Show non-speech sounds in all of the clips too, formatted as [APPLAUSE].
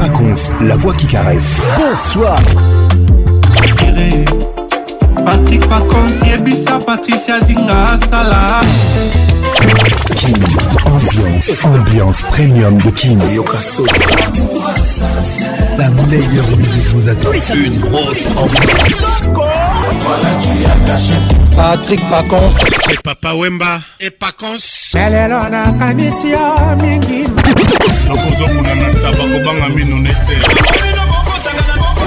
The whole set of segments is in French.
Paconce, la voix qui caresse. Bonsoir. Patrick Paconce, Yebisa, Patricia Zinga, Salah. Kin, ambiance, ambiance premium de Kin. La meilleure musique vous attend. Une grosse ambiance. Patrick Paconce. C'est Papa Wemba et Paconce. lelo nakanisi yo mingi nakozokuna na taba kobanga mino nete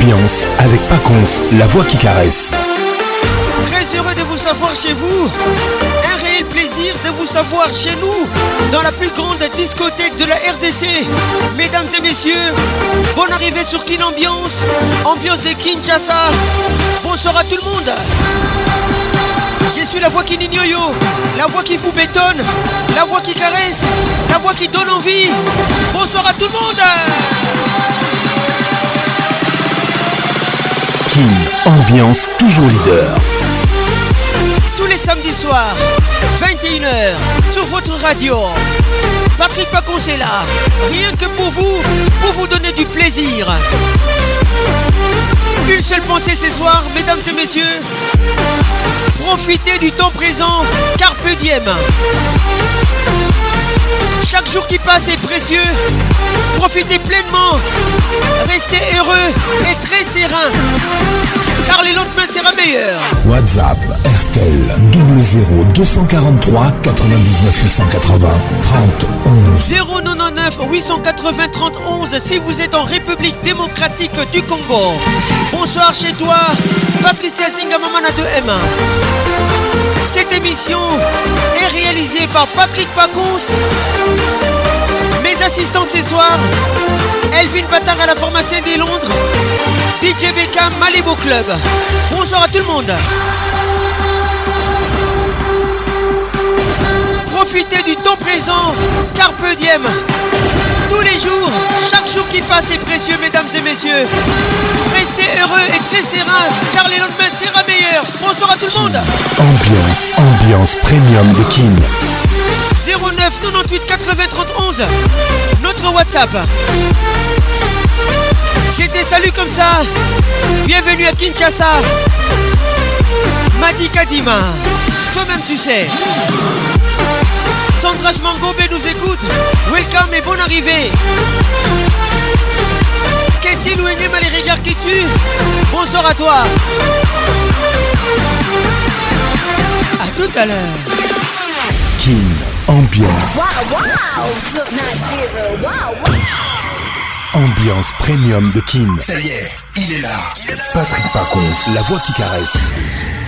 Ambiance avec Paconce, la voix qui caresse. Très heureux de vous savoir chez vous. Un réel plaisir de vous savoir chez nous, dans la plus grande discothèque de la RDC. Mesdames et messieurs, bonne arrivée sur Kin Ambiance, ambiance de Kinshasa. Bonsoir à tout le monde. Je suis la voix qui yo, la voix qui vous bétonne, la voix qui caresse, la voix qui donne envie. Bonsoir à tout le monde. Ambiance toujours leader. tous les samedis soirs, 21h, sur votre radio. Patrick Pacons là, rien que pour vous, pour vous donner du plaisir. Une seule pensée ce soir, mesdames et messieurs. Profitez du temps présent, carpe diem. Chaque jour qui passe est précieux. Profitez pleinement. Restez heureux et très serein. Car le lendemain sera meilleur. WhatsApp RTL 00 243 99 880 30 11. 099 880 30 11 si vous êtes en République démocratique du Congo. Bonsoir chez toi, Patricia Zingamamana de M1. Cette émission est réalisée par Patrick Pacons. Mes assistants ce soir, Elvin Batard à la formation des Londres, DJ Beckham Malibu Club. Bonsoir à tout le monde. Profitez du temps présent, carpe diem. Tous les jours, chaque jour qui passe est précieux, mesdames et messieurs. Restez heureux et très serein, car le lendemain sera meilleur. Bonsoir à tout le monde. Ambiance, ambiance premium de Kin. 09 98 80 30 11 Notre WhatsApp Je te salue comme ça Bienvenue à Kinshasa Madi Kadima Toi-même tu sais Sandra Mangobé nous écoute Welcome et bonne arrivée Ketty Louenyem les regards qui tuent Bonsoir à toi À tout à l'heure Kin, ambiance. Ambiance premium de Kin. Ça y est, il est là. Patrick Pacons, la voix qui caresse.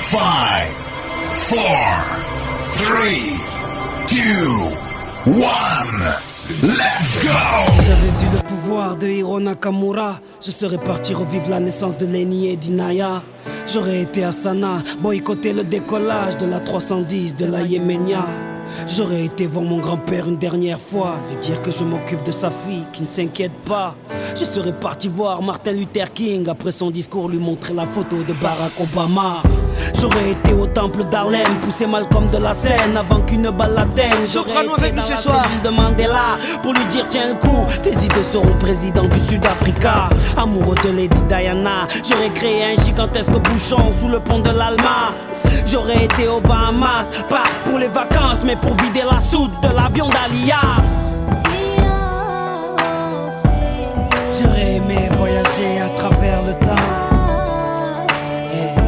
5, 4, 3, 2, 1. Let's go! J'avais eu le pouvoir de Hiro Nakamura. Je serais parti revivre la naissance de Lenny et d'Inaya. J'aurais été à Sana, boycotter le décollage de la 310 de la Yéménia. J'aurais été voir mon grand-père une dernière fois, lui dire que je m'occupe de sa fille, qui ne s'inquiète pas. Je serais parti voir Martin Luther King après son discours, lui montrer la photo de Barack Obama. J'aurais été au temple d'Harlem, pousser Malcolm de la scène avant qu'une balle l'atteigne. J'aurais été avec nous dans ce soir. de Mandela pour lui dire tiens le coup, tes idées seront président du Sud-Africa. Amoureux de Lady Diana, j'aurais créé un gigantesque bouchon sous le pont de l'Alma. J'aurais été aux Bahamas, pas pour les vacances, mais pour vider la soute de l'avion d'Alia. J'aurais aimé voyager à travers le temps.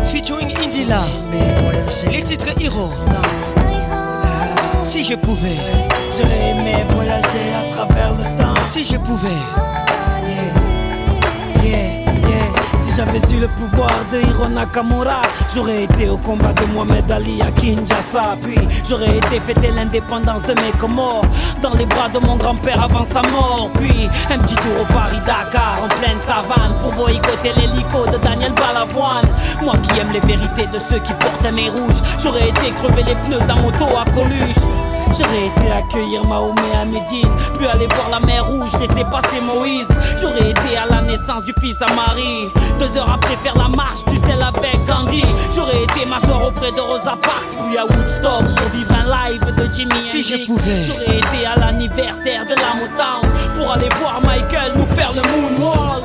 Featuring Indila, les titres Hero. Si je pouvais, j'aurais aimé voyager à travers le temps. Si je pouvais, yeah. Yeah. J'avais eu le pouvoir de Hiro Nakamura, j'aurais été au combat de Mohamed Ali à Kinshasa. Puis j'aurais été fêter l'indépendance de mes Comores dans les bras de mon grand-père avant sa mort. Puis un petit tour au Paris-Dakar en pleine savane pour boycotter l'hélico de Daniel Balavoine. Moi qui aime les vérités de ceux qui portent un nez rouge, j'aurais été crever les pneus d'un moto à Coluche. J'aurais été accueillir Mahomet à Médine, puis aller voir la mer rouge, laisser passer Moïse. J'aurais été à la naissance du fils à Marie. Deux heures après faire la marche du sel avec Gandhi. J'aurais été m'asseoir auprès de Rosa Parks, puis à Woodstock pour vivre un live de Jimmy Si je pouvais. J'aurais été à l'anniversaire de la Motown pour aller voir Michael nous faire le moonwalk.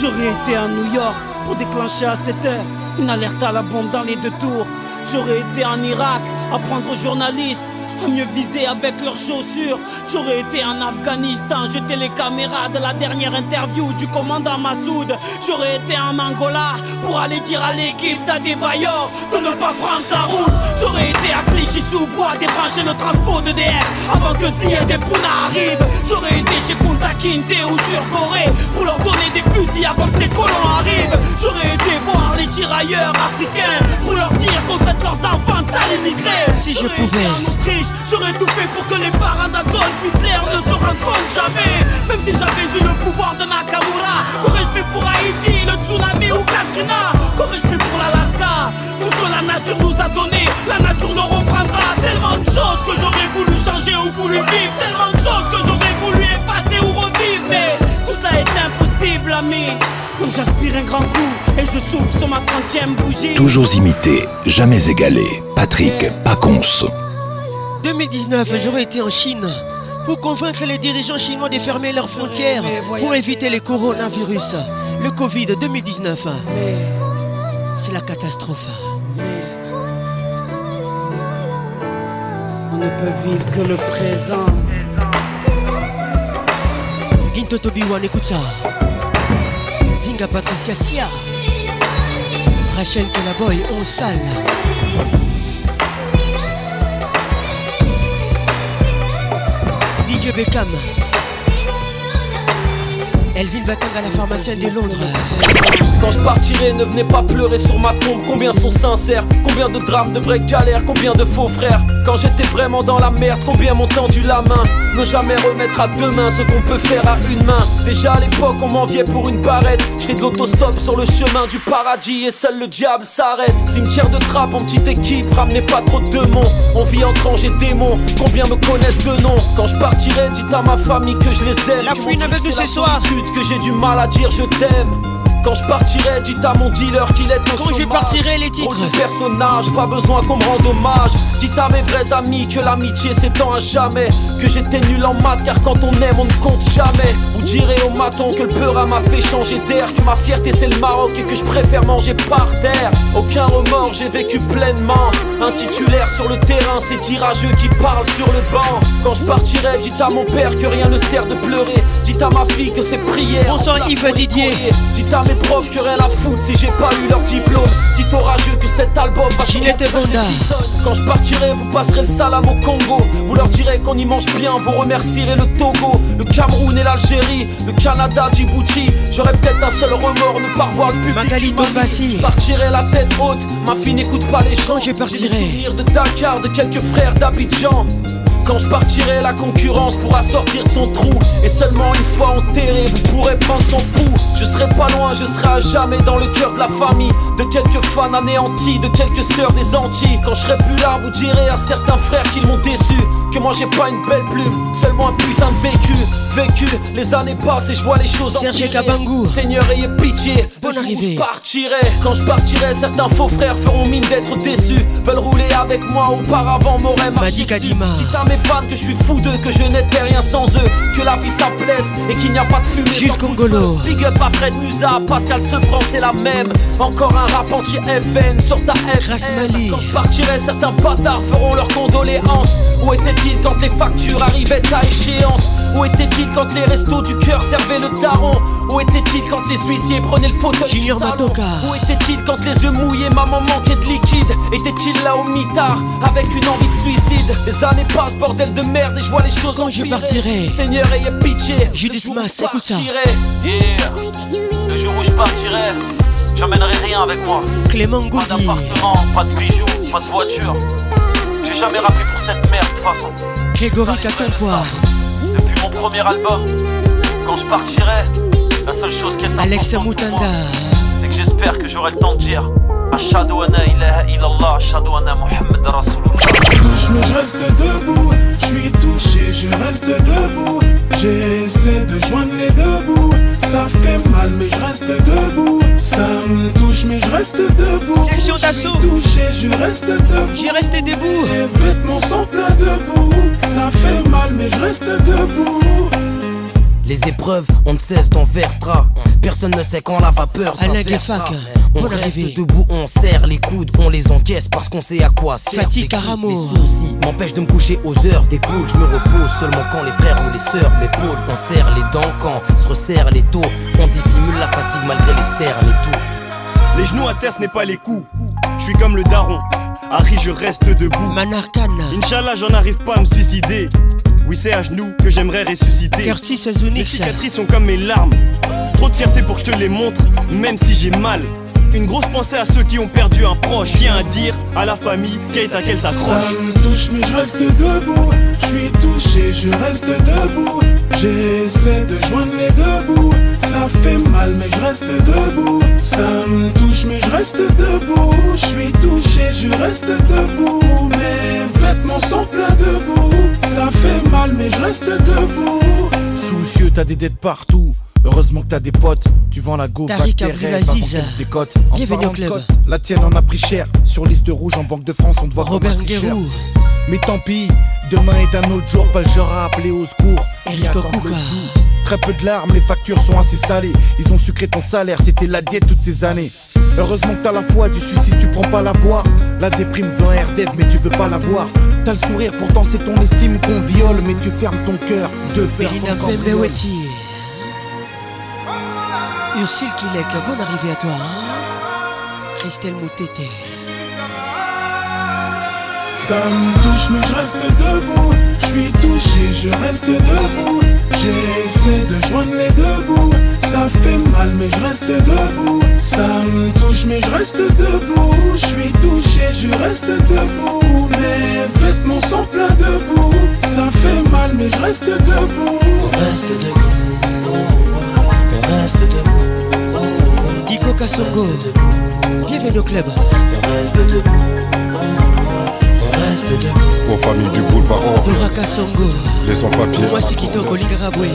J'aurais été à New York pour déclencher à 7 heures une alerte à la bombe dans les deux tours. J'aurais été en Irak apprendre aux journalistes à mieux viser avec leurs chaussures. J'aurais été en Afghanistan, jeter les caméras de la dernière interview du commandant Massoud. J'aurais été en Angola pour aller dire à l'équipe d'Adebayor de ne pas prendre la route. J'aurais été à Clichy-sous-Bois débrancher le transport de DF avant que Ziyad et Puna arrivent. J'aurais été chez Kunta Kinte ou sur Corée pour leur donner des fusils avant que les colons arrivent. J'aurais été voir les tirailleurs africains pour leur dire qu'on traite leurs enfants sales immigrés. Si je pouvais. J'aurais tout fait pour que les parents d'Adolf Hitler ne se rendent compte jamais. Même si j'avais eu le pouvoir de Nakamura. Qu'aurais-je fait pour Haïti, le tsunami ou Katrina? Qu'aurais-je fait pour l'Alaska? Tout ce que la nature nous a donné, la nature nous reprendra. Tellement de choses que j'aurais voulu changer ou voulu vivre. Tellement de choses que j'aurais voulu effacer ou revivre. Mais tout cela est impossible ami. Donc j'aspire un grand coup et je souffle sur ma 30 bougie. Toujours imité, jamais égalé. Patrick Paconce 2019, j'aurais été en Chine pour convaincre les dirigeants chinois de fermer leurs frontières pour éviter les coronavirus. Le Covid 2019, c'est la catastrophe. On ne peut vivre que le présent. Ginto Tobiwan, écoute ça. Zinga Patricia Sia. Rachel Kelaboy, on sale. DJ Beckham. Elvin Batang à la pharmacienne de Londres. Quand je partirai, ne venez pas pleurer sur ma tombe. Combien sont sincères Combien de drames, de vraies galères Combien de faux frères Quand j'étais vraiment dans la merde, combien m'ont tendu la main Ne jamais remettre à deux mains ce qu'on peut faire à une main. Déjà à l'époque, on m'enviait pour une barrette. Je fais de l'autostop sur le chemin du paradis et seul le diable s'arrête. Cimetière de trappe en petite équipe, ramenez pas trop de démons. On vit entre anges et démons. Combien me connaissent de nom Quand je partirai, dites à ma famille que je les aime. La fouine avec nous ce soir. Que j'ai du mal à dire je t'aime. Quand je partirai, dites à mon dealer qu'il est au Quand je partirai, les titres. Trop de personnages, pas besoin qu'on me rende hommage. Dites à mes vrais amis que l'amitié s'étend à jamais. Que j'étais nul en maths, car quand on aime, on ne compte jamais. Vous direz au maton que le peur m'a fait changer d'air. Que ma fierté c'est le Maroc et que je préfère manger par terre. Aucun remords, j'ai vécu pleinement. Un titulaire sur le terrain, c'est tirageux qui parle sur le banc. Quand je partirai, dites à mon père que rien ne sert de pleurer. Dites à ma fille que c'est prière. Bonsoir Yves Didier. Dites à mes profs que rien à foutre si j'ai pas eu leur diplôme. Dites orageux que cet album va Ginette Bonda. Quand je partirai, vous passerez le salam au Congo. Vous leur direz qu'on y mange bien, vous remercierez le Togo, le Cameroun et l'Algérie, le Canada, Djibouti. J'aurais peut-être un seul remords, ne pas revoir le public. Magali Bombassi. Je partirai la tête haute, ma fille n'écoute pas les chants. je partirai. de Dakar, de quelques frères d'Abidjan. Quand je partirai, la concurrence pourra sortir de son trou. Et seulement une fois enterré, vous pourrez prendre son pouls. Je serai pas loin, je serai à jamais dans le cœur de la famille. De quelques fans anéantis, de quelques sœurs des Antilles. Quand je serai plus là, vous direz à certains frères qu'ils m'ont déçu. Que moi j'ai pas une belle plume, seulement un putain de vécu. Vécu, les années passent et je vois les choses empirer. Kabangou. Seigneur, ayez pitié. Où arrivée. je partirai. Quand je partirai, certains faux frères feront mine d'être déçus. Veulent rouler avec moi, auparavant m'auraient marché Madi dessus. Kadima. Dites à mes fans que je suis fou d'eux, que je n'étais rien sans eux, que la vie ça plaise et qu'il n'y a pas de fumée Gilles sans Congolo. Big up à Fred Musa, Pascal Sefran, c'est la même. Encore un rap anti-FN sur ta FN. Quand je partirai, certains bâtards feront leurs condoléances. Où était-il quand les factures arrivaient à échéance? Où était-il quand les restos du cœur servaient le daron? Où était-il quand les huissiers prenaient le fauteuil Junior Matoka. Où était-il quand les yeux mouillés, maman manquait de liquide? Était-il là au mitard avec une envie de suicide? Les années passent, bordel de merde, et je vois les choses Quand je partirai. Seigneur, ayez pitié. Judith Mass, écoute ça. Yeah. Le jour où je partirai, j'emmènerai rien avec moi. Clément Pas Goudi. d'appartement, pas de bijoux, pas de voiture. J'ai jamais rappelé pour cette merde, de toute façon. Grégory Catompoir. Depuis mon premier album, quand je partirai, la seule chose qui est Alex Moutanda. J'espère que j'aurai le temps de dire Ashhadu anna ilaha illallah, Ashhadu anna Muhammad Rasulullah. touche mais je reste debout Je suis touché, je reste debout. J'essaie de joindre les deux bouts. Ça fait mal mais je reste debout. Ça me touche mais je reste debout. Section Je d'assaut. suis touché, je reste debout. J'ai resté debout. Les vêtements sont pleins de boue. Ça fait mal mais je reste debout Les épreuves, on ne cesse d'en versera. Personne ne sait quand la vapeur s'inversera. On reste debout, on serre les coudes, on les encaisse parce qu'on sait à quoi les coups. Caramo. Les soucis m'empêchent de me coucher aux heures des poules. Je me repose seulement quand les frères ou les sœurs m'épaulent. On serre les dents quand se resserre les taux. On dissimule la fatigue malgré les cernes et tout. Les genoux à terre, ce n'est pas les coups. Je suis comme le daron. Harry, je reste debout. Manarkan. Inch'Allah, j'en arrive pas à me suicider. Oui, c'est à genoux que j'aimerais ressusciter. Curtis Les Zunix. cicatrices sont comme mes larmes. Trop de fierté pour que je te les montre, même si j'ai mal. Une grosse pensée à ceux qui ont perdu un proche. Tiens à dire à la famille qu'elle à qu'elle Ça s'accroche. me touche mais je reste debout. Je suis touché, je reste debout. J'essaie de joindre les deux bouts. Ça fait mal mais je reste debout. Ça me touche mais je reste debout. Je suis touché, je reste debout. Mes vêtements sont pleins de boue. Ça fait mal mais je reste debout. Soucieux, t'as des dettes partout. Heureusement que t'as des potes, tu vends la go, Tariq vague tes rêves avant Abdulaziz. qu'elles se décotent. En Bienvenue au club. La tienne en a pris cher, sur liste rouge en Banque de France, on te voit Robert. Guérou. Mais tant pis, demain est un autre jour, pas le genre à appeler au secours. Eric Okuka. Très peu de larmes, les factures sont assez salées. Ils ont sucré ton salaire, c'était la diète toutes ces années. Heureusement que t'as la foi du suicide, tu prends pas la voix. La déprime veut un RDF, mais tu veux pas la voir. T'as le sourire, pourtant c'est ton estime qu'on viole, mais tu fermes ton cœur de peur. Ursule Kilek, bonne arrivée à toi. hein. Christelle Moutete. Ça me touche mais je reste debout Je suis touché, je reste debout J'essaie de joindre les deux bouts Ça fait mal mais je reste debout Ça me touche mais je reste debout Je suis touché, je reste debout Mes vêtements sont pleins de boue Ça fait mal mais je reste debout reste debout. On reste debout. Iko Kasongo. Bienvenue au club. On. Reste debout. Aux familles du boulevard les sans-papiers, Moi, c'est Kitoko Ligarabwe.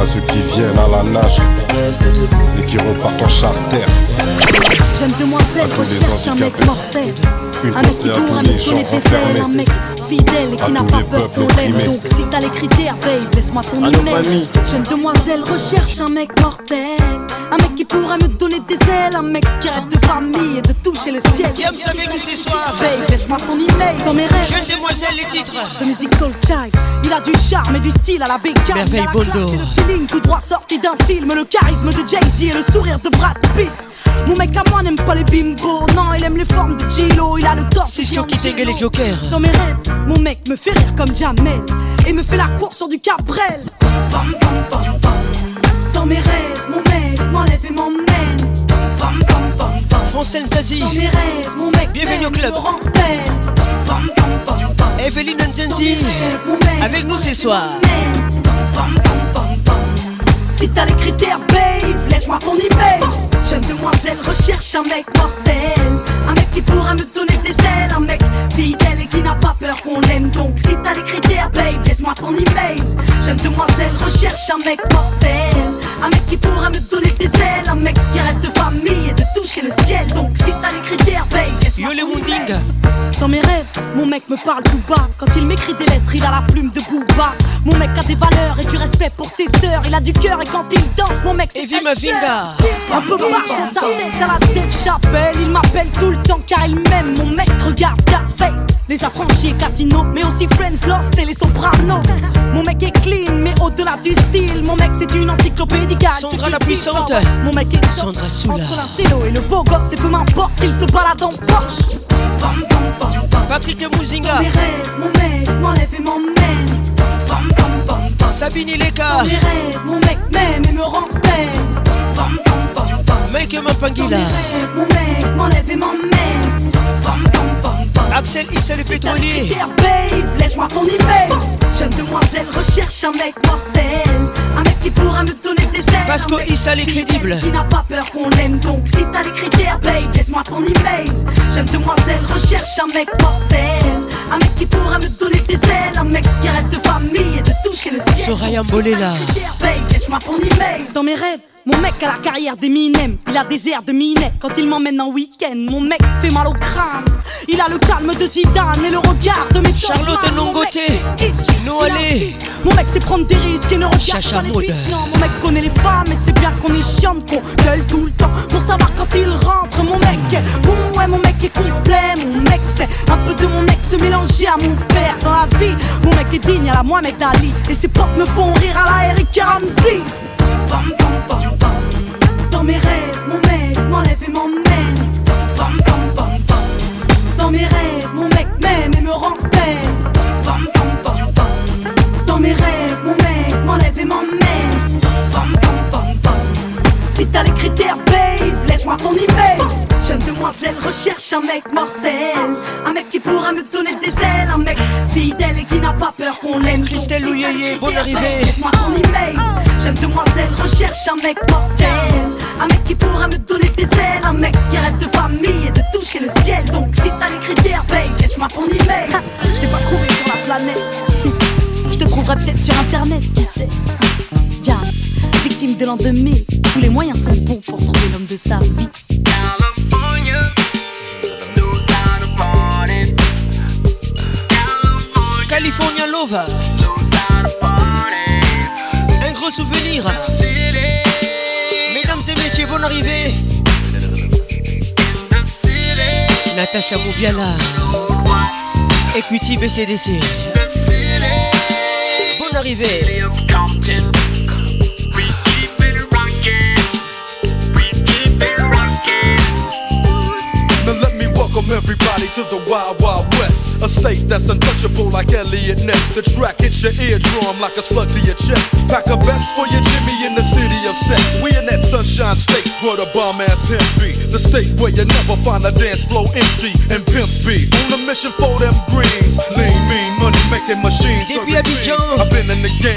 à ceux qui viennent à la nage et qui repartent en charter. Jeune demoiselle À tous les recherche un mec mortel. Une Un mec qui pensée à court, tous un les mec qui un mec fidèle et qui n'a pas peur qu'on l'aime. Donc si t'as les critères, babe, laisse-moi ton email. Jeune demoiselle recherche un mec mortel. Un mec qui pourrait me donner des ailes. Un mec qui rêve de famille et de toucher le ciel. James avec nous ce soir. Babe, laisse-moi ton email dans mes rêves. Jeune demoiselle, les titres. De musique soul child, il a du charme et du style à la bécane. Merveille Il a la Bondo. classe et le feeling tout droit sorti d'un film. Le charisme de Jay-Z et le sourire de Brad Pitt. Mon mec à moi n'aime pas les bimbos. Non, il aime les formes de Gilo. Il a le torse. Cisco Kitenge les Jokers. Dans mes rêves, mon mec me fait rire comme Jamel et me fait la course sur du Cabrel. Bam, bam, bam, bam. Dans mes rêves, mon mec m'enlève et m'emmène. Bam, bam, bam, bam. Francine Zazie. Dans mes rêves, mon mec Bienvenue au club. me rappelle. Bam, bam, bam, bam. Evelyne Dans mes Nzenzi. rêves, mon mec Avec nous ce soir. m'emmène. Bam, bam, bam, bam. Si t'as les critères, babe, laisse-moi ton email. Jeune demoiselle recherche un mec mortel. Un mec qui pourra me donner des ailes. Un mec fidèle et qui n'a pas peur qu'on l'aime. Donc si t'as les critères, babe, laisse-moi ton email. Jeune demoiselle recherche un mec mortel. Un mec qui pourra me donner des ailes. Un mec qui rêve de famille et de toucher le ciel. Donc si t'as les critères, babe, laisse-moi Dans mes rêves, mon mec me parle tout bas. Quand il m'écrit des lettres, il a la plume de Booba. Mon mec a des valeurs et du respect pour ses sœurs. Il a du cœur et quand il danse, mon mec c'est. Un peu marche dans sa tête à la tête chapelle. Il m'appelle tout le temps car il m'aime. Mon mec regarde Scarface. Les affranchis et Casino, mais aussi Friends Lost et les Sopranos. Mon mec est clean, mais au-delà du style, mon mec c'est une encyclopédie. Sandra la puissante. Mon mec est Sandra Soula. Entre l'intello et le beau gosse, et peu m'importe qu'il se balade en Porsche. Patrick Mouzinga. Mes rêves, mon mec m'enlève et m'emmène. Sabine Ileka. Mes rêves, mon mec m'aime et me rend peine. Mike Mampangila. Mon mec m'enlève et m'emmène. Axel Issa le pétrolier. Babe, laisse-moi ton email. Jeune demoiselle recherche un mec mortel. Un mec qui pourra me donner des ailes. Parce que Issa est crédible. Qui n'a pas peur qu'on l'aime donc. Si t'as les critères, babe, laisse-moi ton email. Jeune demoiselle recherche un mec mortel. Un mec qui pourra me donner des ailes. Un mec qui rêve de famille et de toucher le ciel. Soraya Mbolela. Babe, laisse-moi ton email. Dans mes rêves. Mon mec a la carrière d'Eminem, il a des airs de minet quand il m'emmène en week-end. Mon mec fait mal au crâne, il a le calme de Zidane et le regard de mes Charlotte Nongoté, allez Mon mec sait prendre des risques et ne regarde pas les Non, Mon mec connaît les femmes et c'est bien qu'on est chiante, qu'on gueule tout le temps pour savoir quand il rentre. Mon mec est bon, ouais, mon mec est complet. Mon mec c'est un peu de mon ex mélangé à mon père dans la vie. Mon mec est digne à la Mohamed Ali et ses potes me font rire à la Eric Ramsey. Dans mes rêves, mon mec m'enlève et m'emmène. Dans mes rêves, mon mec m'aime et me rend peine. Dans mes rêves, mon mec m'enlève et m'emmène. Si t'as les critères, babe, laisse-moi ton email. Demoiselle recherche un mec mortel. Un mec qui pourra me donner des ailes. Un mec fidèle et qui n'a pas peur qu'on l'aime. Christelle Louyeye, bonne arrivée. Laisse-moi ton email. Jeune demoiselle recherche un mec mortel. Un mec qui pourra me donner des ailes. Un mec qui rêve de famille et de toucher le ciel. Donc si t'as les critères, babe, laisse-moi ton email. Je t'ai pas trouvé sur la planète. Je te trouverai peut-être sur internet, qui sait. Jazz, victime de l'an 2000. Tous les moyens sont bons pour trouver l'homme de sa vie. California Love. Un gros souvenir. Mesdames et messieurs, bonne arrivée. Natacha Moubiala. Equity BCDC. Bonne arrivée. Welcome everybody to the Wild Wild West. A state that's untouchable like Elliot Ness. The track hits your eardrum like a slug to your chest. Pack a vest for your Jimmy in the city of sex. We in that sunshine state where the bomb ass hemp be. The state where you never find a dance floor empty and pimp be On a mission for them greens. Lean, mean, money making machines. I've been in the game.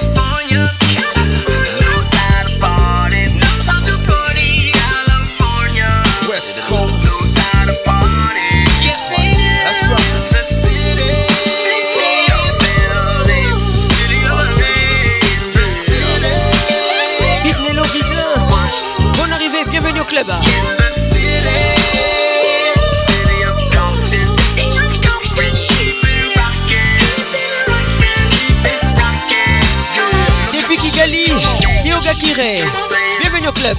Bienvenue au club.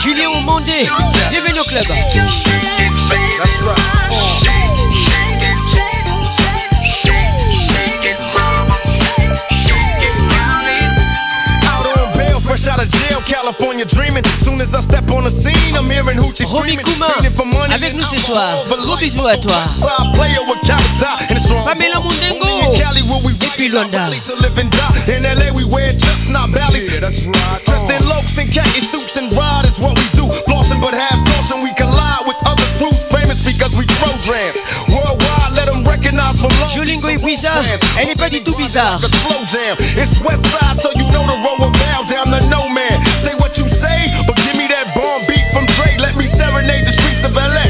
Julien Omondé, bienvenue au club. California dreaming. Soon as I step on the scene, I'm hearing hoochie Romy screaming. Kuma, Fiending for money avec and nous ce I'm soir. all over Gros life. bisous à toi. Side player with Calistar and a strong Pamela ball. Mundengo. Only in Cali where we Et puis Luanda. to live and die. In LA we wear chucks, not valleys. Yeah, that's right. Dressed in lokes and khaki suits and ride is what we do. Flossing but half caution, we collide with other crews famous because we throw drams. Worldwide, let them recognize from long. Jolingo Ibiza, elle est pas du tout bizarre. It's west side, so you know the road will bow down the no man. LA.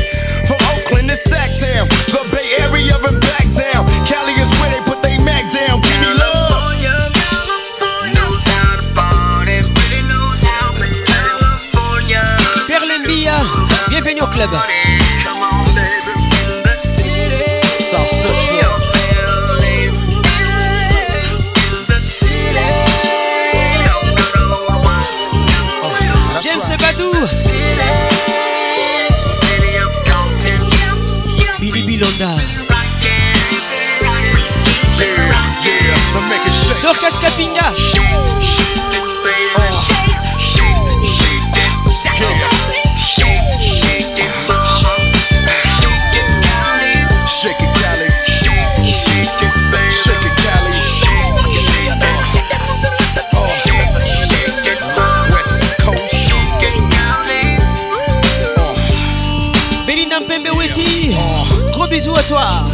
From Oakland to Sacktown, the Bay Area and back down. Cali is where they put they Mac down. Give me love. Bienvenue au club. West Coast. Belinda Mpembe. Gros bisous à toi.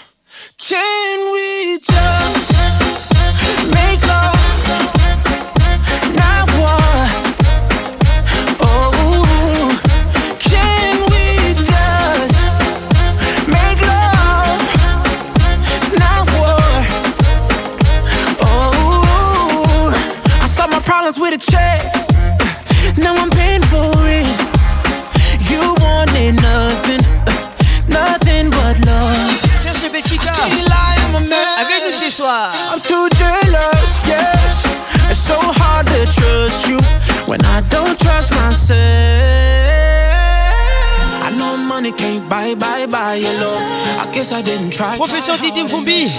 Try. Professeur Didi Mvumbi.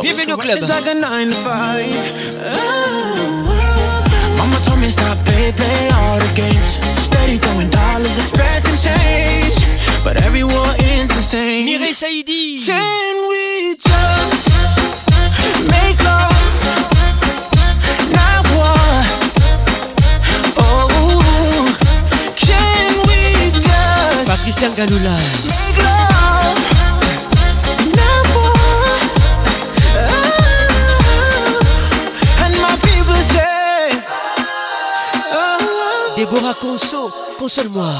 Bienvenue au club. Like a nine five. Oh. Mama told me stop play, play all the games. Steady throwing dollars, expecting change. But every war ends the same. Mireille Saidi. Can we just make love? Not war. Oh, can we just Patricia. Déborah Conso. Console-moi.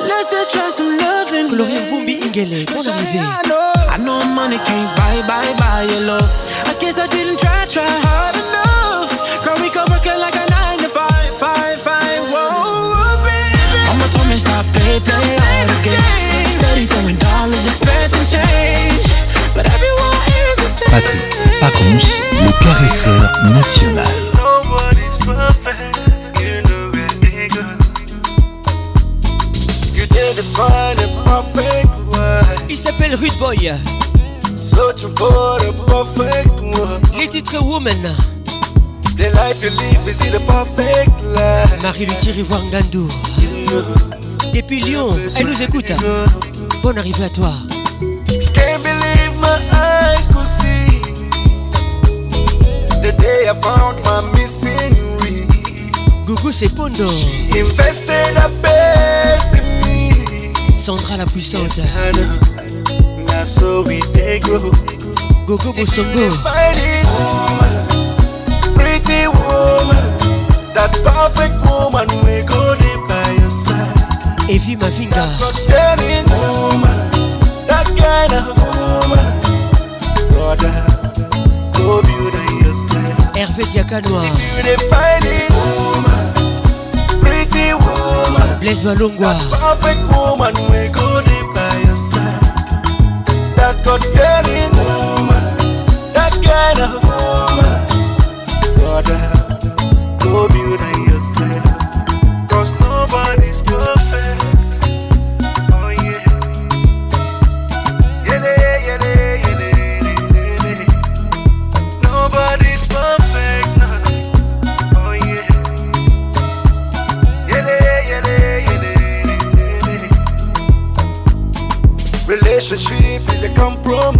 let's just try some loving. Gloria Mvumbi Ingele. Bonne arrivée. I know, I know money can't buy, buy, buy your love. I guess I didn't try, try hard enough. Girl, we could work it like a nine to five, five, five. Whoa, whoa, baby. Mama told me stop play, play all the games. Steady throwing dollars, expecting change. But everyone is the same. Patrick Pacons, le caresseur national. Il s'appelle Rude Boy. The. Les titres Woman. The life you live is it a perfect life? Marie-Luthier Ivoire Ngandou. Depuis Lyon, elle nous écoute. Bonne arrivée à toi. Can't believe my eyes could see the day I found my missing ring. Gougou c'est Pondo. Invested a in me. Sandra la puissante. Now so we they go. Gogo Bosongo. Find it, woman, pretty woman, that perfect woman we go there by your side. Evie Mavinga. Caring woman, that kind of woman, brother, go build yourself. Hervé Diakanoa. You find it, woman, pretty woman, Blaise Valungwa. Perfect woman, we go deep by your side. That God fearing woman, that kind of woman. God, God. beauty. they from.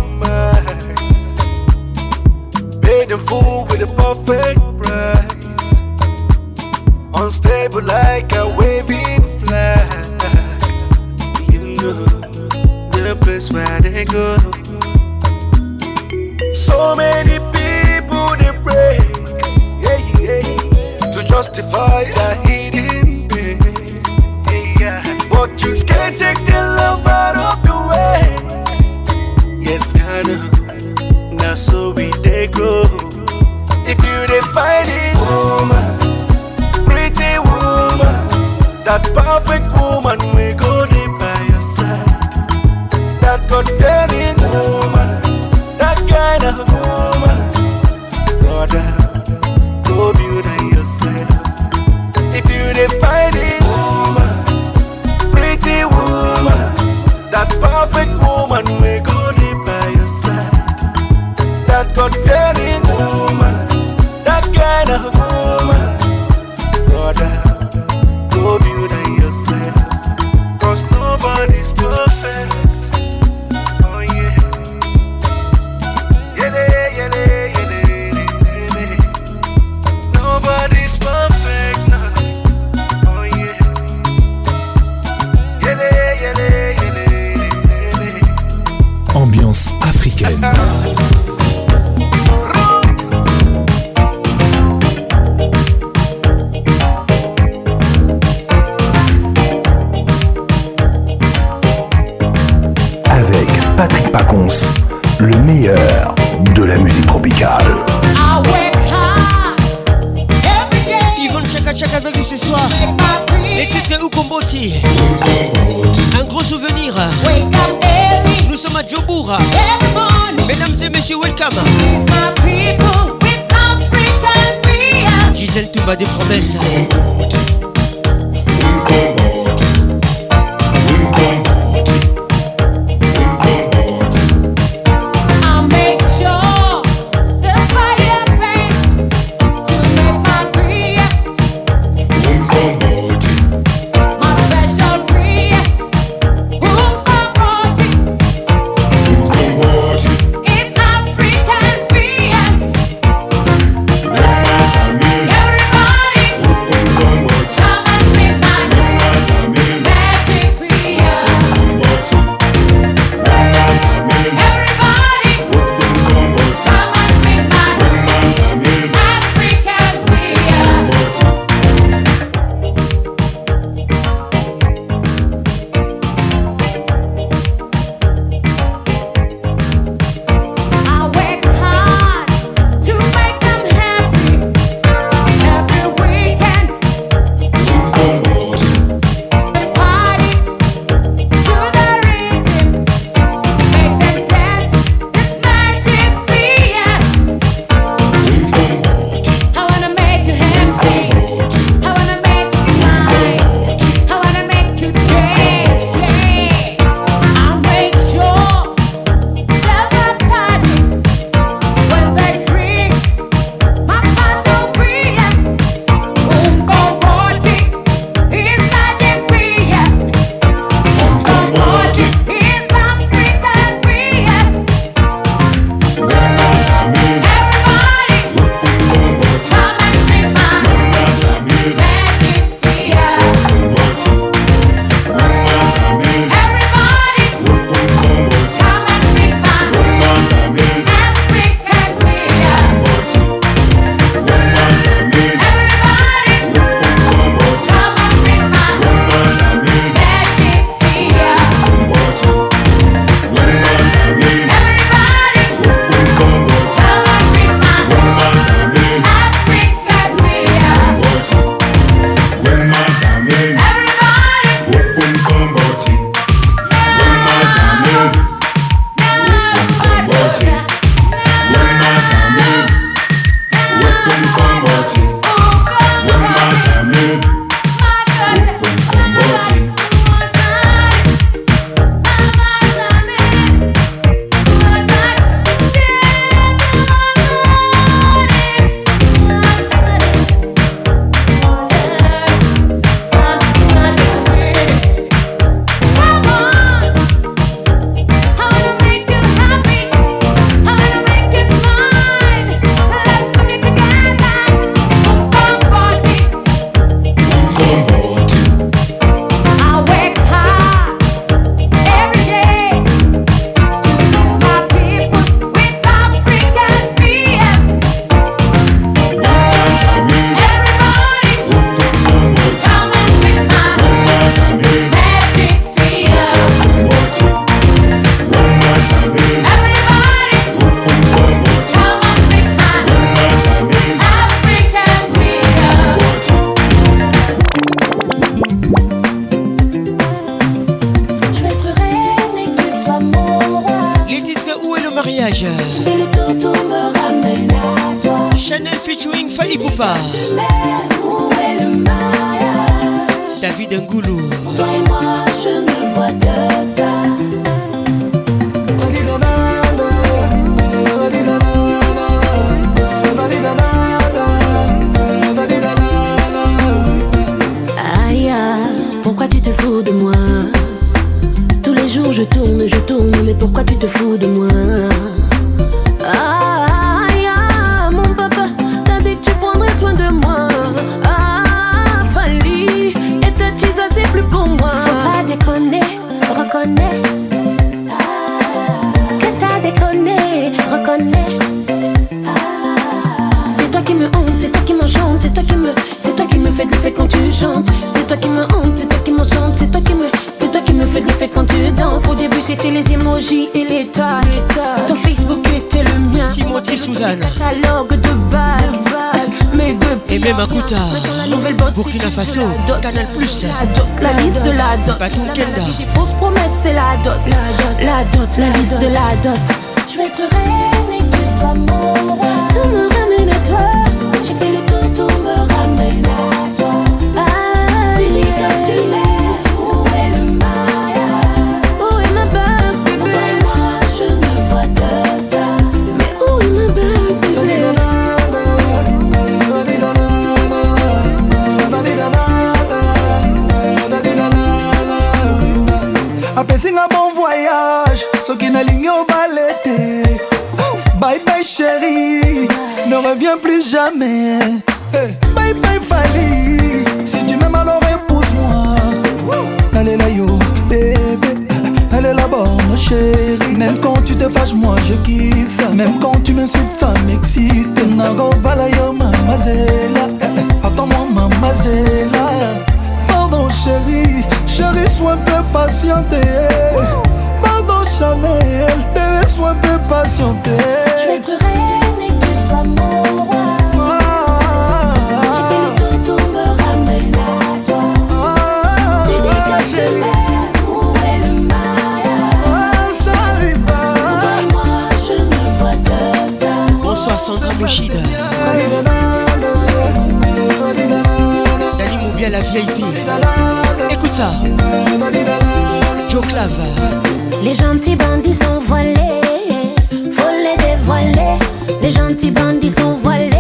Les gentils bandits sont voilés.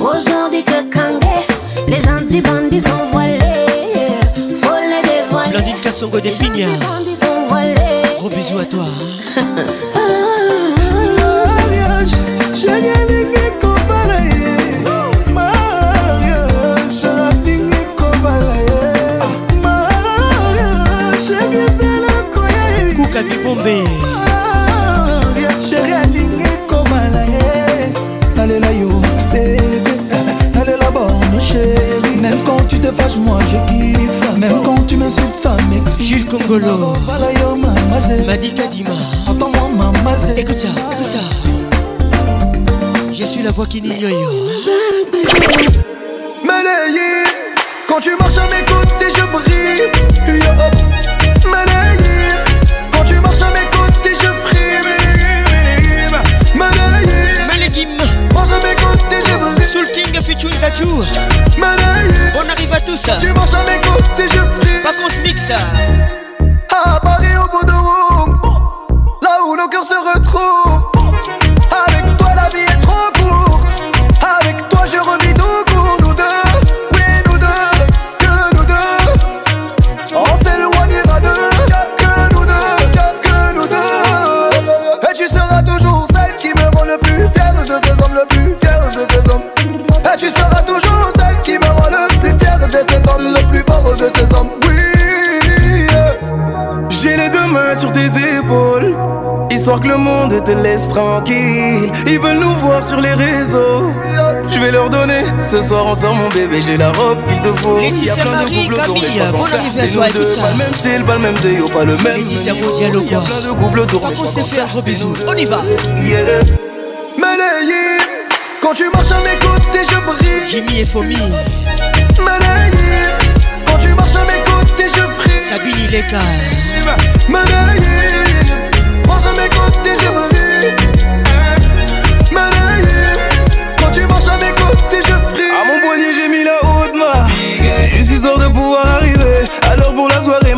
Aujourd'hui que Kangé, les gentils bandits sont voilés. Faut les dévoiler. Blandine Kassongo des Pignards. Les bandits sont voilés. Gros bisous à toi. Hein. Kouka Bibombe Congolo. Madi Kadima Écoute ça, écoute ça. Je suis la voix qui Quand tu marches à mes côtés je brille. Malayé Quand tu marches à mes côtés je brille Malayé Malayé Marche à mes côtés On arrive à tout ça Tu à mes côtés je Pas qu'on se mixe à Paris au bout de room, là où nos cœurs se retrouvent. que le monde te laisse tranquille. Ils veulent nous voir sur les réseaux. Je vais leur donner ce soir on sort mon bébé. J'ai la robe qu'il te faut. Laetitia Marie, Camille, bon arrivée à toi et tout ça. Pas le même style, pas le même déo, pas le même. Laetitia Rosier, le quoi. plein de couples autour. Par contre, c'est fait un gros bisou. On y va. Yeah. Quand tu marches à mes côtés, je brille. Jimmy et Fomi. Quand tu marches à mes côtés, je brille. Sabine Ileka. Manaï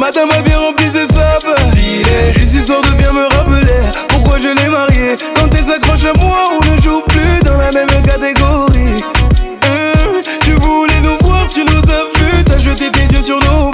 Madame a bien rempli ses sables. Stylé. Juste histoire de bien me rappeler pourquoi je l'ai marié Quand elle s'accroche à moi, on ne joue plus dans la même catégorie. Hum, tu voulais nous voir, tu nous as vu, t'as jeté tes yeux sur nous.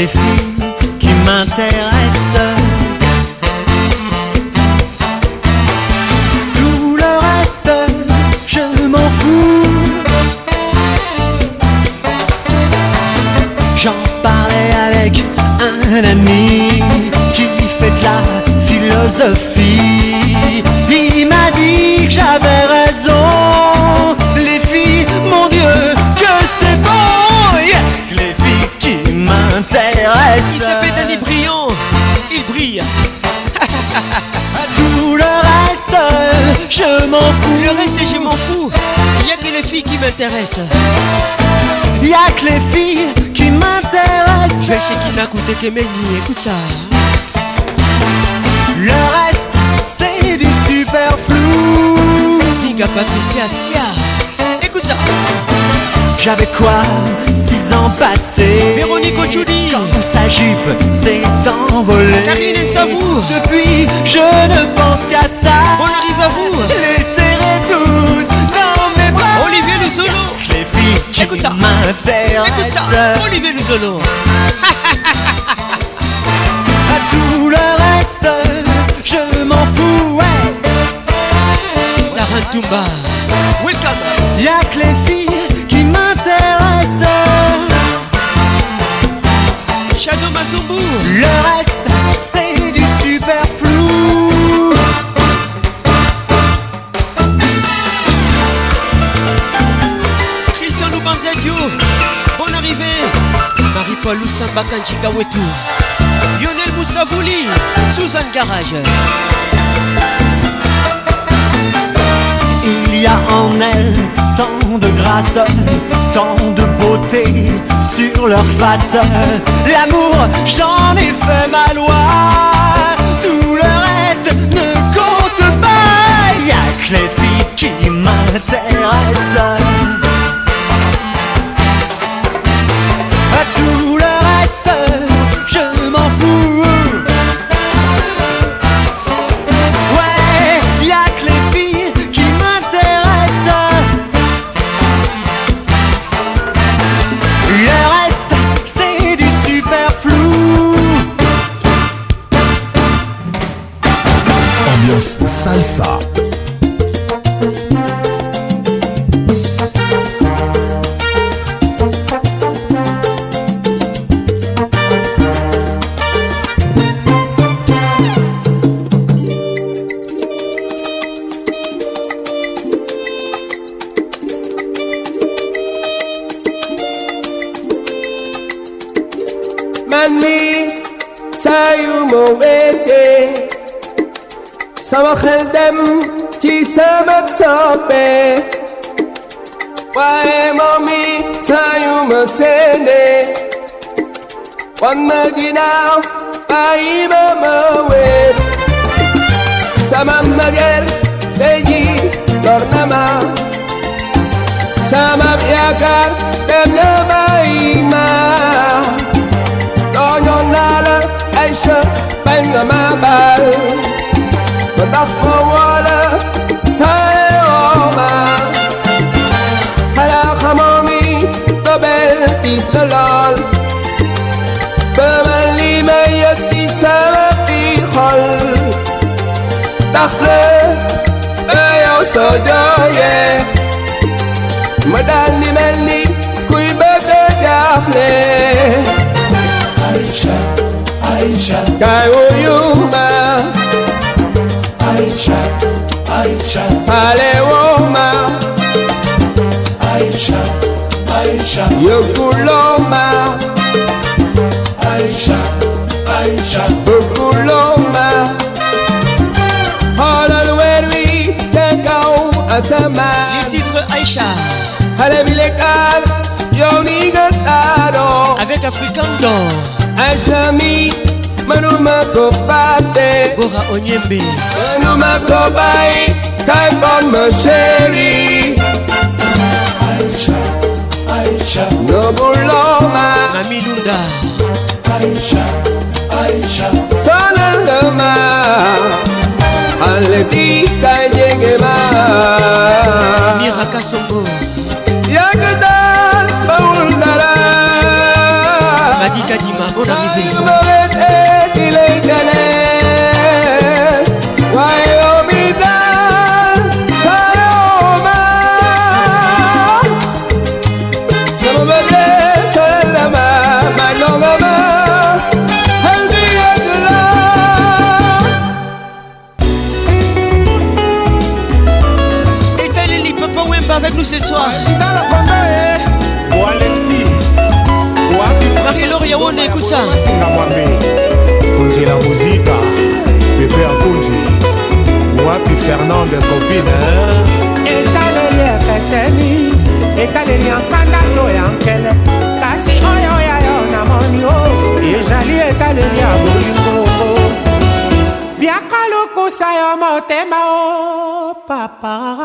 Y'a m'intéressent. Y'a que les filles qui m'intéressent. Je vais chez Kina écouter Kemeni, écoute ça. Le reste, c'est du superflu. Zinga Patricia Sia. Écoute ça. J'avais quoi Six ans passés? Véronique Ochuli Quand sa jupe s'est envolée Karine Nsavou Depuis je ne pense qu'à ça On arrive à vous Les Luzolo. Les filles qui Écoute ça. M'intéressent Écoute ça. Olivier Luzolo. À tout le reste Je m'en fous ouais Sarah Toumba Welcome Y'a que les filles qui m'intéressent. Shadow Mazumbu Le reste Oussamba Kanchika Wetu Lionel Moussavouli Garage Il y a en elles tant de grâce, tant de beauté sur leur face. L'amour, j'en ai fait ma loi. Tout le reste ne compte pas. Y a que les filles qui m'intéressent. Jooyee ma daal di mel ni kuy bëgg a jaaxle Aïcha Aïcha kaay wuyu ma. Aïcha Aïcha faale woo ma. Aïcha Aïcha yëguloo ma. Aïcha Aïcha Les titres Aïcha. Xale bi lekkaat yow ni nga taaroo avec African d'or. Aïcha mi mënuma ko fàtte Bora Onyembe. Mënuma ko bàyyi kay bon ma chérie Aïcha Aïcha. Nobuloo ma Mami Lunda. Aïcha Aïcha. Sonal nga ma Kasongo yàgg daal bawul dara. Madi Kadima bonne nous ce soir. Alexi Marie-Laure Yawone écoute ça. Singa mwambe. Kunzi la muzika. Pepe ya kunji wapi fernande copine etaleli ekeseni. Etaleli ya nkanda to ya nkele. Kasi oyo yayo namoni o ezali etaleli ya bolingo biaka lukusa yo motema o papa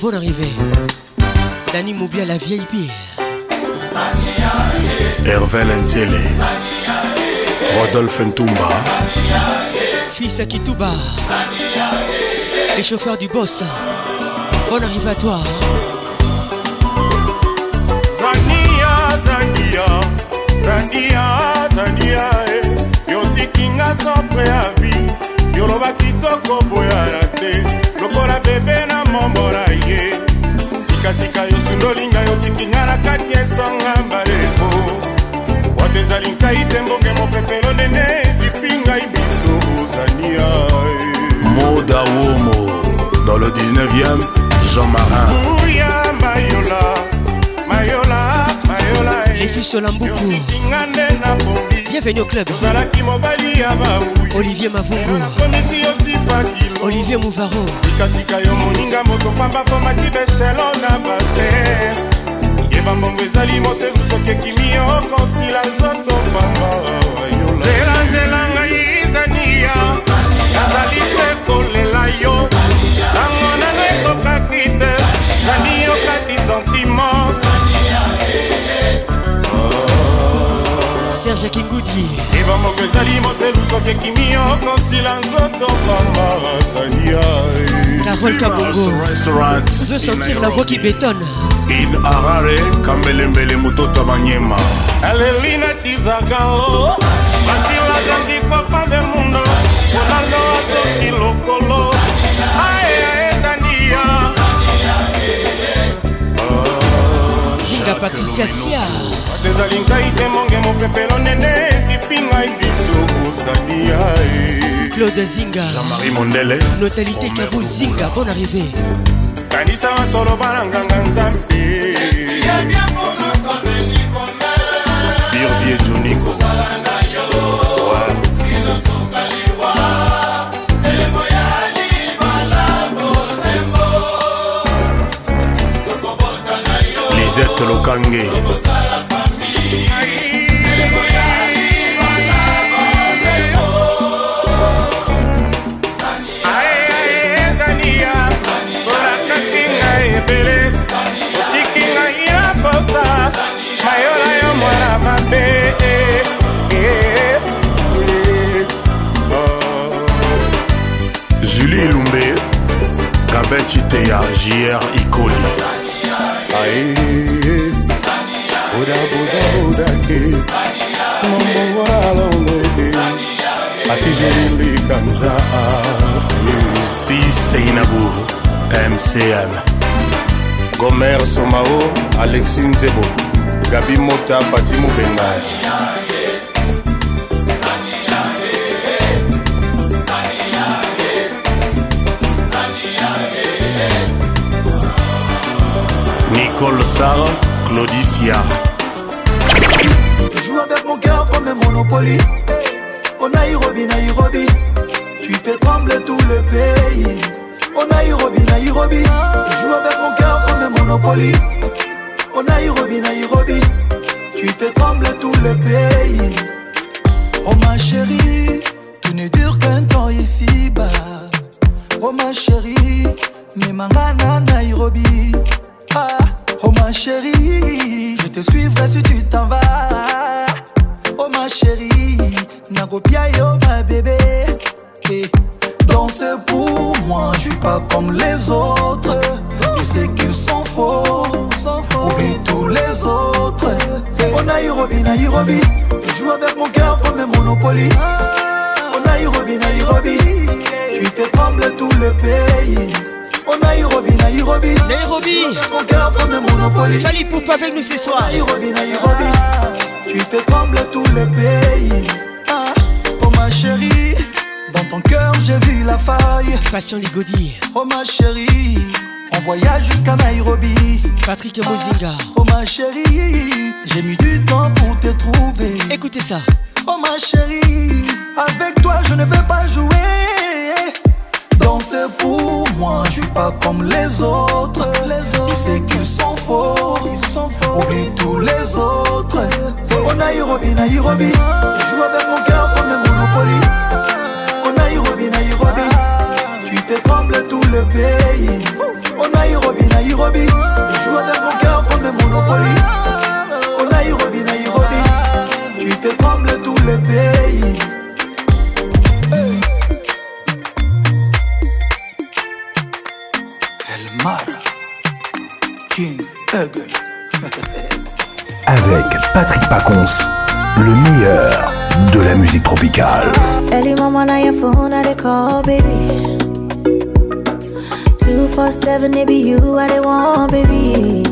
bonne arrivée Dani Moubia, la vieille pire Hervé Lenziele Rodolphe Ntumba. Fils à Kituba. Les chauffeurs du boss. Bonne arrivée à toi. Zania, Zania, Zania, Zania, eh. yotikinga sans préavis yoloba kitoko boyana te lokola bebe na mombola ye sikasika yosundolinga yotikinga na kati esonga mbaleko wato ezali nkai te mbonge mopepelo nene ezipi ngai biso ozania Moda Womo. Dans le 19e, Jean Marin. uya mayola mayola yotikinga nde na bongi Bienvenue au club. ozalaki mobali ya bawi Olivier Mavungu. nakomisi yotipakilo Olivier Mouvaro. sikasika yo moninga moto pamba komaki beselo na bafer yeba mbongo ezali mosevu soki ekimi okosila nzoto pamba nzela ngai zania nazali se kolela yo. Ntango nano ekokaki te. Zani yokati sentiment serge kikuti ebamboko ezali moselu soki ekimi okosila nzoto pamba azalia carol kabongo. Veut sentir la voix qui bétonne. Id arare kambelembele mototo manyema. Aleli natizakalo basilazandi kopade mundo ronaldo azoki lokolo Zinga Patricia Sia. ezali ngai te monge mopepelo nene ezipi ngai biso kozania Claude Zinga. Jean-Marie Mondele. Notalité Kabou Zinga. Bonne arrivée. kanisa masolo bana nganga nzambe oh. Julie Lumbe. Gabet Chiteya. JR Ikoli. ae bodabodakodake momowalalolele atijelilikamza siseinabu mcn gomer somao alexi nzebo. Gabi mota pati mobenga Claudie Siard. Tu joues avec mon cœur comme un Monopoly. Oh Nairobi, Nairobi, tu fais trembler tout le pays. Oh Nairobi, Nairobi, tu joues avec mon cœur comme un Monopoly. Oh Nairobi, Nairobi, Tu joues avec mon cœur comme un Monopoly. Oh Nairobi, Nairobi, tu fais trembler tout le pays. Oh Nairobi, Nairobi, Nairobi, mon cœur comme un Monopoly. Fali Poupa avec nous ce soir. Nairobi, Nairobi, tu fais trembler tout le pays. Ah, oh ma chérie, dans ton cœur j'ai vu la faille. Passion Ligodi. Oh ma chérie, on voyage jusqu'à Nairobi. Patrick Mozinga. Oh ma chérie, j'ai mis du temps pour te trouver. Écoutez ça. Oh ma chérie, avec toi je ne vais pas jouer. Danser pour moi, je suis pas comme les autres. Les autres. Tu sais qu'ils sont faux, ils sont faux. Oublie tous les autres. Oh Nairobi, Nairobi, tu joues avec mon cœur comme un Monopoly. Oh Nairobi, Nairobi, tu fais trembler tout le pays. On Au Nairobi, Nairobi, je joue avec mon cœur comme un Monopoly. Au Nairobi, Nairobi, tu fais trembler tout le pays. El Mara, King Hegel. [LAUGHS] Avec Patrick Pacons, le meilleur de la musique tropicale. Early mama, now your phone at call, baby. Two four seven, it be you, I they want, baby.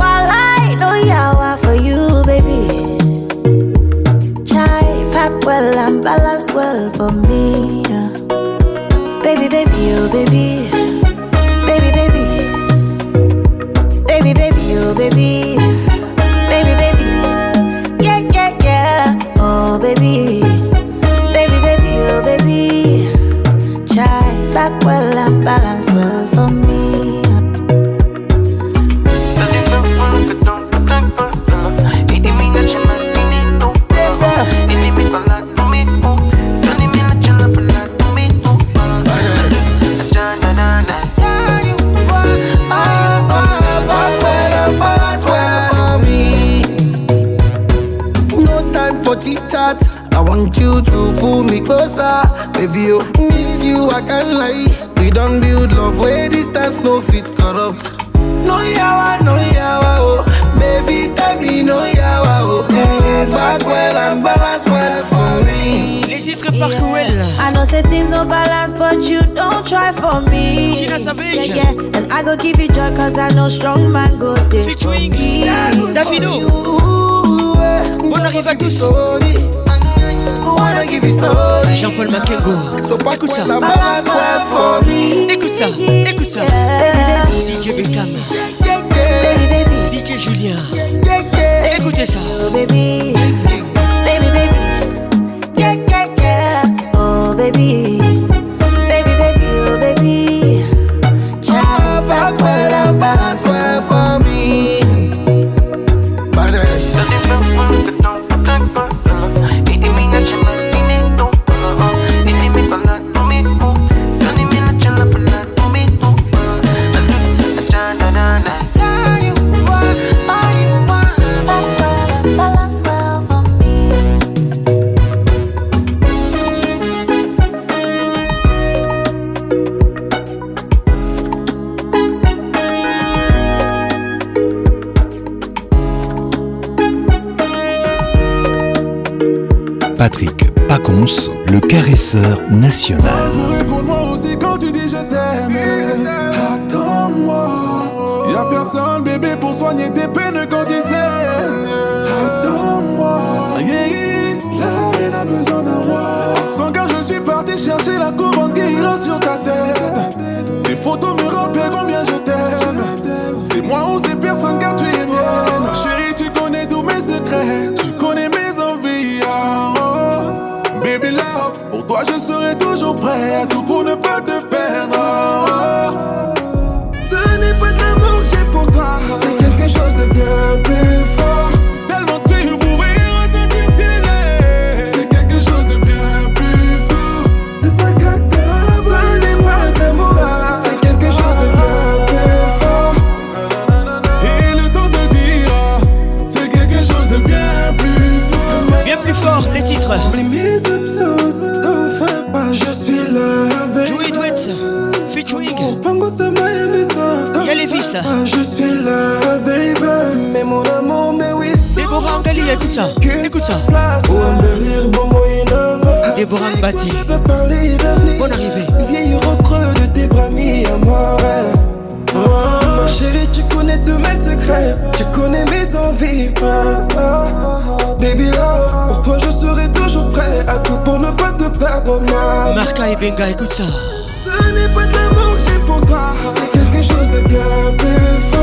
While I know yawa for you, baby. Chai pack well and balance well for me. Baby, baby, oh baby. Baby, baby. Baby, baby, oh baby. Baby, baby. Yeah, yeah, yeah. Oh. Baby, là vòng I want you to pull me closer, baby. Oh, miss you, I can't lie. We don't build love where distance no fit corrupt. No yawa, no yawa, oh, baby, tell me no yawa, oh. Mm, back well and balance well for me. Les titres par Cruel. I know say things no balance, but you don't try for me. Tina Savage. Yeah, yeah. And I go give you joy, cause I know strong man go there me. Davido. Bonne arrivée à tous. wanna give you story. Jean-Paul Makengo. So back écoute ça. La mama swear for me. Écoute ça, écoute ça. Yeah. DJ Beckham. Yeah, yeah, baby, baby. DJ Julien. Yeah, yeah, Écoutez ça. Oh, baby. Baby, baby. Yeah, yeah, yeah. Oh, baby. Patrick Pacons, le caresseur national. Pour embellir, bon moyen Déborah Mbati. Bonne arrivée. Vieille au creux de tes bras mis à mort. Ma chérie, tu connais tous mes secrets. Tu connais mes envies. Ah, ah, ah. Baby là, pour toi je serai toujours prêt à tout pour ne pas te perdre. Ma Marca et Benga, écoute ça. Ce n'est pas de l'amour que j'ai pour toi. C'est quelque chose de bien plus fort.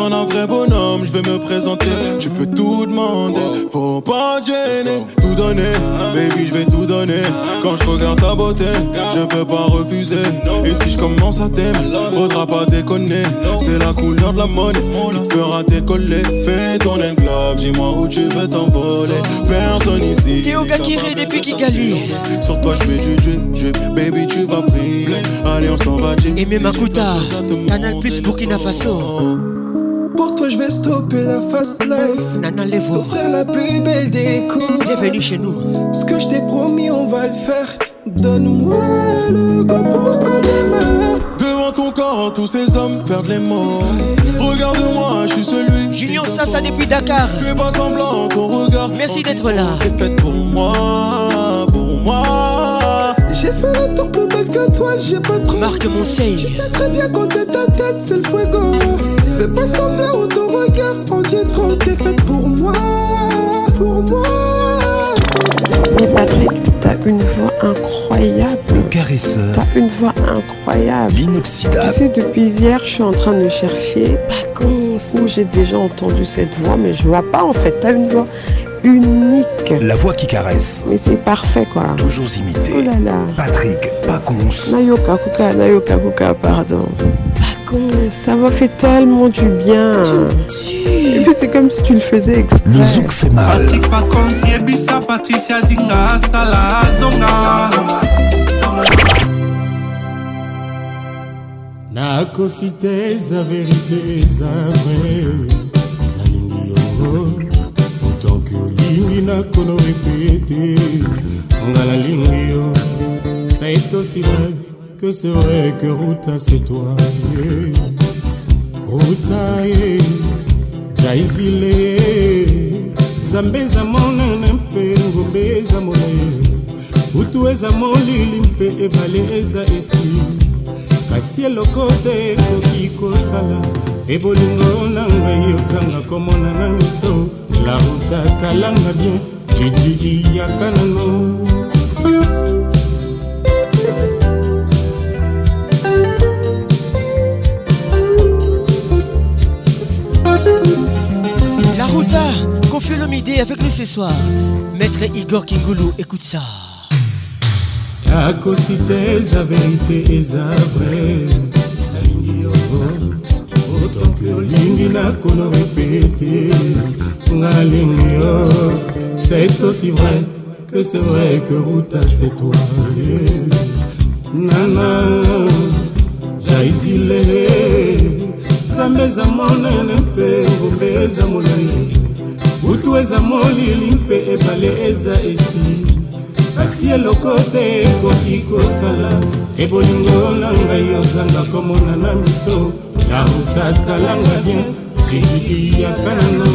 Besoin d'un vrai bonhomme, je vais me présenter. Tu peux tout demander, faut pas gêner. Tout donner, baby, je vais tout donner. Quand je regarde ta beauté, je peux pas refuser. Et si je commence à t'aimer, faudra pas déconner. C'est la couleur de la monnaie qui te fera décoller. Fais le globe, dis-moi où tu veux t'envoler. Personne ici. Théo Gakiré depuis Kigali. Sur toi, je mets du drip, drip. Baby, tu vas briller. Allez, on s'en va, Jay. Aimé Makuta. Canal Plus Burkina Faso. Je vais stopper la fast life. Nana Levo. T'offrir la plus belle des cours. Bienvenue chez nous. Ce que je t'ai promis, on va le faire. Donne-moi le go pour qu'on démarre. Devant ton corps, tous ces hommes perdent les mots. Regarde-moi, je suis celui. Junior Sassa depuis Dakar. Fais pas semblant, ton regard. Merci d'être là. T'es faite pour moi, pour moi. J'ai fait le tour plus belle que toi, j'ai pas trop. Marc Monseil. Tu sais très bien quand t'es ta tête, c'est le fuego. Fais pas semblant, ton regard, on dit trop, t'es faite pour moi, pour moi. Mais Patrick, t'as une voix incroyable. Le caresseur, T'as une voix incroyable. Tu l'inoxydable. sais, depuis hier, je suis en train de chercher où j'ai déjà entendu cette voix, mais je vois pas en fait. T'as une voix unique. La voix qui caresse, Mais c'est parfait quoi. toujours Oh imité. là là. Patrick Pacons. Nayoka Kuka, Nayoka Kuka, pardon. Ça m'a fait tellement du bien. Et puis c'est comme si tu le faisais exprès. Le zouk fait mal. patrick pacons yebisa patricia zinga asala zonga nakosi te eza verite eza vrai nalingi yo otanke olingi nakona repete nga nalingi yo ça est aussi vrai que c'est vrai que ruta c'est toi. Yeah. ruta ye jaizile zambe eza monene mpe ngombe eza molai butu eza molili mpe ebale eza esi. Kasi eloko te ekoki kosala. Ebolingo na ngai ozanga komona na miso laruta talanga bien. Jiji iyaka nano nous ce soir. Maître Igor Kingoulou, écoute ça. nakosi te eza verite eza vrai nalingi yo otanke olingi nakona repete nga nalingi yo c'est aussi vrai que c'est vrai que ruta c'est toi nana jaizile zambe eza monene molili mpe ebale eza esi. Kasi eloko te ekoki kosala te bolingo na ngai ozanga komona na miso. Na otatalanga bien jijiki ya kanano.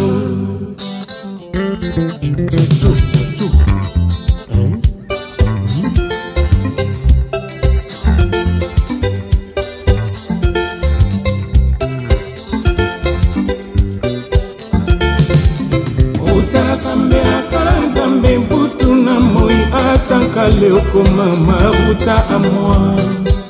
mobale okoma maruta a moi.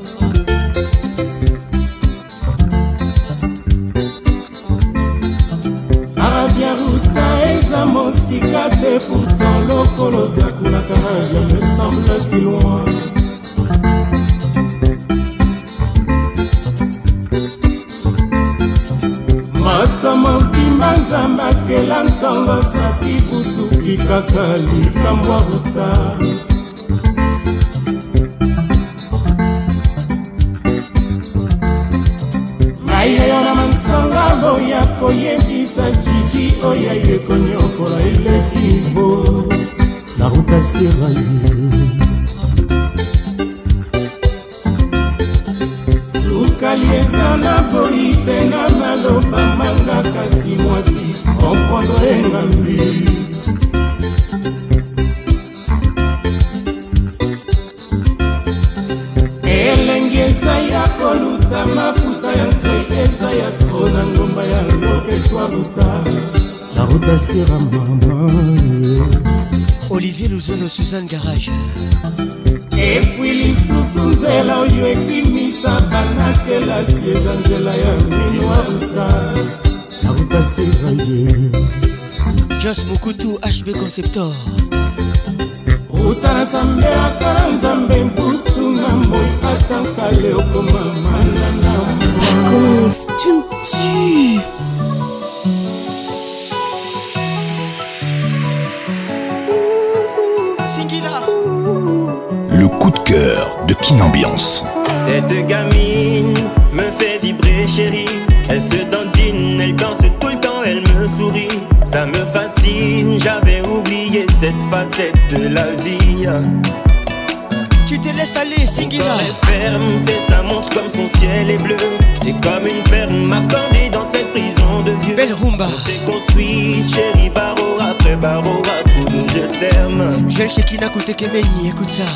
récepteur. tegemeni ye kuta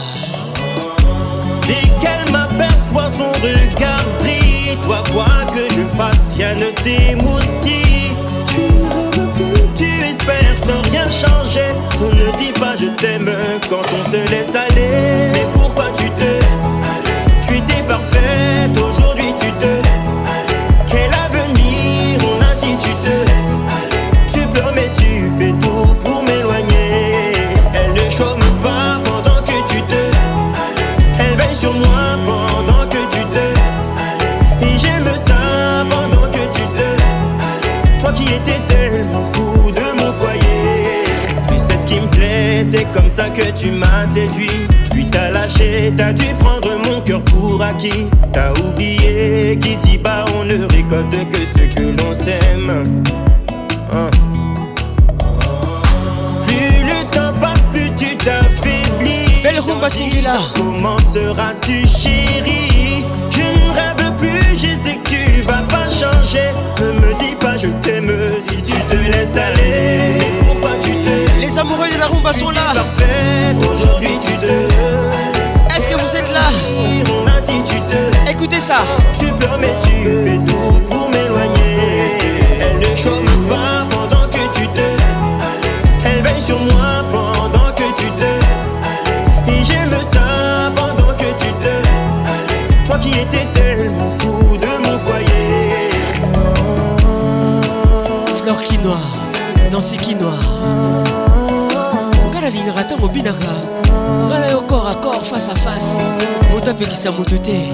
nakokisa moto te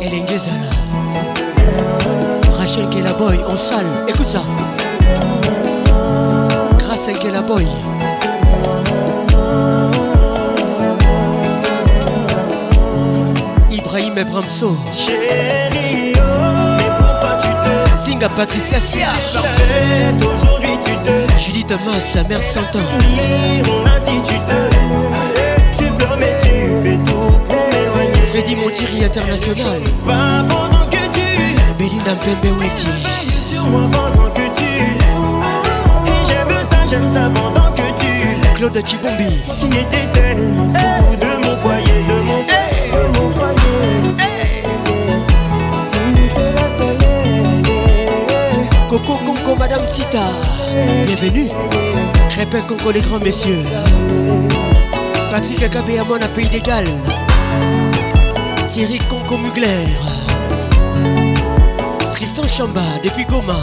elenge ezala rachel kelaboy en salle. Écoute ça. Grâce à kelaboy Ibrahim Ebramso Chérie, oh, mais pourquoi tu te Zinga Patricia Sia Aujourd'hui tu te Judith Thomas, sa mère s'entend On ainsi tu te Freddy Montieri international. Belinda Weti. j'aime ça, j'aime ça pendant que tu. Claude Chibombi. Qui était tellement de mon foyer, de mon foyer. Coco Conco, Madame Sita. Bienvenue. Répète Conco, les grands messieurs. Patrick Akabé à mon pays d'égal. Thierry Conco Mugler. Tristan Chamba depuis Goma.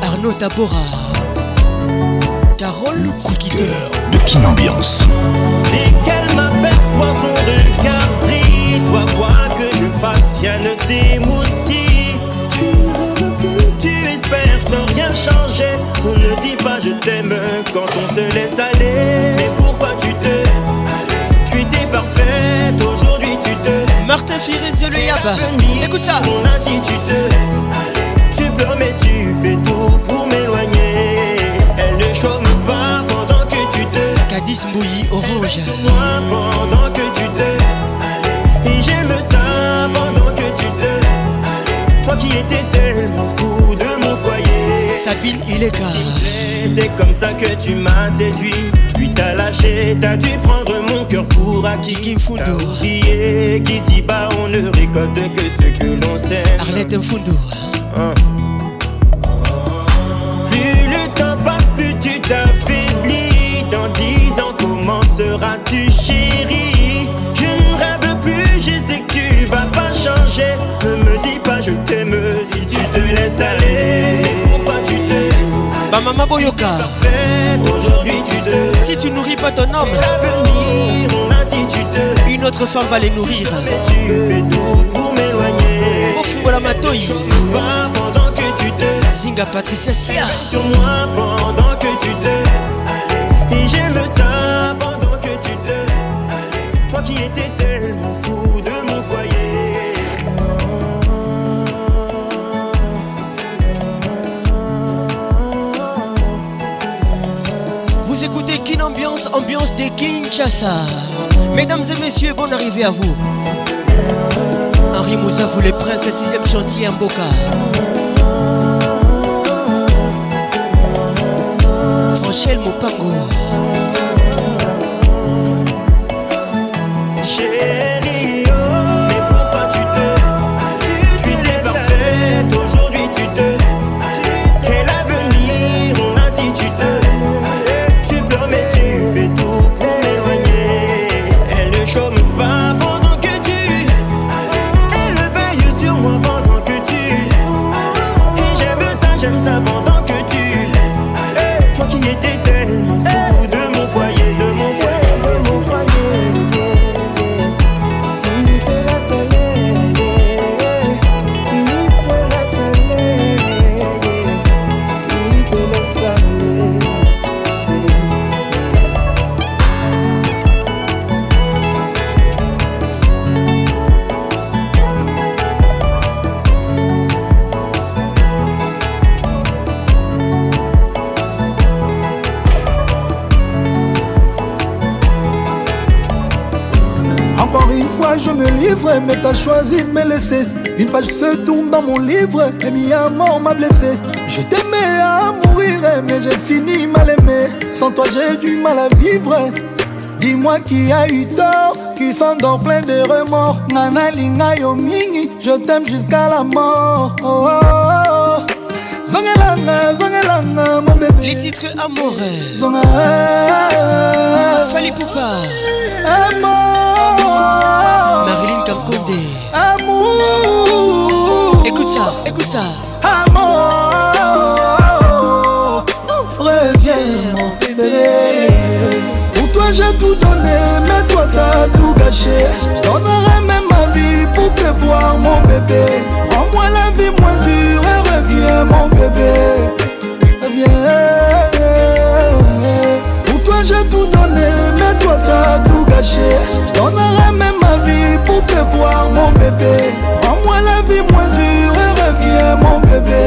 Arnaud Tabora. Carole Sikite. de Kin Ambiance. Dès qu'elle m'aperçoit son regard brille Toi quoi que je fasse, rien ne t'émoustille Tu ne veux plus, tu espères sans rien changer On ne dit pas je t'aime quand on se laisse aller Mais Martin Firenze le Yaba. Écoute ça. On a si tu te laisses aller Tu pleures mais tu fais tout pour m'éloigner Elle ne chôme pas pendant que tu te Cadis Mbouyi Orange. moi pendant que tu te laisses aller. Et j'aime ça pendant que tu te laisses aller. Moi qui étais tellement fou de mon foyer. Sabine Ileka. C'est comme ça que tu m'as séduit. Puis t'as lâché, t'as dû prendre mon cœur pour acquis. T'as oublié qu'ici bas on ne récolte que ce que l'on sait. Arlette Mfundo. Plus Ba Mama Boyoka. Parfait, aujourd'hui tu te Si tu nourris pas ton homme, L'avenir, on une autre femme va les nourrir. Tu fais tout pour m'éloigner. Ofungola Matoyi. Pas pendant que tu te Zinga Patricia Sia. sur moi pendant Ambiance, des Kinshasa. Mesdames et messieurs, bonne arrivée à vous. Henri Moussa, vous les princes, 6ème chantier en Boca. Franchel Mopango. Choisi de me laisser. Une page se tourne dans mon livre, et mi amour m'a blessé. Je t'aimais à mourir, mais j'ai fini mal aimé. Sans toi, j'ai du mal à vivre. Dis-moi qui a eu tort, qui s'endort plein de remords. Nana linga yo mingi, je t'aime jusqu'à la mort. Oh, oh, oh. Zongelanga, zongelanga, mon bébé. Les titres amoureux. Zonga. Fali Poupa. Amour. Marilyn Kankonde. Amour. Écoute ça, écoute ça. Amour. Reviens, mon bébé. Pour toi, j'ai tout donné, mais toi, t'as tout gâché. Je donnerai même ma vie pour te voir, mon bébé. Rends-moi la vie moins dure et reviens, mon bébé. Reviens. Pour toi, j'ai tout donné, mais toi, t'as tout gâché. Je donnerai même la vie pour te voir mon bébé Rends-moi la vie moins dure et reviens mon bébé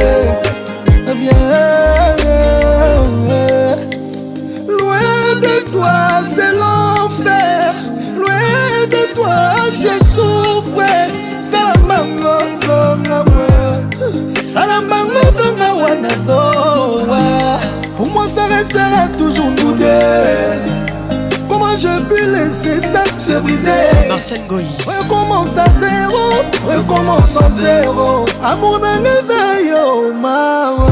Reviens Loin de toi c'est l'enfer Loin de toi je souffre Salamango zonga Salamango zonga wana Pour moi ça restera toujours nous deux je peux laisser ça se briser. Marcel Goy. Recommence à zéro Recommence à zéro. Amour d'un éveil mawa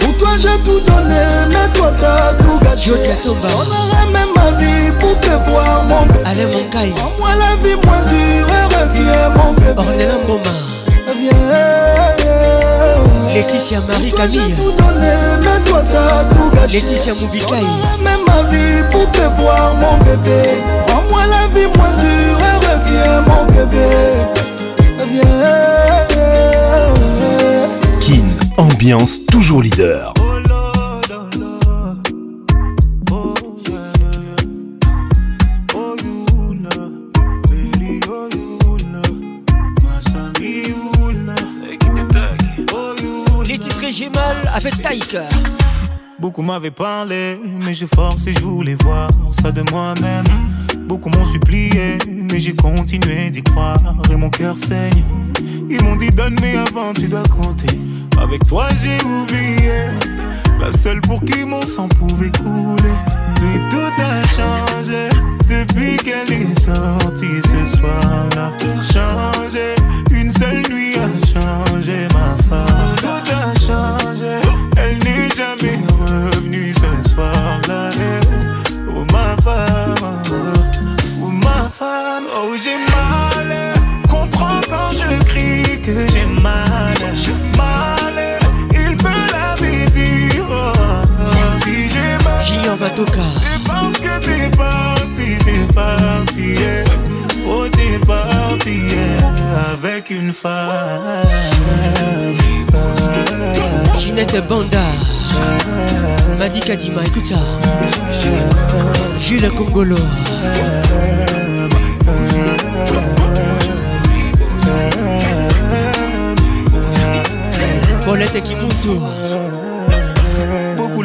Pour toi j'ai tout donné Mais toi t'as tout gâché. On aurait même ma vie pour te voir mon bébé. Allez mon caille Moi la vie moins dure Reviens mon bébé. Ornella Mboma. Viens Laetitia Marie Camille. J'ai tout donné mais toi t'as tout gâché. Laetitia Moubikaï Même ma vie pour te voir mon bébé. Rends-moi la vie moins dure et reviens mon bébé. Viens Kin, ambiance toujours leader. J'ai mal avec Taïka Beaucoup m'avaient parlé, mais j'ai forcé, je voulais voir ça de moi-même. Beaucoup m'ont supplié, mais j'ai continué d'y croire et mon cœur saigne. Ils m'ont dit donne mais avant tu dois compter. Avec toi j'ai oublié, la seule pour qui mon sang pouvait couler. Mais tout a changé depuis qu'elle est sortie ce soir-là. Changé, une seule nuit a changé ma femme. C'est parce que t'es parti, t'es parti. yeah. Oh, t'es parti yeah, avec une femme. Ginette Banda Madi Kadima écoute ça Jules Congolo Paulette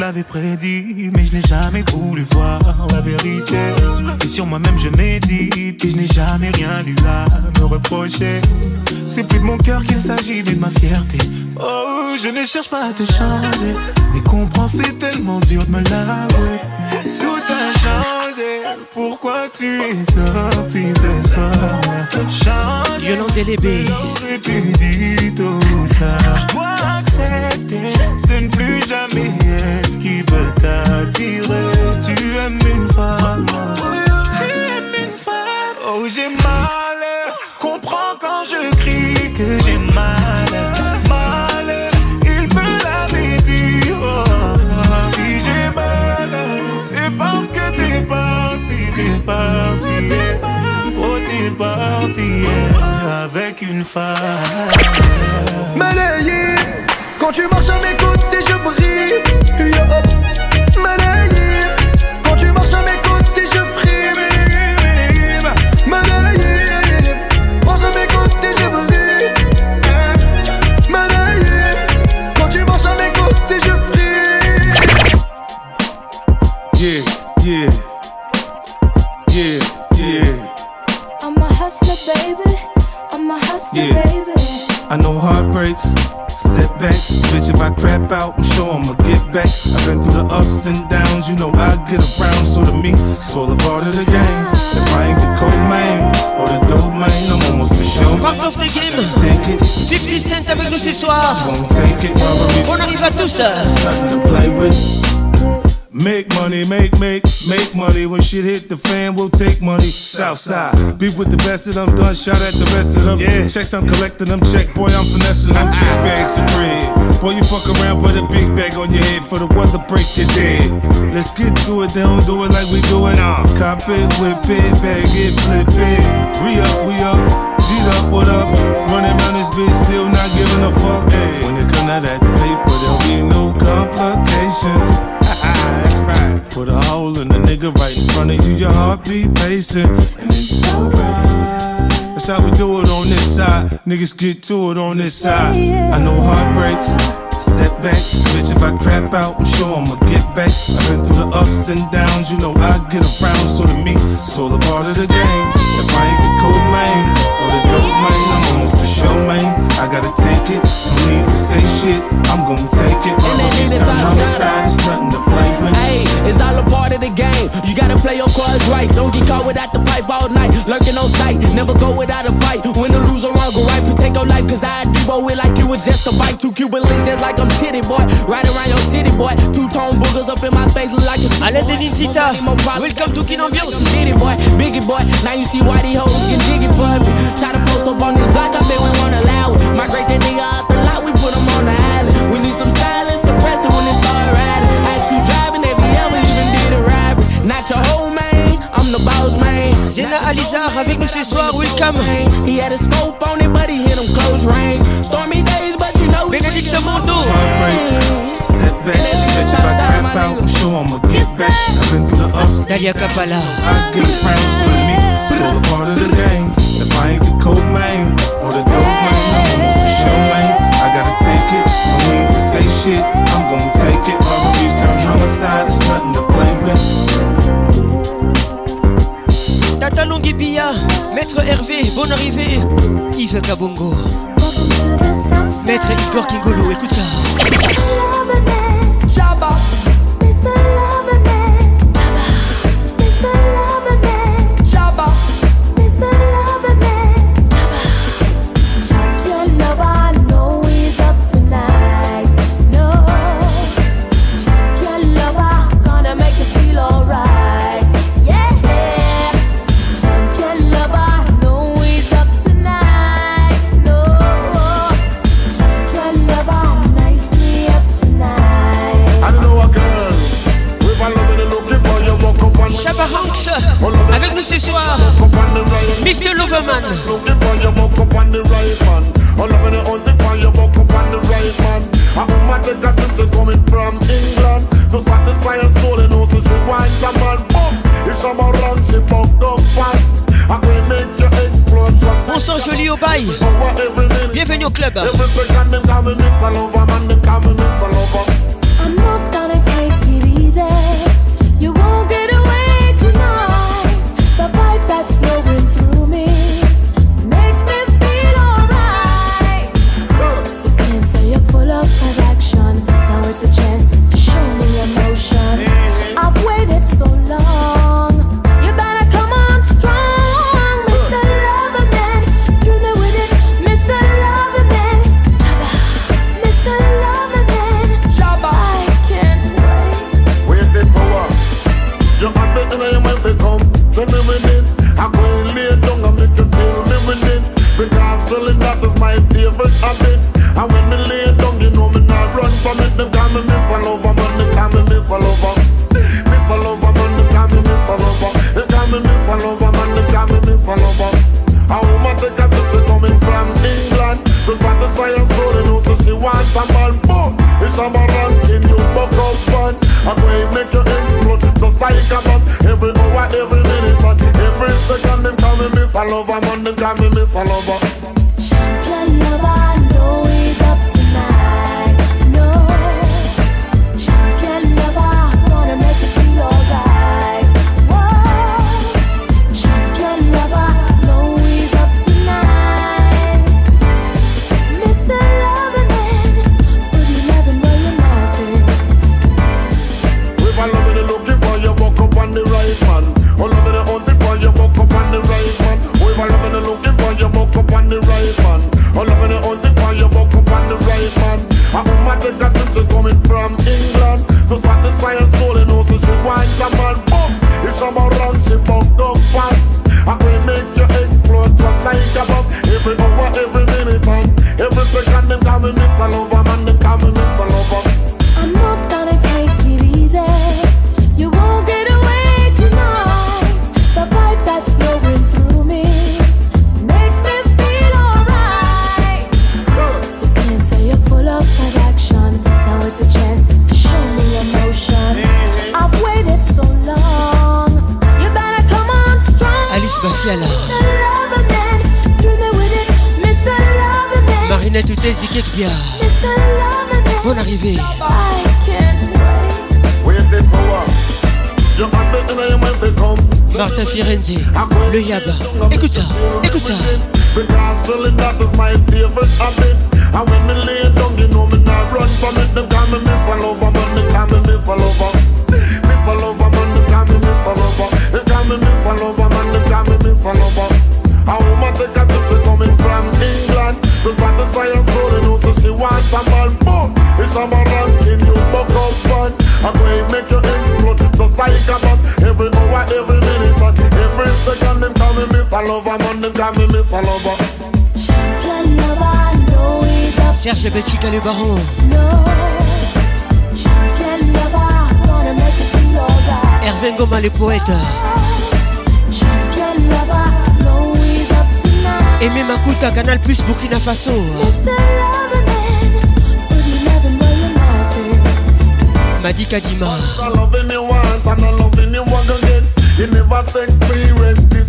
L'avaient prédit, mais je n'ai jamais voulu voir la vérité. Et sur moi-même, je médite, et je n'ai jamais rien eu à me reprocher. C'est plus de mon cœur qu'il s'agit, mais de ma fierté. Oh, je ne cherche pas à te changer, mais comprends, c'est tellement dur de me l'avouer. Tout a changé, pourquoi tu es sorti ce soir? Change, Violent Délébé Aurais-tu dit tôt ou tard? Je dois accepter de ne plus jamais être qui peut t'attirer. Tu aimes une femme. Tu aimes une femme. Oh j'ai mal. Comprends quand je crie que j'ai mal. Mal. Il me l'avait oh, Si j'ai mal C'est parce que t'es parti T'es parti. Oh t'es parti avec une femme. Malayé, quand tu marches à côtés, je brille. Yo. Soir won't take it, robbery. On arrive à tous Nothing to play with. Make money, make, make, make money. When shit hit the fan, we'll take money. Southside. Be with the best of them, done shot at the rest of them. Yeah. Checks, I'm collecting them. Check, boy, I'm finessing them. Big bags of bread. Boy, you fuck around, put a big bag on your head for the weather break your dead. Let's get to it, they don't do it like we do it. Uh. Cop it, whip it, bag it, flip it. Re up, we up. What up, what up? Running around this bitch, still not giving a fuck. Hey, when it come to that paper, there'll be no complications. That's [LAUGHS] right. Put a hole in the nigga right in front of you, your heartbeat pacing. And it's so bad. That's how we do it on this side. Niggas get to it on this side. I know heartbreaks setbacks. Bitch, if I crap out, I'm sure I'ma get back. I've been through the ups and downs, you know I get around. So to me, it's all a part of the game. If I ain't the cold man, main, I'm almost for your main. I gotta take it, no need to say shit. I'm gonna take it. All of these times homicide, it's nothing to play with. Hey, it's all a part of the game. You gotta play your cards right. Don't get caught without the pipe all night, lurking on sight. Never go without a fight. Win or lose or wrong, go right, protect your life, cause I roll it like you was just a bike. Two Cuban links just like I'm titty boy. Ride around your city boy. Two tone boogers up in my face look like a. Allez, Denisita, welcome to Kin Ambiance. City boy, Biggie boy. Now you see why these hoes get jiggy for me. Try to post up on this block, I bet we won't allow it. Migrate that nigga out the lot, we put him on the island. We need some silence, suppress it when it start riding. Ask you driving, have you ever even did a robbery? Not your whole Zena Aliza avec nous ce soir, welcome. He had a scope on it, but he hit him close range. Stormy days, but you know he Benedict Mondo. Sit back, bitch, if I crap out, I'm sure I'ma get back. I've been through the ups. Dalia Kapala. I get friends with me, it's all a part of the game. If I ain't the cold man or the dope man, I'm a for sure man. I gotta take it. No need to say shit, I'm gonna take it. All of turn homicide, it's nothing to Tata Maître Hervé, bonne arrivée. Yves Kabongo, Maître Igor Kingolo. Écoute ça.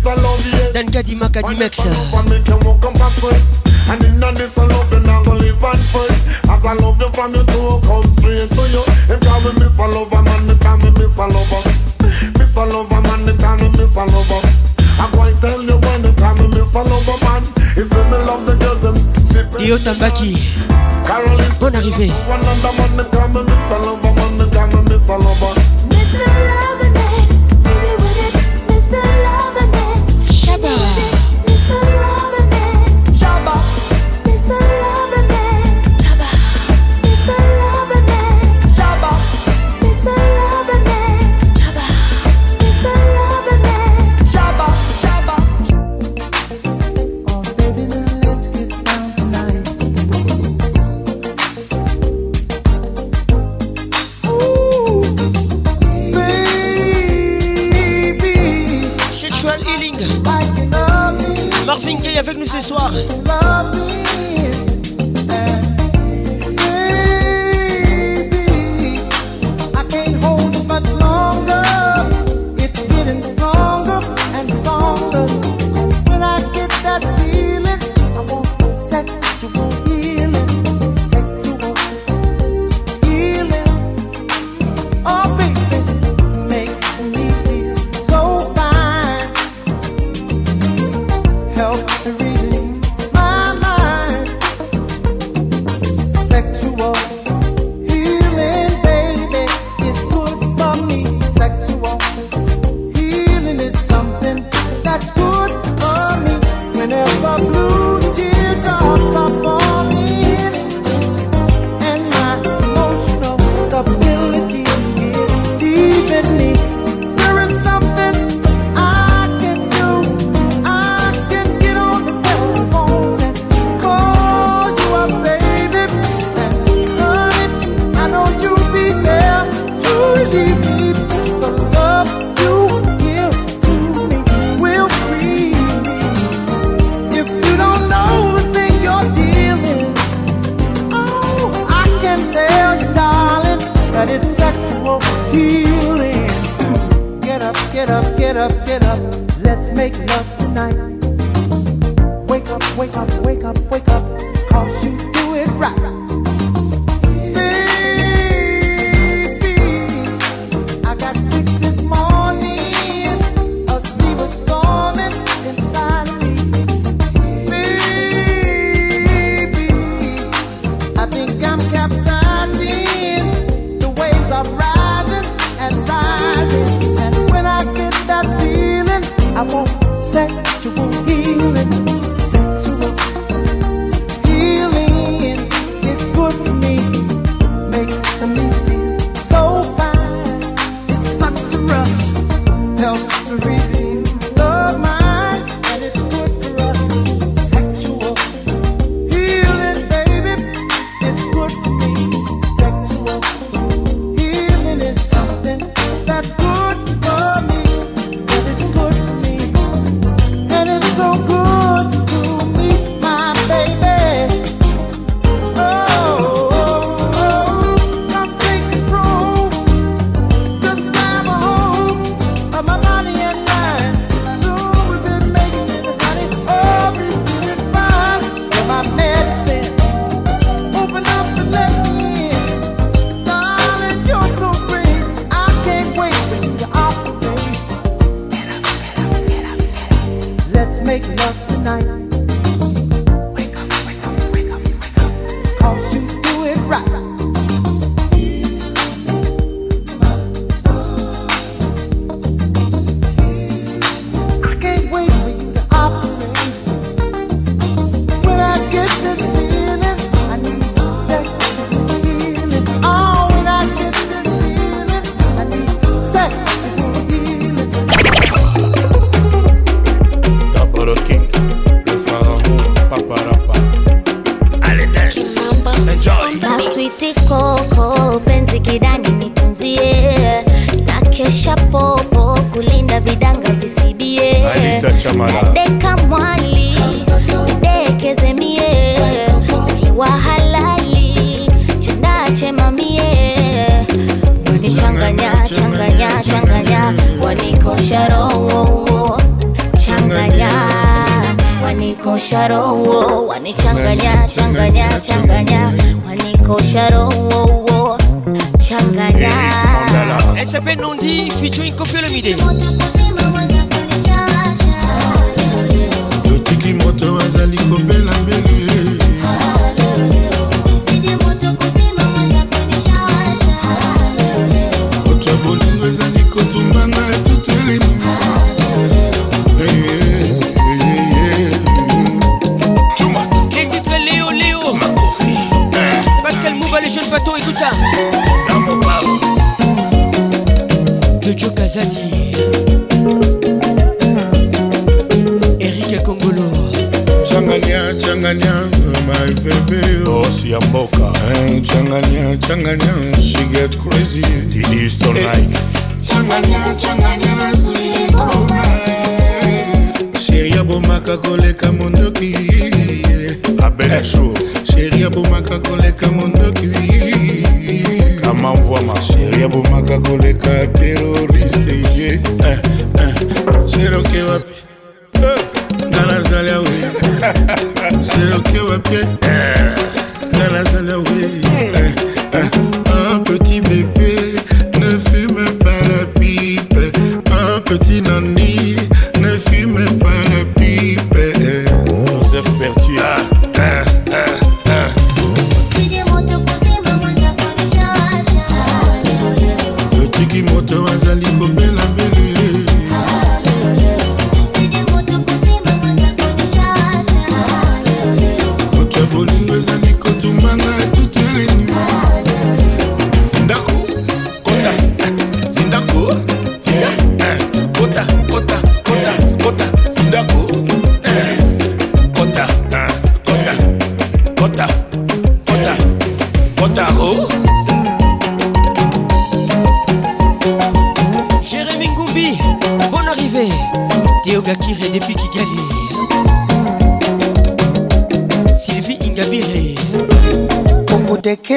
I love you. Dan Kadima Kadimex. Caroline. Bonne arrivée.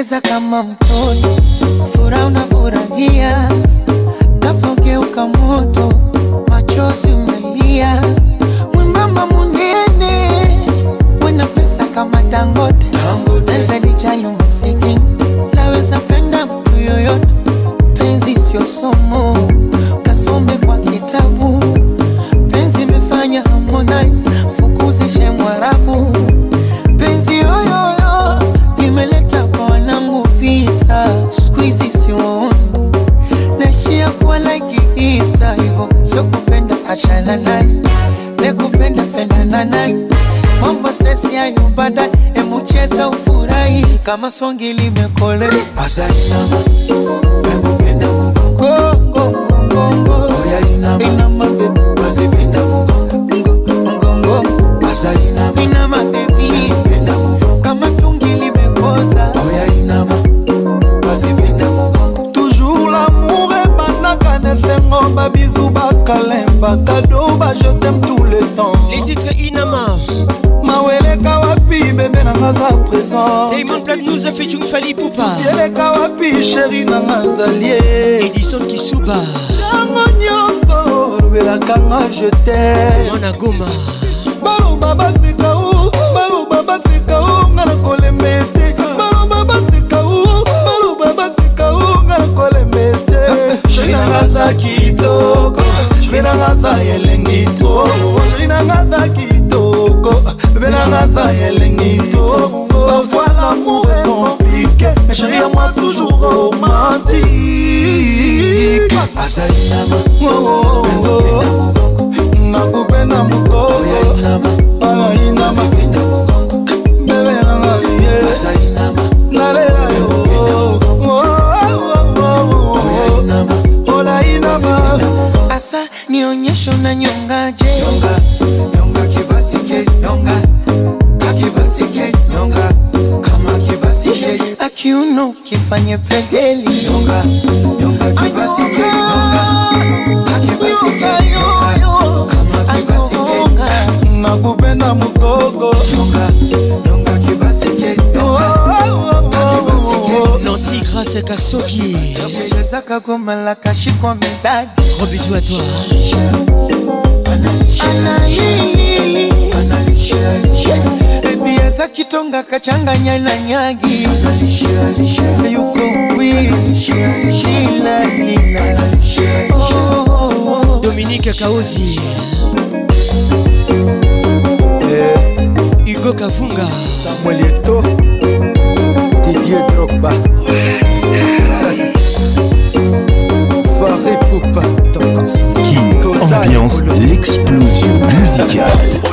Nacheza kama mtoni swangili mekole azalama chevalier edison kisuba. Ntango nyonso olobelakanga jete mwana goma. comme malaka cachée comme dad. Gros bisous à toi. Baby aza kitonga kachanganya na nyagi. Yuko wiilaina oh. Dominique Kaozi Hugo eh. Kavunga Samuel Eto Didier Drogba. yeah. l'ambiance, l'explosion musicale.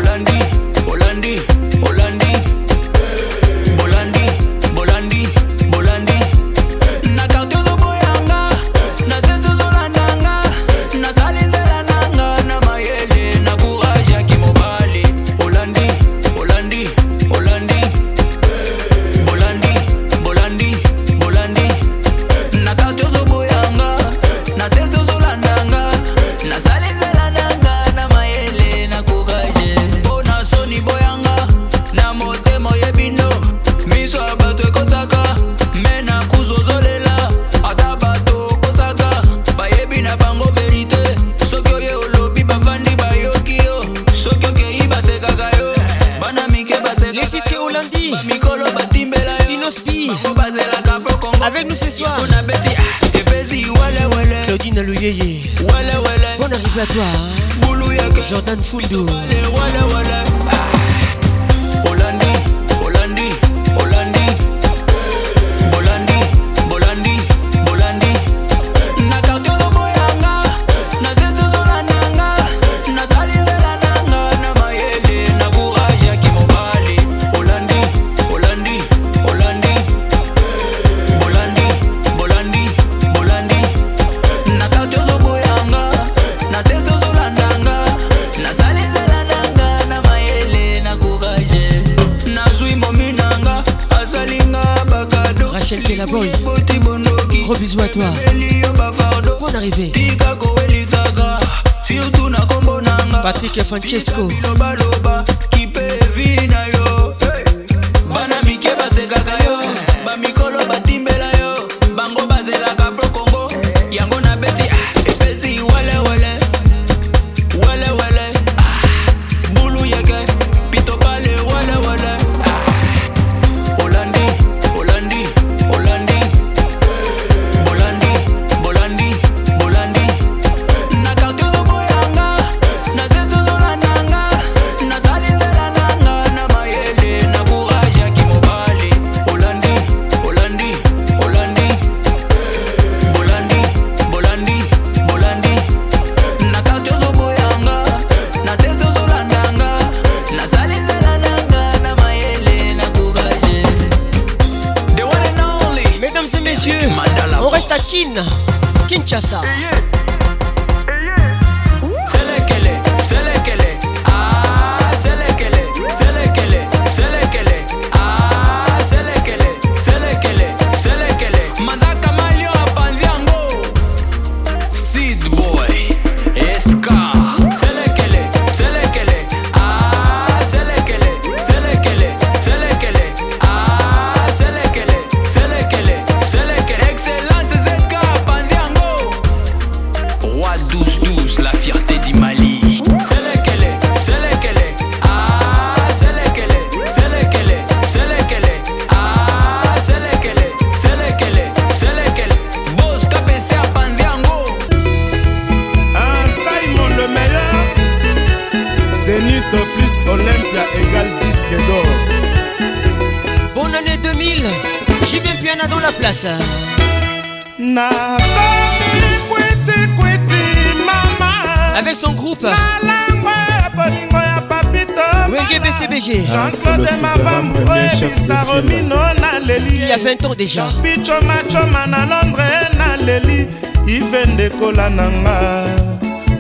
temps déjà. Bichomachoma na londres naleli ive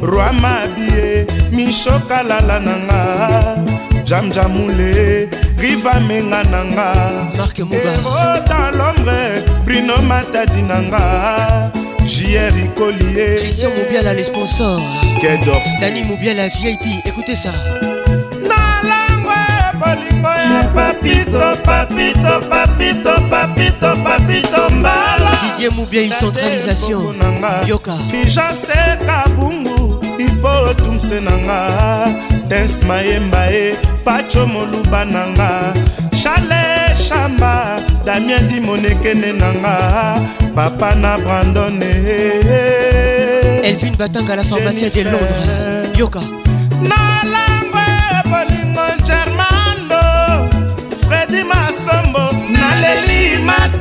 roi mabie riva menga écoutez ça. Bolingo ya papito papito papito papito papito mbala Didier Moubiaï, centralisation. Yoka. fijase kabungu ipo tumse nanga tens mayemba e pacho moluba nanga chale shamba damien dimonekene nanga papa na brandone Elvin Batanga, la pharmacienne de Londres. Yoka. nalangwe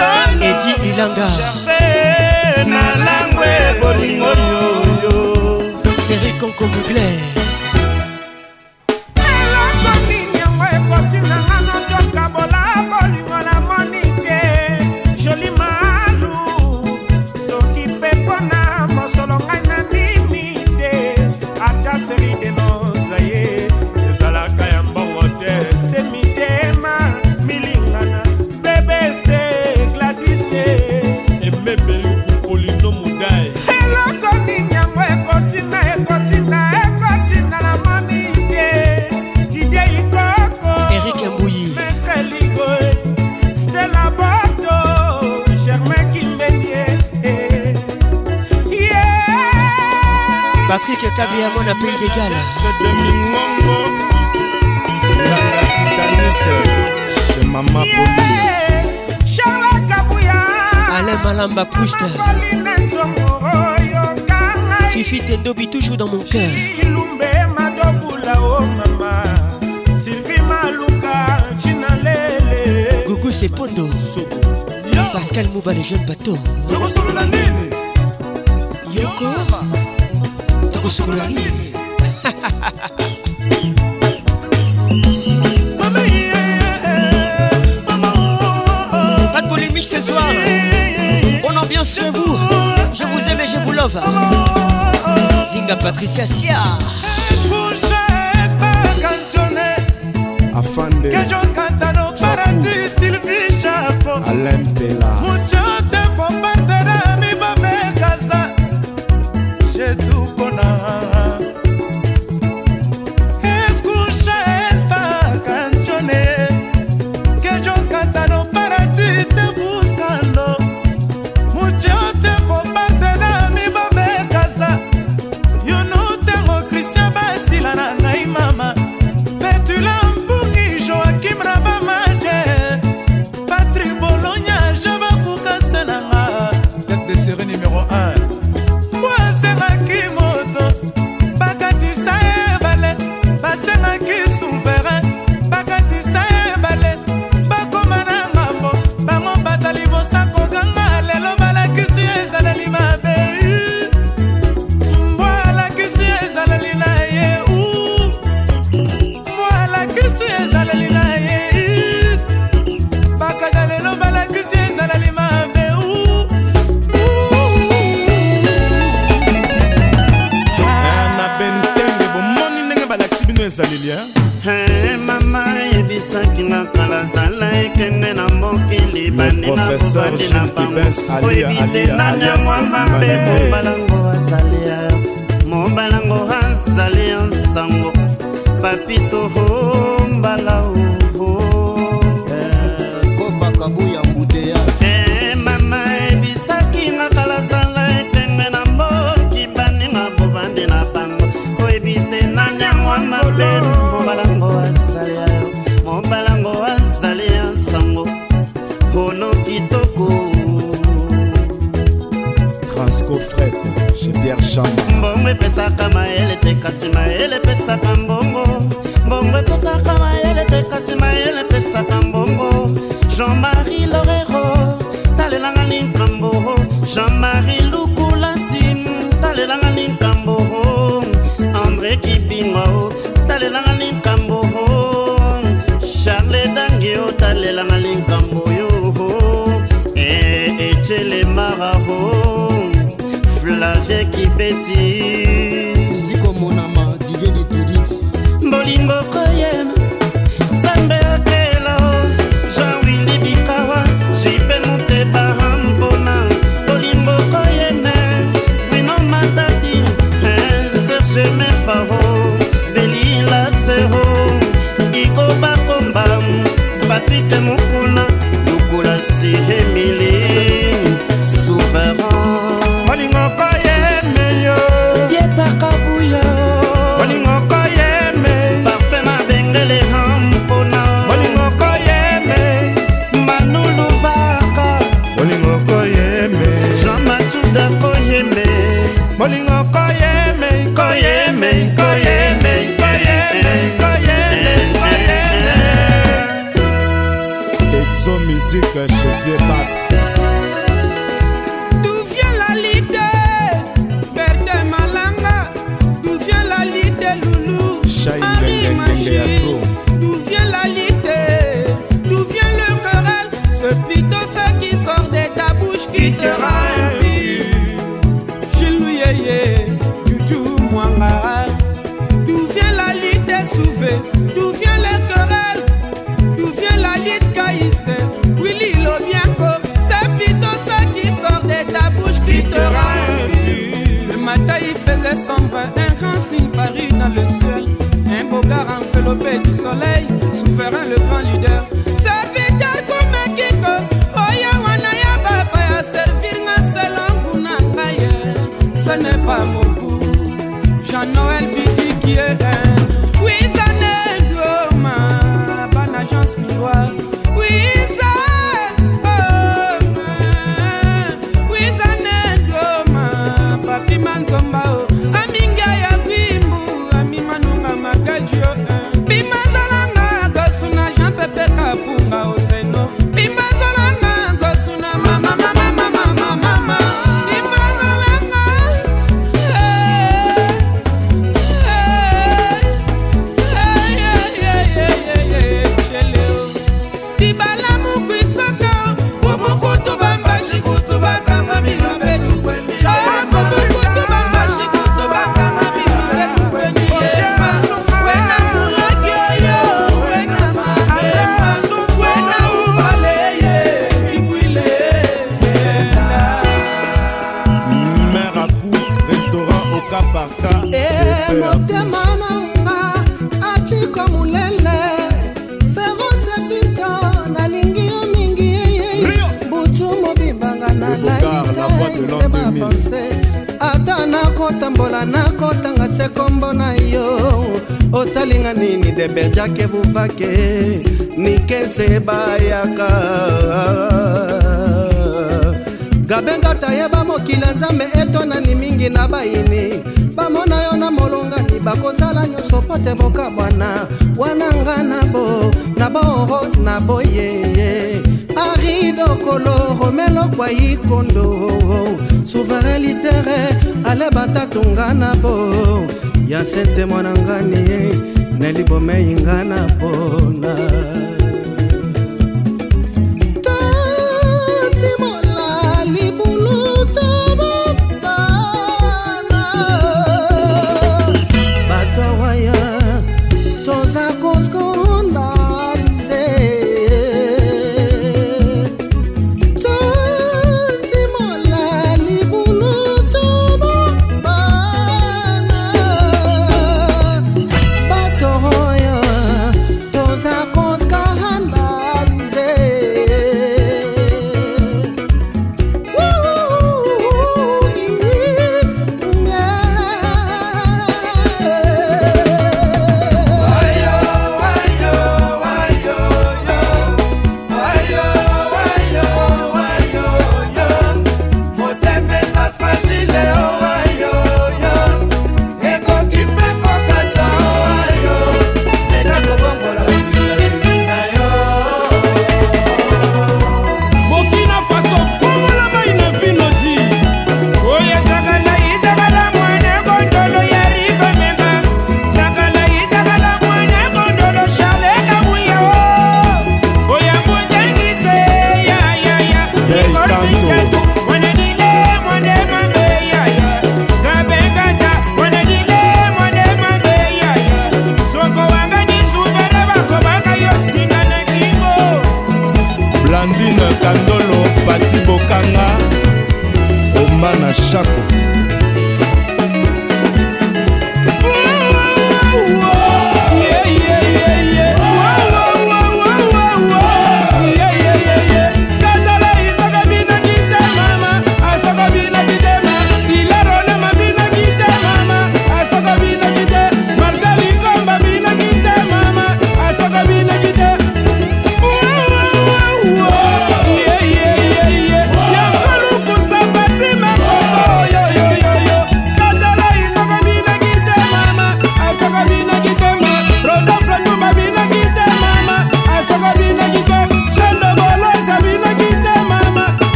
edi ilanga. Nalangwe bolingo yoyo seri konko mugler ya mwana pays de gala de mingongo nanga titanike chez mama poli. Charla kabuya. Alain malamba puste fifi tendobi toujours dans mon cœur. Ilumbe madobula o mama. Sylvie maluka chinalele gugu sepondo. Pascal mouba le jeune bateau. Tokosolola nini? Nini Pas de polémique ce soir. On ambiance sur vous. Je vous aime et je vous love. Zinga Patricia Sia. afande kejo kantano paradis sylvie chapo alain pela mucho ezaleli mama yebisaki na kalazala ekende na mokili. Baninga kobandi na bango. Oyebite nani yamwa mabe mobalango azalia mobalango azalia nsango. Papito o mbalao chamba mbongo epesaka mayele te kasi mayele epesaka mbongo. Mbongo epesaka mayele te kasi mayele epesaka mbongo. Jean-marie lorero talelanga linkambo jean-marie lukulasi talelanga linkambo andré kipinga o talelanga linkambo charle dange o talelanga linkambo yo. Ecelemaraho parfum kibeti sikomonama didie ditudit bolingo koyena nzambe akela jean-wili bikawa jibe moteba mpona bolingo koyene wino matadi serge mefaro belila sero ikobakomba patrike mokulu Imagine d'où vient la lité, d'où vient le querelle C'est plutôt ce qui sort de ta bouche qui te remplit Chilouyeye, du tout mwanga. D'où vient la lité souvée, d'où vient le querelle D'où vient la lite caïsse, Willy Lobianco C'est plutôt ce qui sort de ta bouche qui te remplit Le matin il faisait sombre du soleil. te bokabwana wana nga na bo na boro na boye. Aridokolo romelo kwai kondo souverain litere ale batatunga na bo. Ya sente mwana ngani nelibomei nga na bo.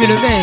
Monsieur le maire.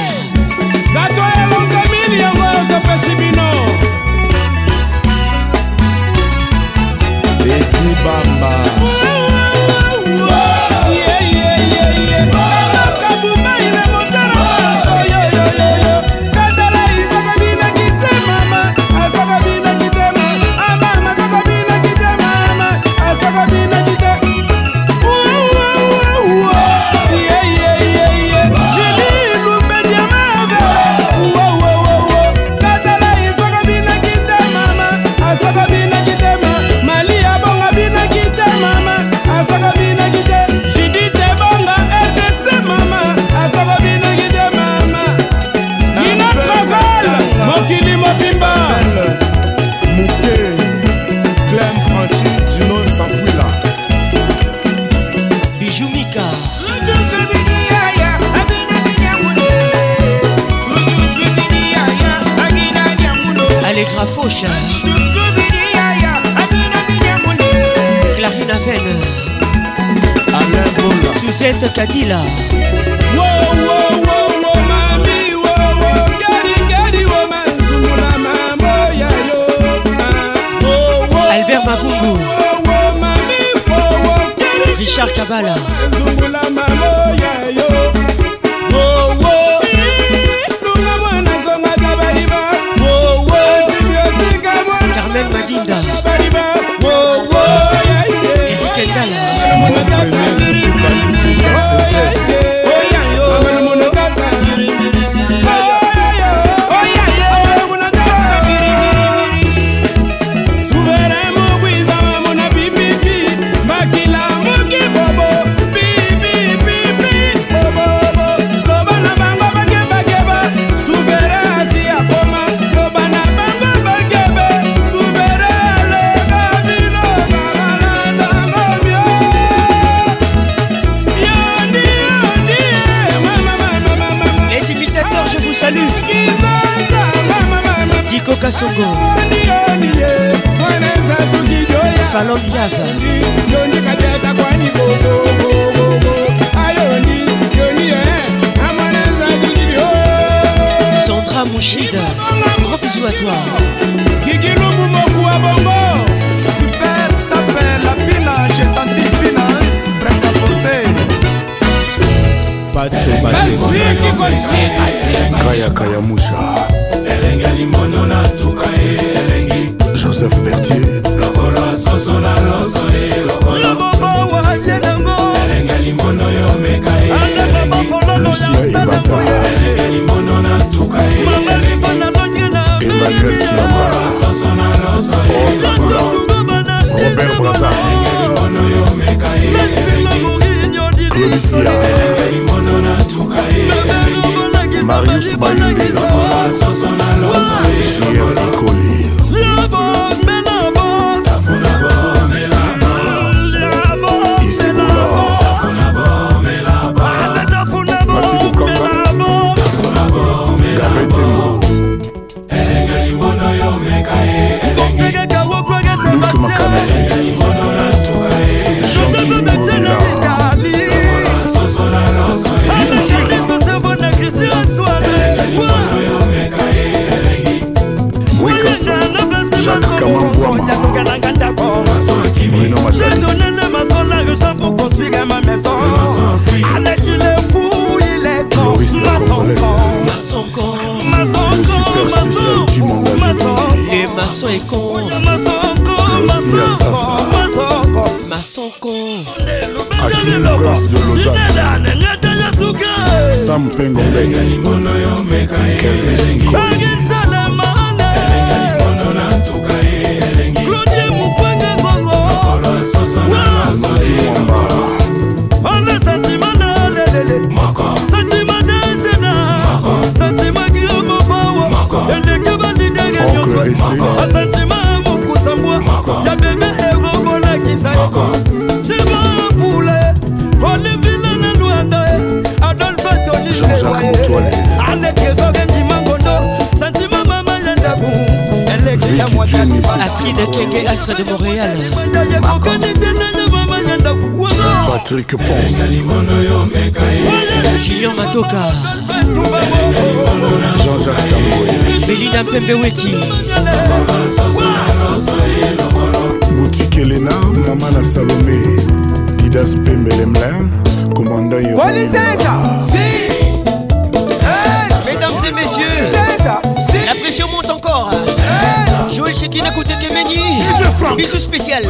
Spécial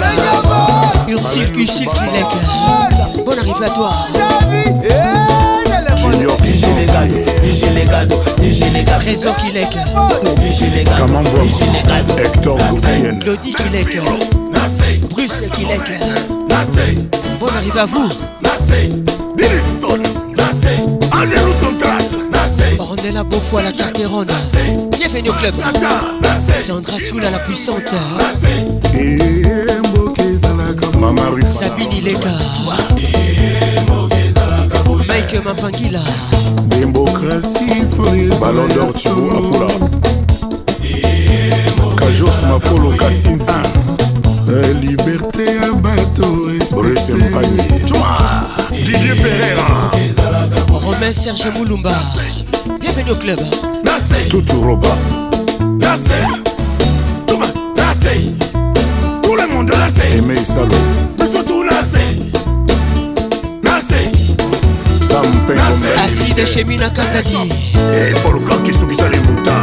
Ursule Ursule Kilek Bonne arrivée à toi Junior Trésor Kilek Kamamvwama Hector Gauthienne Claudie Kilek Bruce Kilek Bonne arrivée à vous Ornella Beaufoy la Carterone. Bienvenue au club. Sandra Soula la puissante Sabine Ileka. Mike Démocratie Ballon d'or Thibaut Apula Kajos Mafolo Kassinzi Euh, Liberté à bateau Bruce Mpani Didier Pereira Romain Serge Moulumba radio club. Tutu roba. Tout le monde nasei aimé salo. Biso tout nasei nasei sampengombe aside chemi na kazaki efoluka kisukisa limuta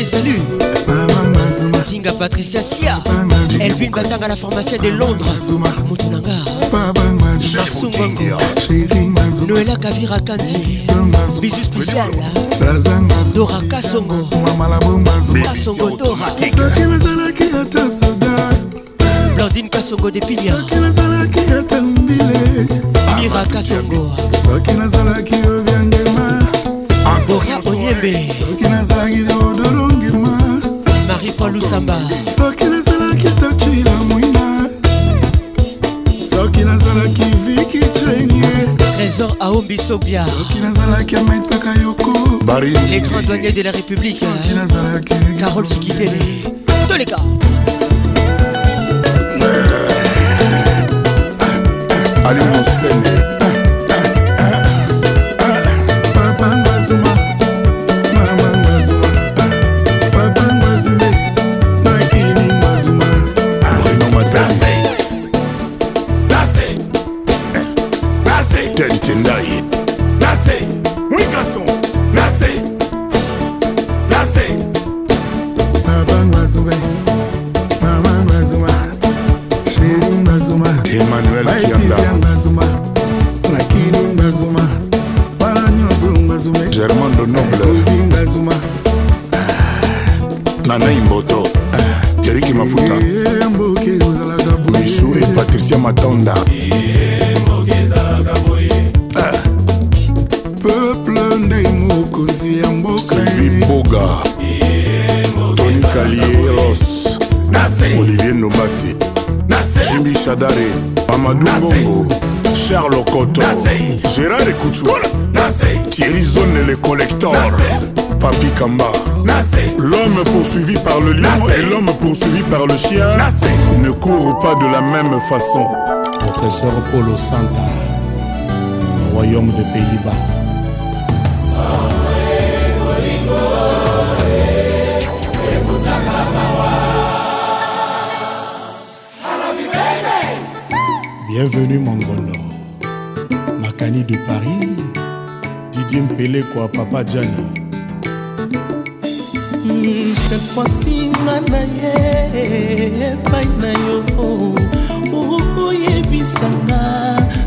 te salue zinga patricia sia. Elvin batanga la pharmacie de londres. Motonanga marsungongonoela kavira kandi. Bisu spécial dora kasongo. Kasongo dora. Blandine kasongo de pinia. Mira kasongo. Oria onyembe marie paul lusamba. Soki nazalaki tokila moina soki nazalaki viki trenie trésor aombisobia soki nazalaki ametaka yoko les grands douaniers de la république carole sikitele toleka allez mon seigneur gérard ekutu thierry zone le collector papi kamba. L'homme poursuivi par le lion et l'homme poursuivi par le chien ne courent pas de la même façon. Professeur Polo Santa, au royaume des Pays-Bas. Bienvenue Mangono, Makani de Paris, Didier Mpele quoi Papa Gianni. Cette fois-ci nga na ye epai na yo oyebisanga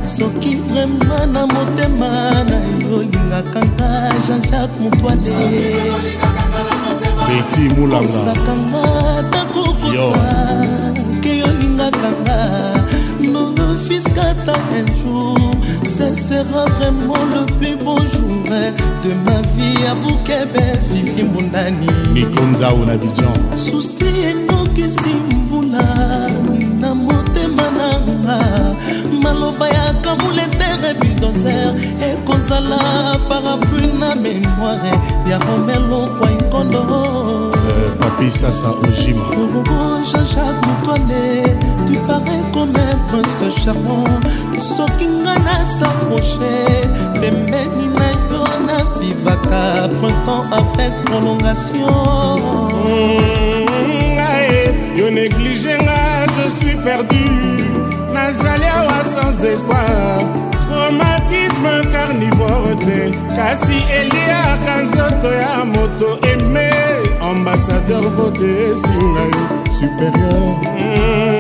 soki vraimen na motema na yo olingaka nga jean-jacques motoale Betty Moulanga. kosakanga nakokosa ke yolingaka nga nofiskata un jour ce sera vraiment le plus beau jour de ma vie à bukebe fifi mbundani Nikonzao na Dijon. susi enokisi mvula na motema nanga maloba ya kamuletere bildozer ekozala parapluie na mémoire. Ya romelo kwa nkondo Papi Sasa Ojima. Jean-Jacques Moutouale, tu parais comme un prince charmant. soki nga nasaproche pembeni na yo navivaka printemps avec prolongation. Ngai yo néglige nga je suis perdu. Nazali awa sans espoir. Traumatisme carnivore te kasi eliaka nzoto ya moto eme ambassadeur vote esinga yo supérieur. Mm,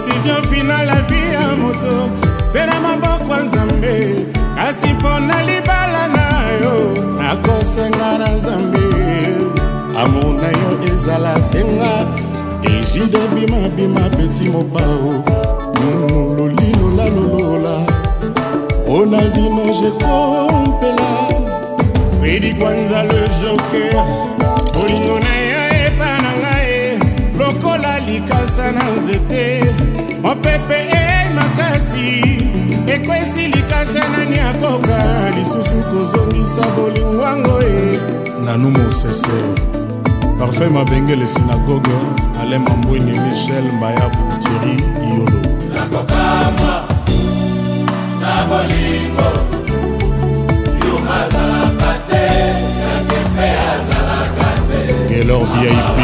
décision finale la vie ya moto. Se na maboko ya nzambe kasi mpo na libala na yo. Nakosenga na nzambe amour na yo ezala senga ejide bimabima peti mopao. Mm, lolilola lolola. Ronaldino jekompela fredi kwanza le joker. Bolingo na yo epa na ngai. Lokola likasa na nzete mopepe e makasi ekwesi likasa nani akoka lisusu kozongisa bolingo yango e Nanou Mosese. Parfait Mabengele Synagogue, Alain Mambouini, Michel Mbayabu, Thierry Iolo. nakokamwa na bolingo yumazalaka te yake mpe azalaka te Gaylor VIP,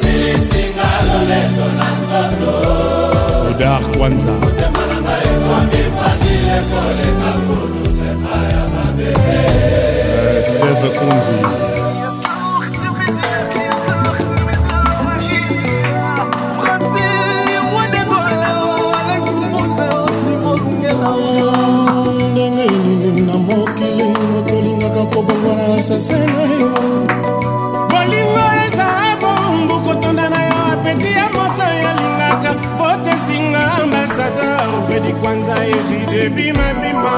silisinga lolendo na nzoto Odar Kwanza, motema na ngai ekomi fasile koleka kutu tema ya mabebe Steve Kunzi, ndenge nini na mokili moto olingaka kobongwana sase na yo bolingo eza bongu kotonda na yo apeti ya moto yalingaka Salvador Freddy Kwanza Ejide bima bima.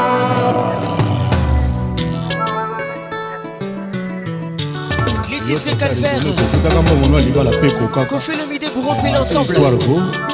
Les titres calvaires Kofutaka mwa mwana libala pe kokaka Kofelomide pour ensemble Histoire go.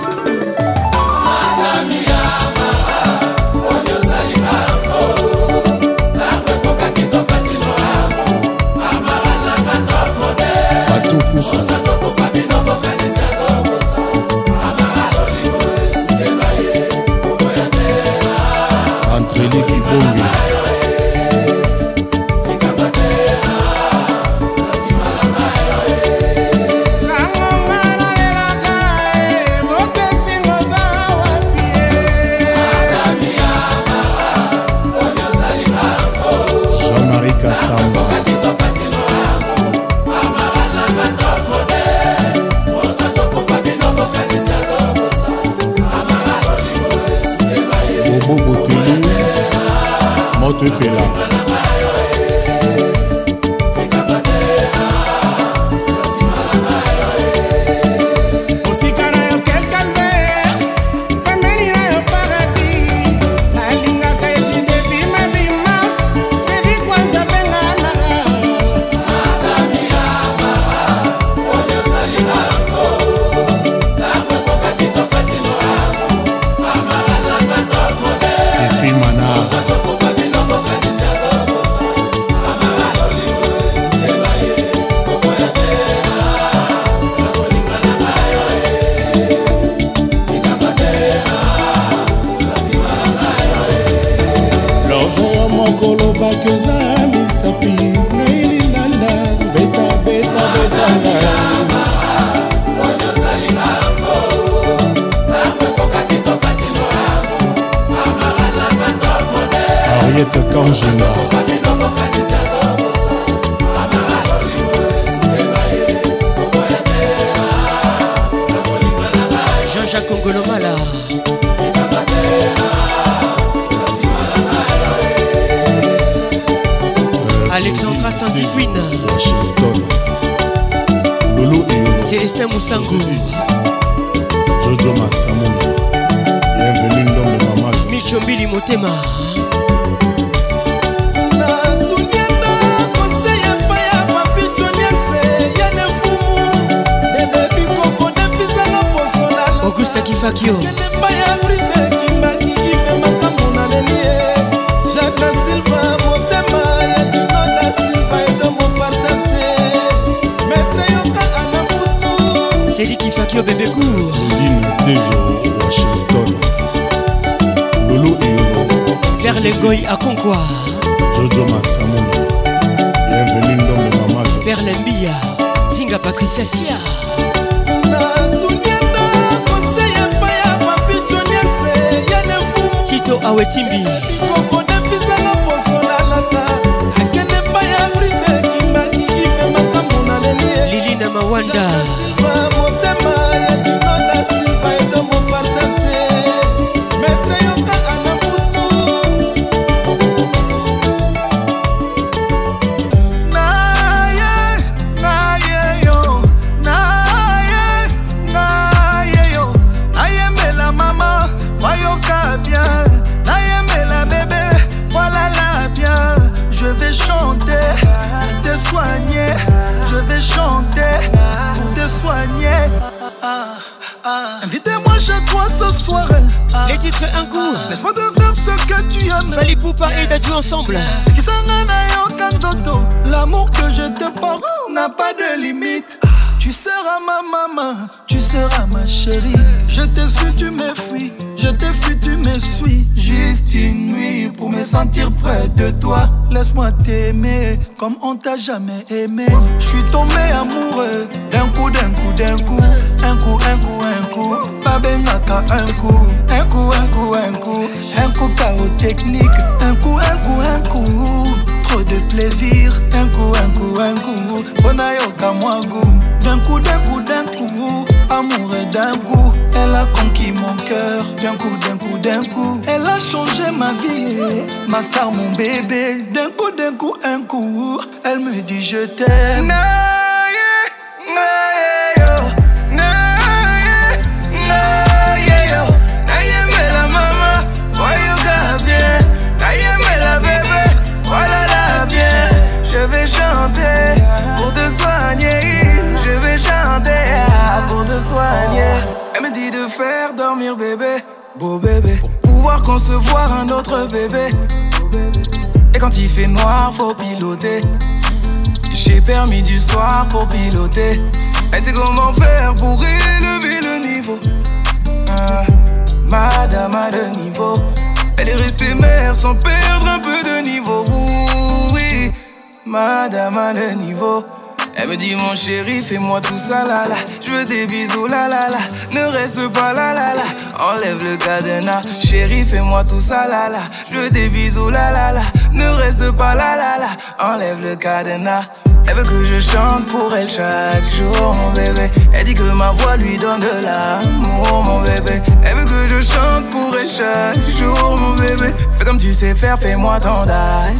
Fais-moi tout ça là là. Je veux des bisous là là là. Ne reste pas là là là. Enlève le cadenas. Chéri, fais-moi tout ça là là. Je veux des bisous là là là. Ne reste pas là là là. Enlève le cadenas. Elle veut que je chante pour elle chaque jour, mon bébé. Elle dit que ma voix lui donne de l'amour, mon bébé. Elle veut que je chante pour elle chaque jour, mon bébé. Fais comme tu sais faire, fais-moi ton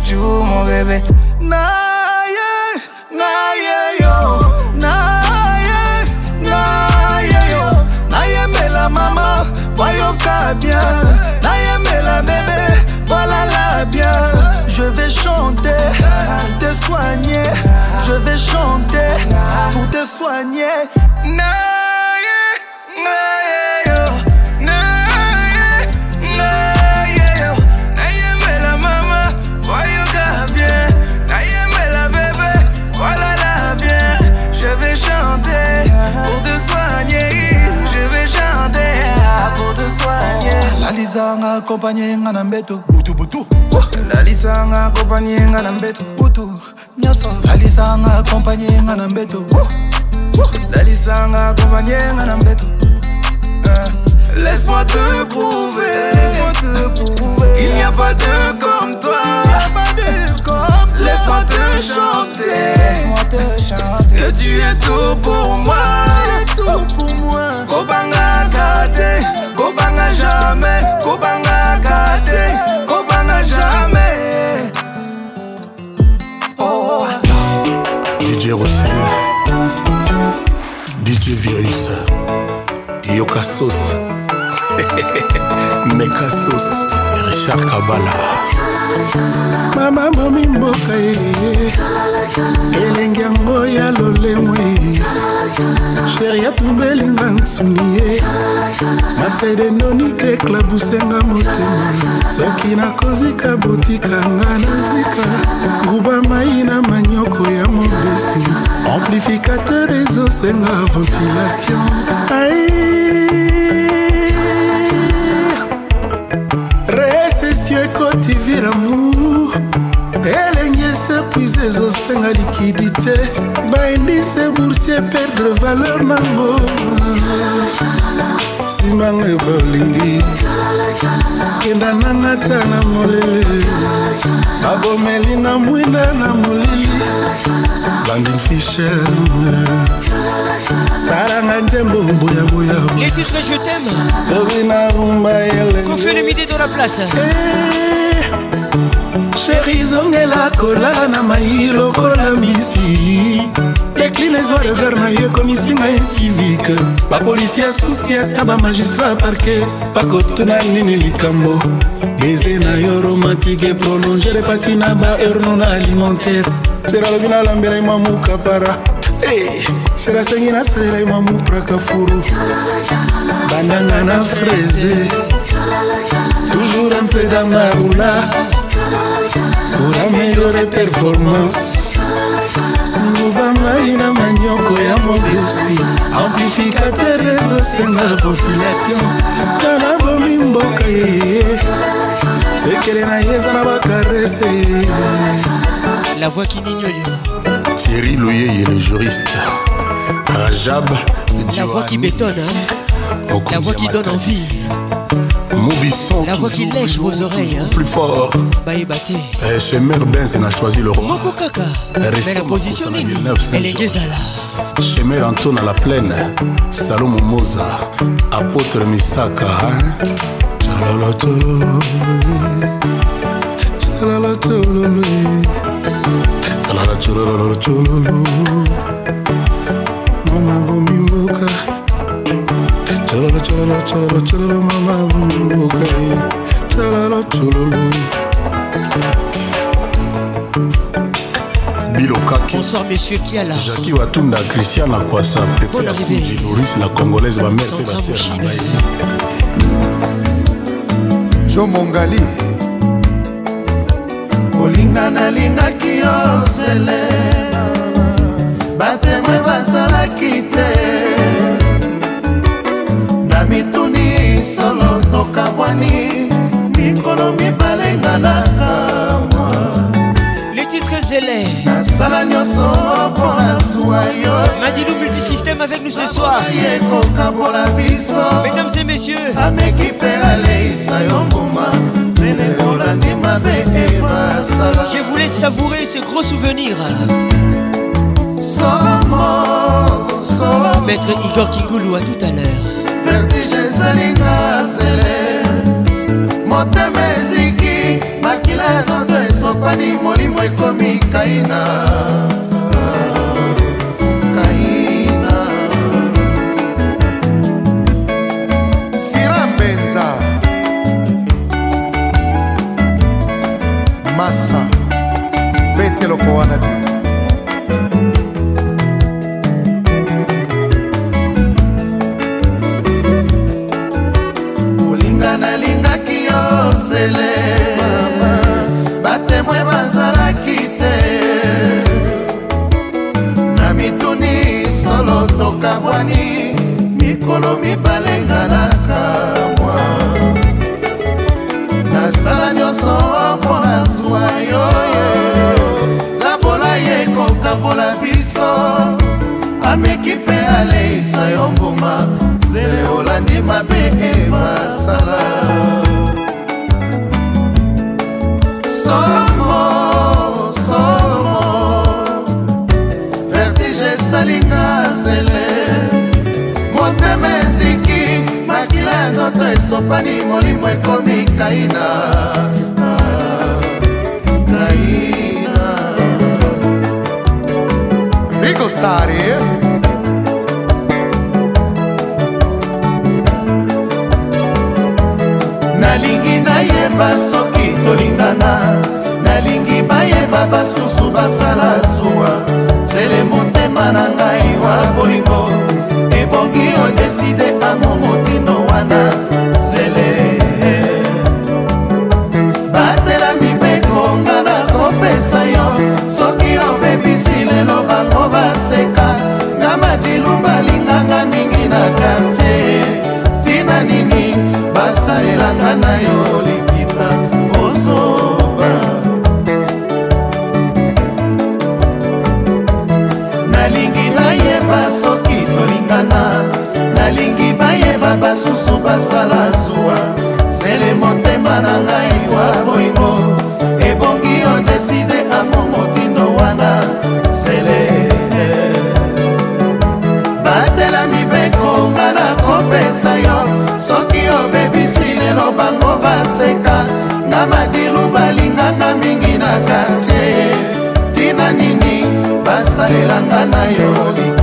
jour, mon bébé. Naye, naye, yo. Voyoka bien. Naye, mais la bébé, voilà la bien. Je vais chanter pour te soigner. Je vais chanter pour te soigner. Naye, soigner. La lisanga accompagné nga na mbeto butu butu. La lisanga accompagné nga na mbeto butu. Nyasa. La lisanga accompagné nga na mbeto. Nga na mbeto. Eh. Laisse-moi te prouver, laisse-moi te prouver qu'il n'y a pas de comme toi. Laisse-moi te chanter, laisse-moi te chanter que tu es tout pour moi, tout pour moi. Kobanga kate, kobanga jamais, kobanga kate, kobanga jamais. Oh. DJ Rossel DJ Virus Yoka Sauce [LAUGHS] Meka Sauce Richard Kabala. Mama momi mboka ye. Elengi yango ya lolemo ye sheri atumbelinga nsuni ye. Masede nonike eklabusenga motema soki nakozika botikanga na zika nguba mai na manyoko ya mobesi. Amplificateur ezosenga ventilation. Recesio ekoti viramour elengi esepuise ezosenga likidité baindise boursier perdre valeur nango simanga bolingi kenda nanga ta na molele babomelinga mwinda na molili. Bandin fisher talanga nzembo boyaboya Les titres je t'aime. tobi na rumba fait le midi dans la place. sheri zongela kolala na mai lokola mbisi declinaison regard na yo ekomisi ngai civike bapolisi ya susi ata bamagistrat parke bakotuna nini likambo. Beze na yo romantike prolonge repati na baheure non alimentaire. Sera alobi nalambelai mamuka Eh, sherasengi nasalela yo mamupraka furu. Bandanga na freze. Toujours un peu dans ma roula pour améliorer performance. Lobamai na manioko ya modesti. Amplificateur ezosenga population nga nabomi mboka ye. Sekele na ye eza na bakarese. La voix kinignoyo thierry loyeye le juriste rajab La voix qui bétonne. hein. La voix qui donne envie. Movie son La voix qui lèche vos oreilles. hein. plus fort Baye Baté. Eh, chez Mère Benz on a choisi le roi Moko Kaka. Mais la position Villeneuve, Elle est. Gezala. chez Mère Anton à la plaine salomo moza apôtre misaka hein. Tchalala, tchalala, talala colololo cololo mama bomi mboka cololo cololo cololo cololo mama bomi mboka talala cololo bilokaki. Bonsoir monsieur kiala jaki watunda christian na kwasa pepe ya kunji loris la congolaise bamere mpe basere na ngai jomongali kolinga nalingaki yo sele batemwe basalaki te. Na mituni solo tokabwani mikolo mibale nganaka mwa. Les titres zélés. nasala nyonso mpo nazwa yo. Madilou multisystème avec nous ce soir. ekokabola biso. Mesdames et messieurs, ameki mpe aleisa yo mbuma je voulais savourer ce gros souvenir. somo somo Maître Igor Kingoulou à tout à l'heure vertige esalinga zele motema eziki makila ya nzoto esopani molimo ekomi kaina zele batemwe bazalaki te. Na mituni solo tokabwani mikolo mibale nga nakamwa nasala nyonso mpo na zwa yoyo zabola ye kokabola biso. Ameki mpe aleisa yo mbuma nzoto esopani molimo ekomi kaina. Kaina. Rico Stari nalingi nayeba soki tolingana. Nalingi bayeba basusu basala zuwa sele motema na ngai wa bolingo. Ebongi odeside amo motindo wana baseka nga madilu balinganga mingi na kartier tina nini basalelanga na yo likita ozoba. Nalingi nayeba soki tolingana nalingi bayeba basusu basala zuwa sele motema na ngai wa bolingo nakopesa yo. Soki obebisi lelo bango baseka. Nga madilu balinganga mingi na kartier tina nini basalelanga na yo likita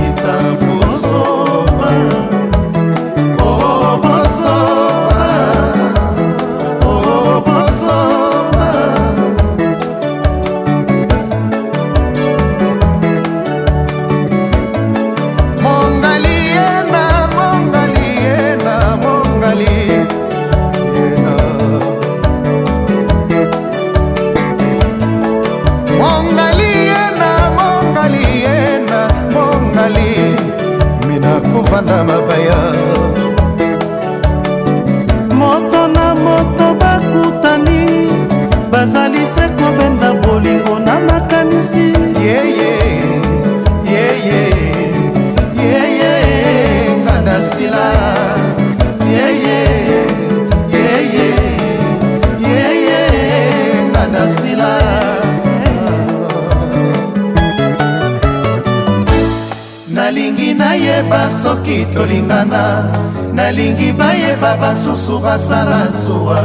nalingi bayeba basusu basala zuwa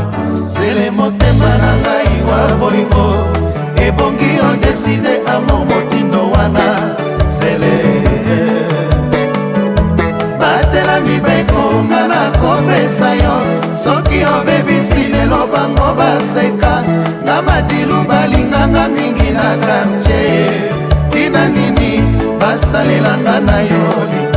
zele motema na ngai wa bolingo. Ebongi odeside amour motindo wana. Zele batela mibeko nga nakopesa yo. Soki obebisi lelo bango baseka. Nga madilu balinganga mingi na kartier tina nini basalelanga na yo likita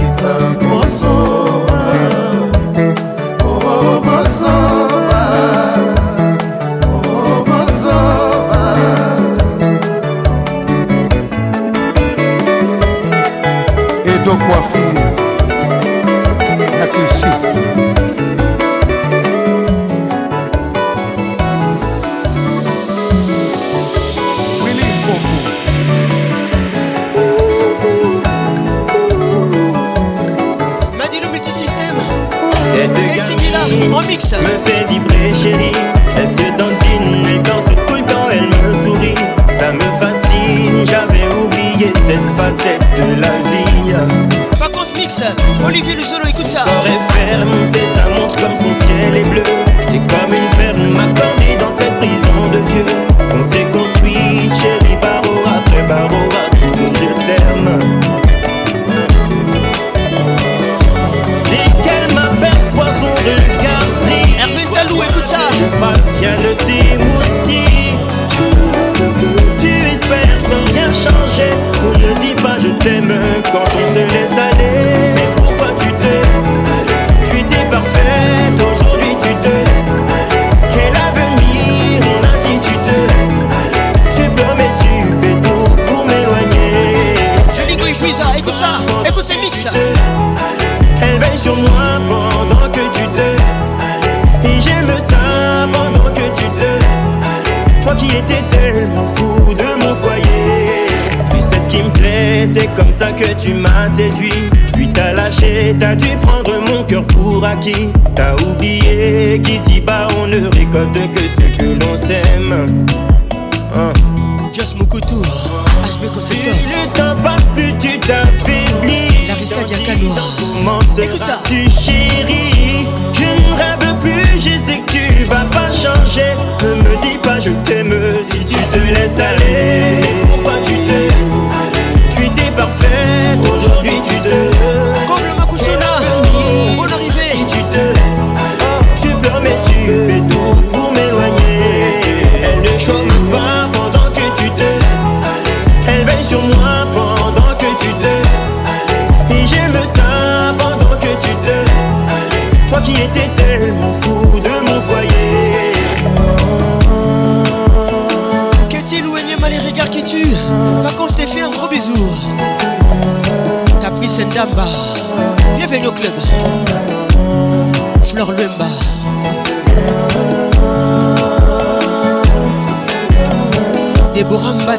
again.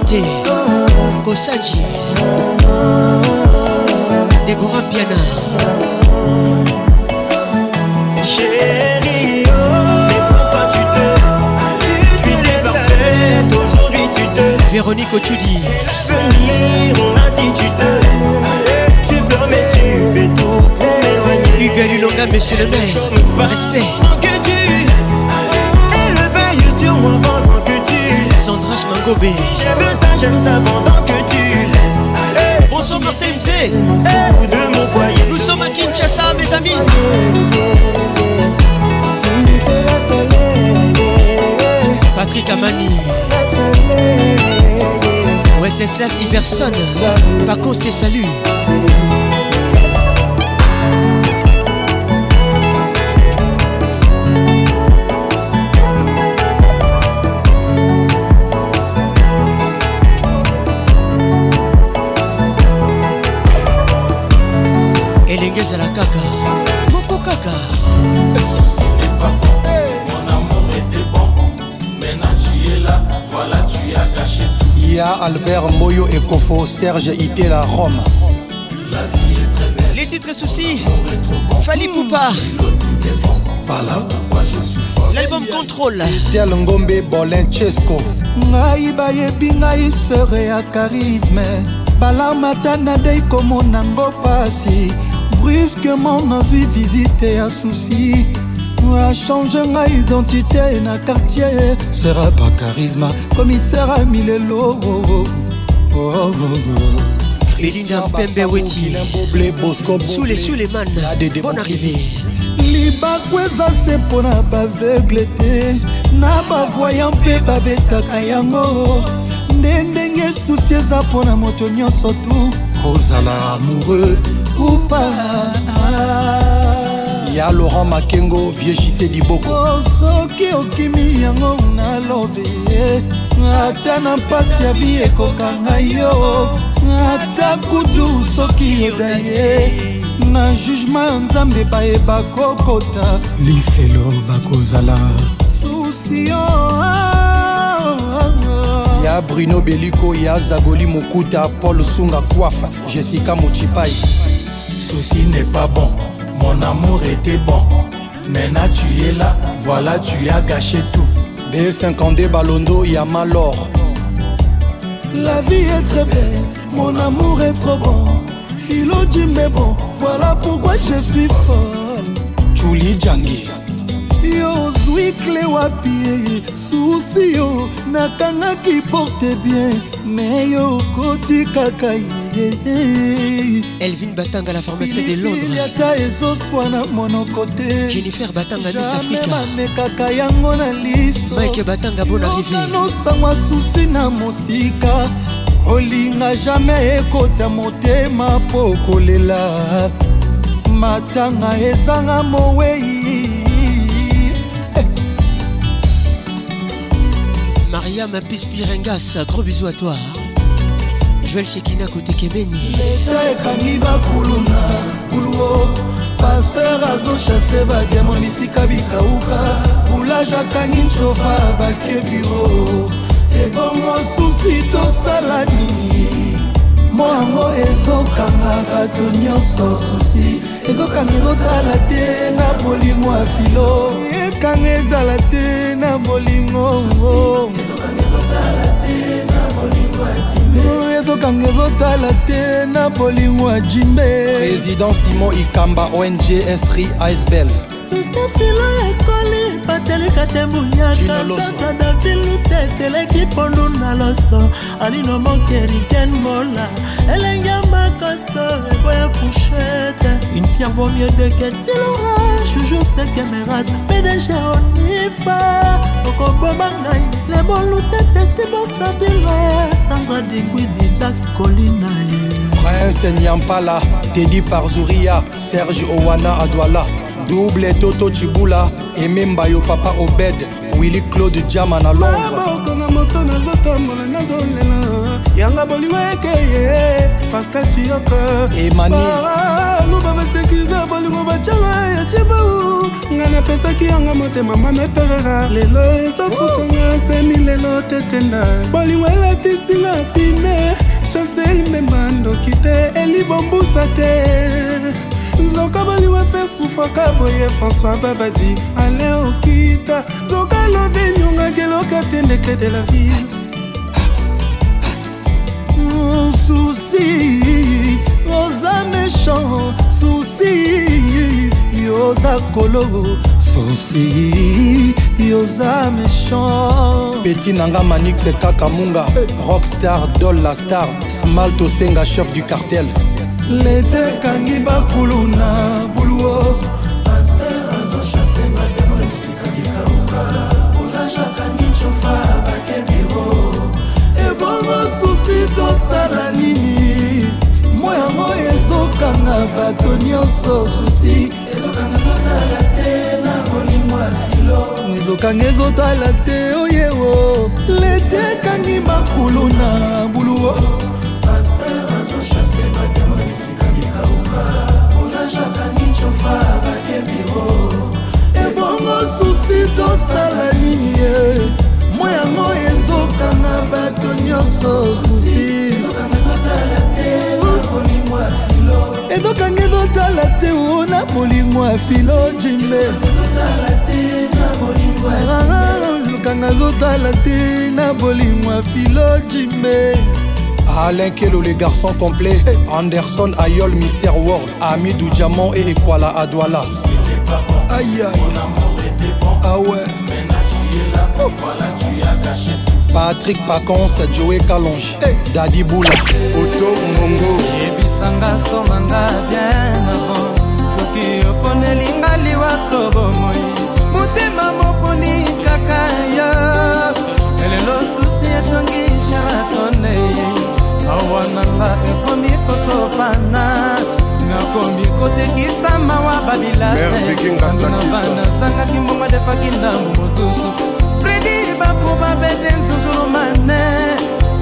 Déborah Mbate. Kosaji. Déborah Piana. Chérie, oh, mais pourquoi tu te Tu étais parfaite, aujourd'hui tu te Véronique Ochudi. Venir, on a si tu te. Tu mais tu fais tout pour m'éloigner. Hugues Lulonga, monsieur le maire. Respect. Mangobé. J'aime ça, j'aime ça pendant que tu laisses aller. Bonsoir Mzé. Fou de mon foyer. Nous sommes à Kinshasa, mes amis. Patrick Amani. Wenceslas Iverson. Vacances tes saluts. Albert Moyo et Kofo, Serge Itela, Rome. les titres et soucis. Fali Poupa. Voilà. l'album contrôle. Tel Ngombe Bolenchesco. ngai bayebi ngai sere ya charisme. Balarmata nadei komona ngo pasi. Brusquement nazwi visite ya susi achange ngai identité na quartier sera ba charisme commissaire a milelo belinda mpembe weti. Sule suleman bonne arrivée. Libaku eza se mpo na baveugle te na bavoya mpe babetaka yango. Nde ndenge susi eza mpo na moto nyonso tu kozala amoureux ou pas ya laurent makengo jc diboko. Oh, soki okimi yango na love ye ata na mpasi ya vi ekokanga yo. Ata kutu soki yoda ye na jugema ya nzambe bayeba kokota. Lifelo bakozala. Susio ya bruno beliko ya zagoli mokuta paul sunga kwafa jessica mochipai Souci n'est pas bon, mon amour était bon. Maintenant tu es là, voilà tu as gâché tout. b52 balondo ya malor La vie est très belle, mon amour est trop bon. Philo dit mais bon, voilà pourquoi je suis folle. Julie Djangi. yo ozwi kle wapi ye susi yo nakangaki porte bien me yo okoti kaka ye Elvin Batanga, la pharmacienne de Londres. ata ezoswana monoko te Jennifer Batanga, Miss Jamais Africa. bamekaka yango na liso Mike Batanga, bon arrivé. yokanosangwa susi na mosika kolinga jamai ekota motema mpo kolela matanga ezanga mowei Mariam Pispirengas, gros bisous à toi. Joël Shekina côté Kemeni. leta ekangi bakulu na buluo paster azoshase bademo bisika bikauka. Boulage akangi ncova bakie biro ebongo susi tosala nini mo yango ezokanga bato nyonso susi ezokanga ezotala te na bolingo ya filo. Ekanga ezala te na bolingo ezokanga ezotala te na bolingo ya tokanga ezotala te na bolingo ya jimbe. Président simon ikamba ong sri icebel susefilo ekoli batialika te muyakatata davilute eteleki pondu na loso. Alino mokeriken mola elenge makoso eboya fushete intiavo miedeke tilora juju sekemera pdg onifa okoboma ngai. Lebolute te sibosabilo sandra digwidi dax kolina ye prince nyampala tedi par zuria serge owana adwala double toto chibula ememba yo papa obed willi claude jama na londres. maboko na moto nazotambola nazolela. Yanga bolingo ekeye pascal chioka Emani. luba basekiza bolingo bacanga ya cibu nga napesaki yanga motema mameperera lelo ezafutanga seni lelo tetenda. Bolingo elatisinga pine chasel mbemba ndoki te elibombusa te nzoka bolingo efe sufaka boye françois babadi. Ale okita nzoka lobi nyongaki eloka te ndeke de la ville susi oza méchant susi yoza kolo susi yoza méchant peti nanga manix kaka munga. Rockstar dol la star smal tosenga chef du cartel lete ekangi bakulu na buluo. Paster azochase mademo na bisika bikauka olage akangi ncofa bake biro. Ebongo susi tosala nini? Mo yango ezokanga bato nyonso susi. Ezokanga ezotala te na bolingo ya filo ezokanga ezotala te oyewo lete ekangi makulu na buluo tosala nini ye mo yango ezokanga bato nyonso susi ezokanga ezotala te o na bolingo ya filo jimbe ezokanga ezotala te na bolingo ya filo jimbe Alain Kelo, les garçons complets. Anderson, Ayol, Mister World. Amidou Diamant et Ekwala Adwala. Aïe aïe. enfant. Ah ouais. Maintenant tu es là, oh. voilà tu as caché tout. Patrick Pacon, c'est Joey Kalonji. Hey. Daddy Boula. Auto Mbongo. ebisanga sonanga bien avant soki oponeli nga liwako bomoi motema moponi kaka yo elelo susi etongi sharatonei awa nanga ekomi kosopana nakomi kotekisa mawa babilasenasangaki mbongo adefaki ndambo mosusu. Fredi bakuba bete nzuzulu mane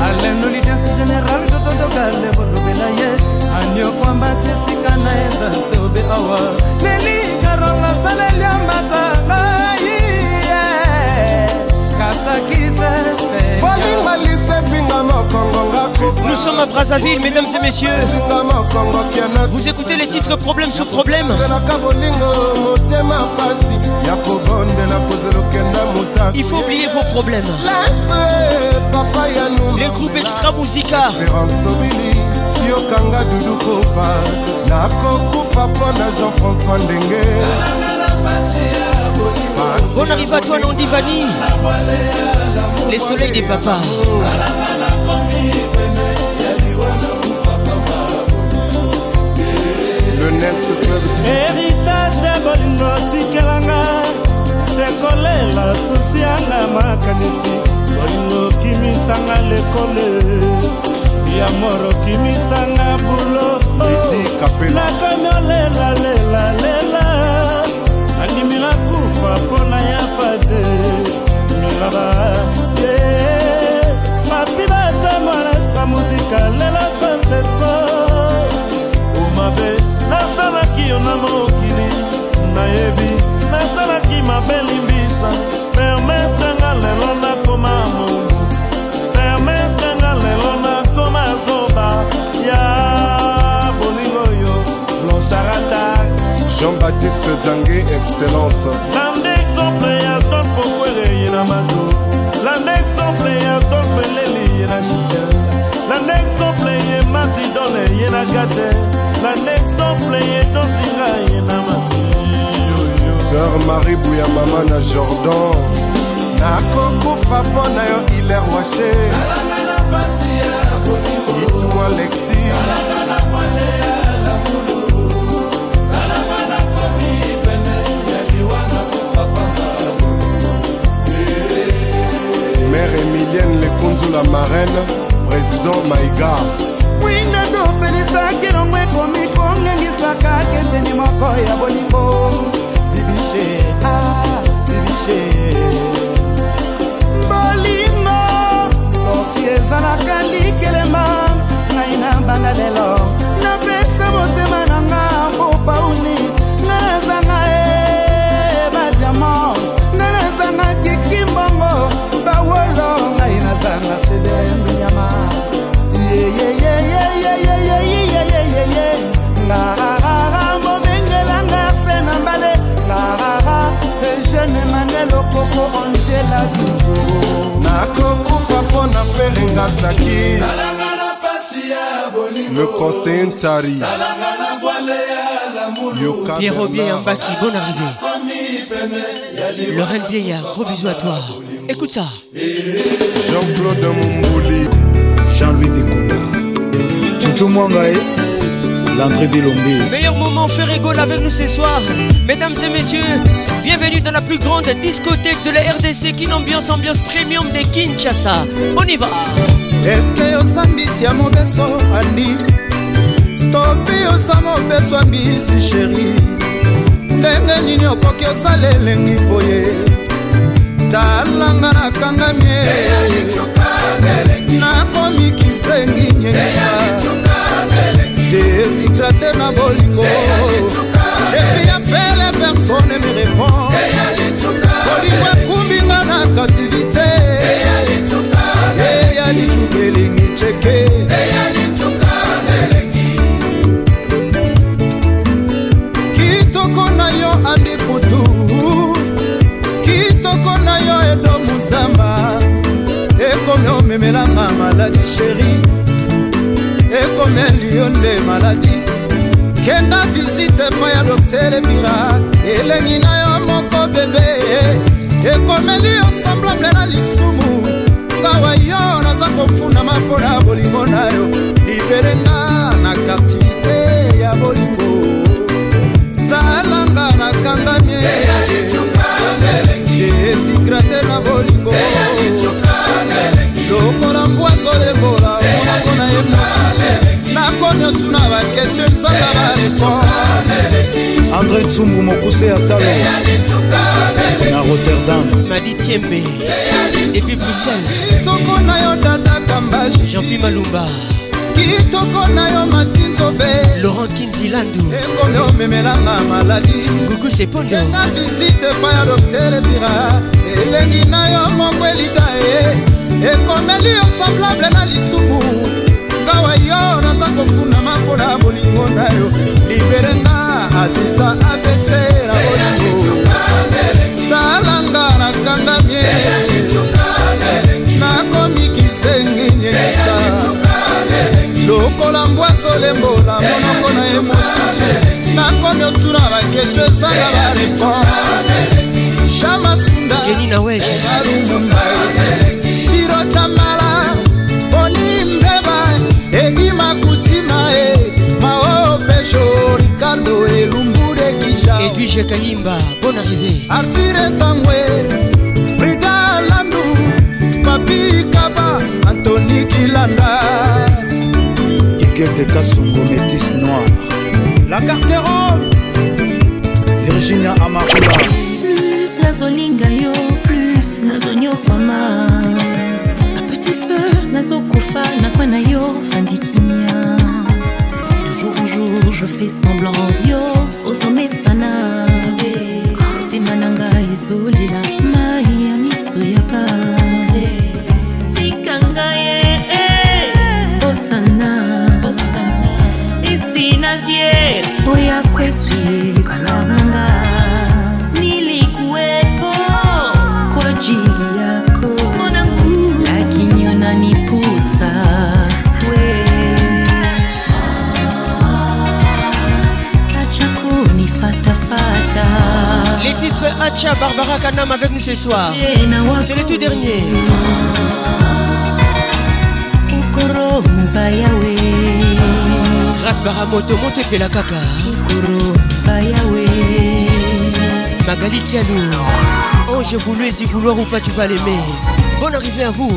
alenolitensi general totondokale bolobela ye. Aniokwambati esika na ezase obe awa. Nelikaronga saleli ambatanga Nous sommes à Brazzaville, mesdames et messieurs. Vous écoutez les titres Problème sur Problème. Il faut oublier vos problèmes. Les groupes extra musica. jean-françois Bon arrive à toi, non Divani. Les soleils des papas. héritage ya bolingo tikelanga sekolela susi yanga makanisi. Bolingo kimisanga lekole. Ya moro kimisanga bulo. Nakomi olelalelela andimi nalimila kufa mpona ya fate. Milaba ye. Mapibasta molesta muzika lelo konseto omabe nasalaki yo na mokili. Nayebi nasalaki mabe limbisa permetanga lelo na jean-baptiste zange excellence. Landa exemple ya adolfe okwere ye na mato. Landa exemple ya adolfe eleli ye na gisel landa exemple ye matidole ye na gate. Landa exemple ye dotinga ye na mati. Sœur marie bouya mama na jordan. Nakokufa mpo na yo hiler washe itu alexi mère emilienne lekunzu la marraine président maïga. Mwinda topelisaki longo ekomi kongengisaka keseni moko ya bolingo bibishe ah, bibishe bolingo soki ezalaka likelema ngai na banda lelo napesa motema na nga bopauni ngai nazanga sedere mbinyama yeyeyeyeyeyeyeyeyeye ngarara mobengelanga se na mbale ngarara ejeune manuel okoko angela dubo nakokufa mpo na ferenga saki le vieillard, gros bisous à toi. Écoute ça. Jean-claude mombouli jean-louis bikunda chuchu mwangae l'andré bilombe Meilleur moment, faire rigole avec nous ce soir. Mesdames et messieurs, bienvenue dans la plus grande discothèque de la RDC, qui ambiance ambiance premium de Kinshasa. On y va. eske osambisi ya mobeso andi? Topi osa mobeso ya mbisi sheri ndenge nini okoki osala elengi boye talanga nakangami nakomi kisengi nyengisa desigrate na bolingo. Jefi apele personne me répond. Bolingo ekumbinga na kativité eya licuka elingi ceke edo muzamba ekomi omemelanga maladi sheri ekomeli yo nde maladi. Kenda visite epai ya doktere bira elengi na yo moko bebe ekomeli yo semblable na lisumu. Ngawa yo naza kofunama mpo na bolingo na yo. Liberenga na captivité ya bolingo. Talanga nakangami na bolingo. Lokola mbwazolembola monako na ye mosusu. nakomi otuna bakestio esanga bareponse andré tsumbu mokuse ya talo. Na rotterdam. Madi Tiembe, depuis Bruxelles. kitoko na yo dada kambashi Jean-Pierre Malumba, kitoko na yo matinzobe Laurent Kinzilandu, ekomi omemelanga maladi. Gugu Sepondo, kenda visite epai ya doktere bira elengi na yo moko elida ye ekomeli yo semblable na lisumu. Ngawa kofunama mpona bolingo na yo. Liberenga aziza apesera bolingo. talanga nakangamie nakomi kisengi nyesa lokola mbwaso lembola monoko na ye mosusu. Nakomi otuna bakesio ezanga bareponse shamasunda shiro chamala. Olimbeba egima kutima e maopesho ricardo elumbude kisha edwige kayimba bonne arrivée. Atire tangwe. Brida landu. Papi kaba. Antoni kilandas igete kasongo métis noir. La carteron virginia amarula. Plus nazolinga yo plus nazonyokama na petit feu nazokufa nakwa na yo fandi kimia. De jour en jour je fais semblant. Yo osomesana motema na ngai ezolela Hacha Barbara Kanam avec nous ce soir. C'est le tout dernier. Grâce Baramoto, monte fait la caca. Magali Kialou. Oh, j'ai voulu y vouloir ou pas, tu vas l'aimer. Bonne arrivée à vous.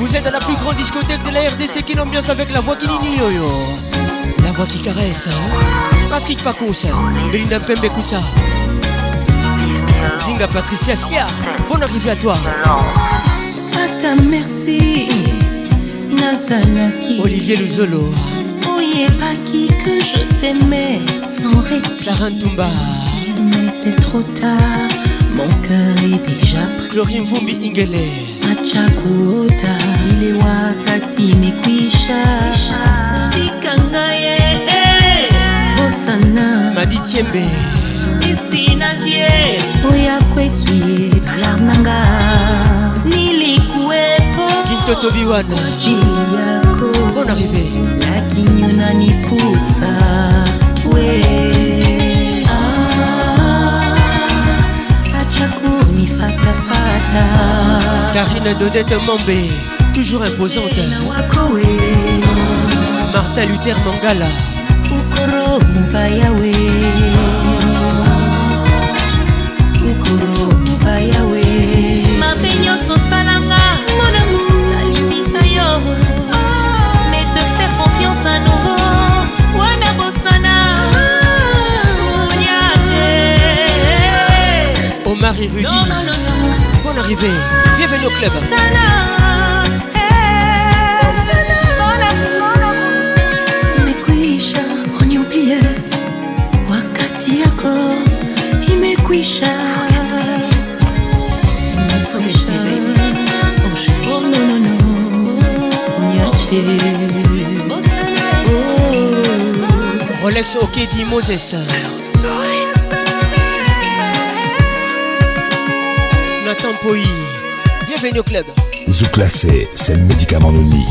Vous êtes dans la plus grande discothèque de la RDC qui l'ambiance avec la voix qui nini yo yo. La voix qui caresse. hein. Patrick Pacons. Belinda Pembe écoute ça. Zinga Patricia Sia. Bonne arrivée à toi. ata merci nazalaki Olivier Luzolo. oyebaki que je t'aimais sans répit Sarah Ntumba. mais c'est trop tard mon cœur est déjà pris Chlorine Vumbi Ingele. acha kuota ile wakati mekwisha tikangaye bosana Madi Tiembe. Isina jie oya kweswie balamnanga nilikuwepo Kintoto Biwana. ajili yako Bonne arrivée. lakini unanipusa we Ah, acha kunifatafata Karine Dodette Mombe. Toujours imposante. Martin Luther Mangala. ukoro mubaya Omar et Rudy. Non, non, non, non. Bonne arrivée. Bienvenue au club. imekwisha wakati yako imekwisha Oh, no, no, no. Niache. Oh. Rolex Okedi Moses. Nathan Poi. Bienvenue au club. Zouklacé, c'est le médicament Nouni.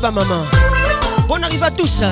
Bamama. Bonne arrivée à tous.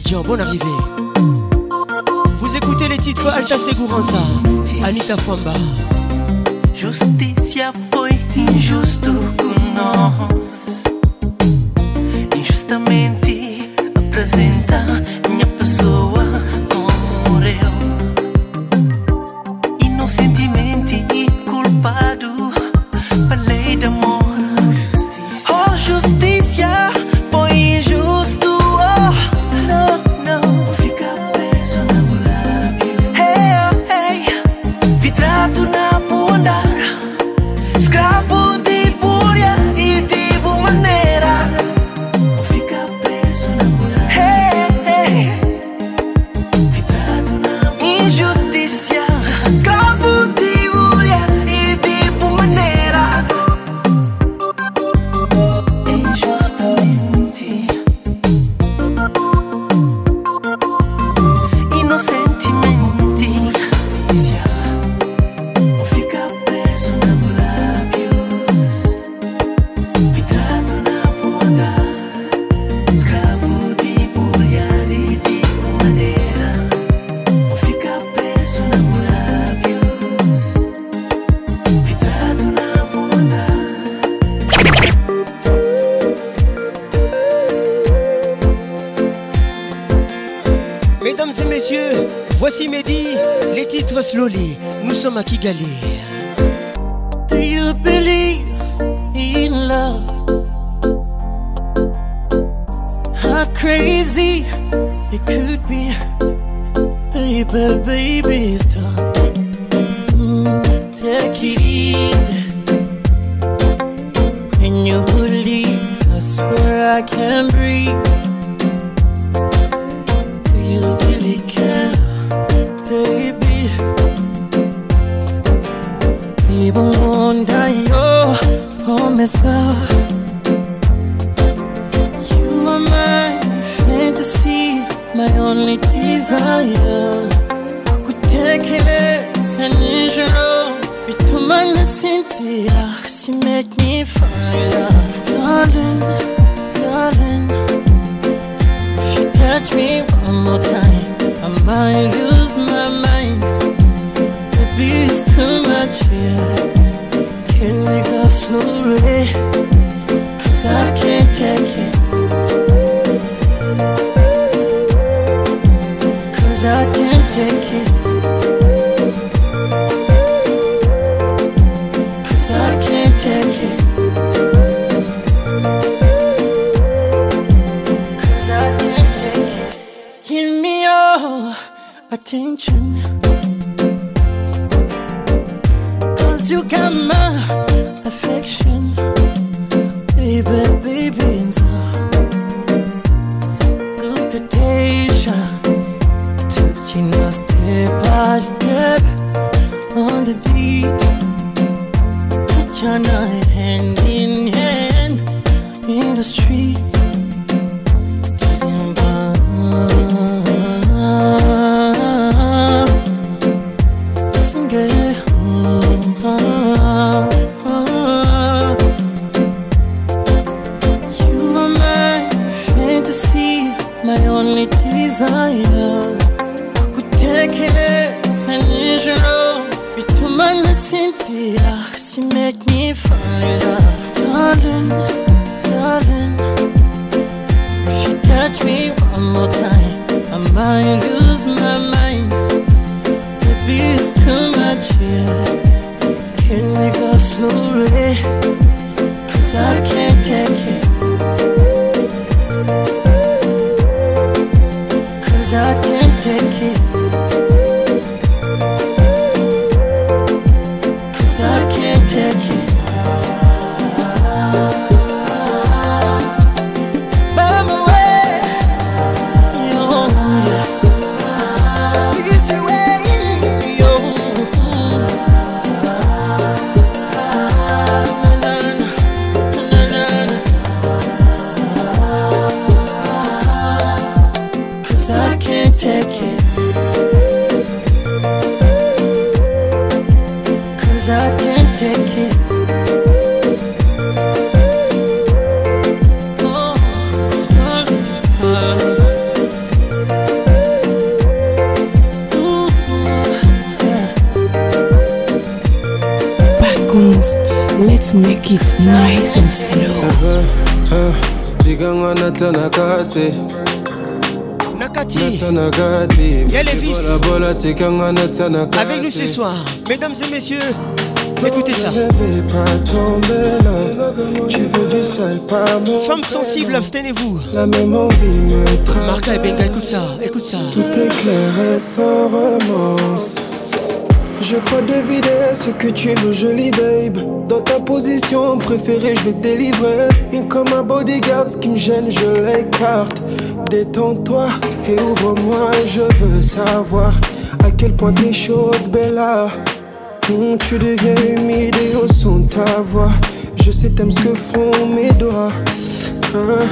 Abidjan. Bonne arrivée. feel Avec nous ce soir, mesdames et messieurs, écoutez ça. Tu veux du sale, pas Femme sensible, abstenez-vous. La même envie me Marca et Benga, écoute ça, écoute ça. Tout est clair et sans romance Je crois deviner ce que tu veux, jolie babe. Dans ta position préférée, je vais te délivrer. Et comme un bodyguard, ce qui me gêne, je l'écarte. Détends-toi et ouvre-moi, je veux savoir À quel point t'es chaude, Bella Hum, Tu deviens humide et au son de ta voix Je sais t'aimes ce que font mes doigts Hein?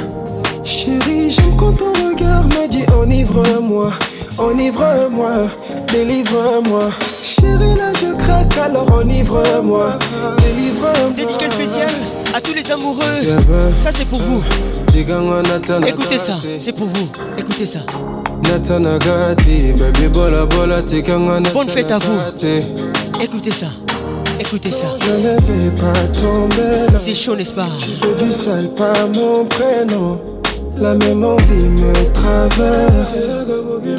Chérie, j'aime quand ton regard me dit enivre-moi, enivre-moi, délivre-moi. Chérie, là je craque, alors enivre-moi, délivre-moi. Dédicace spéciale à tous les amoureux. Ça c'est pour vous. Écoutez ça, c'est pour vous. Écoutez ça. Bonne fête à vous. Écoutez ça. Écoutez ça. Je ne vais pas tomber là. C'est chaud, n'est-ce pas? Tu veux du sale, pas mon prénom. La même envie me traverse.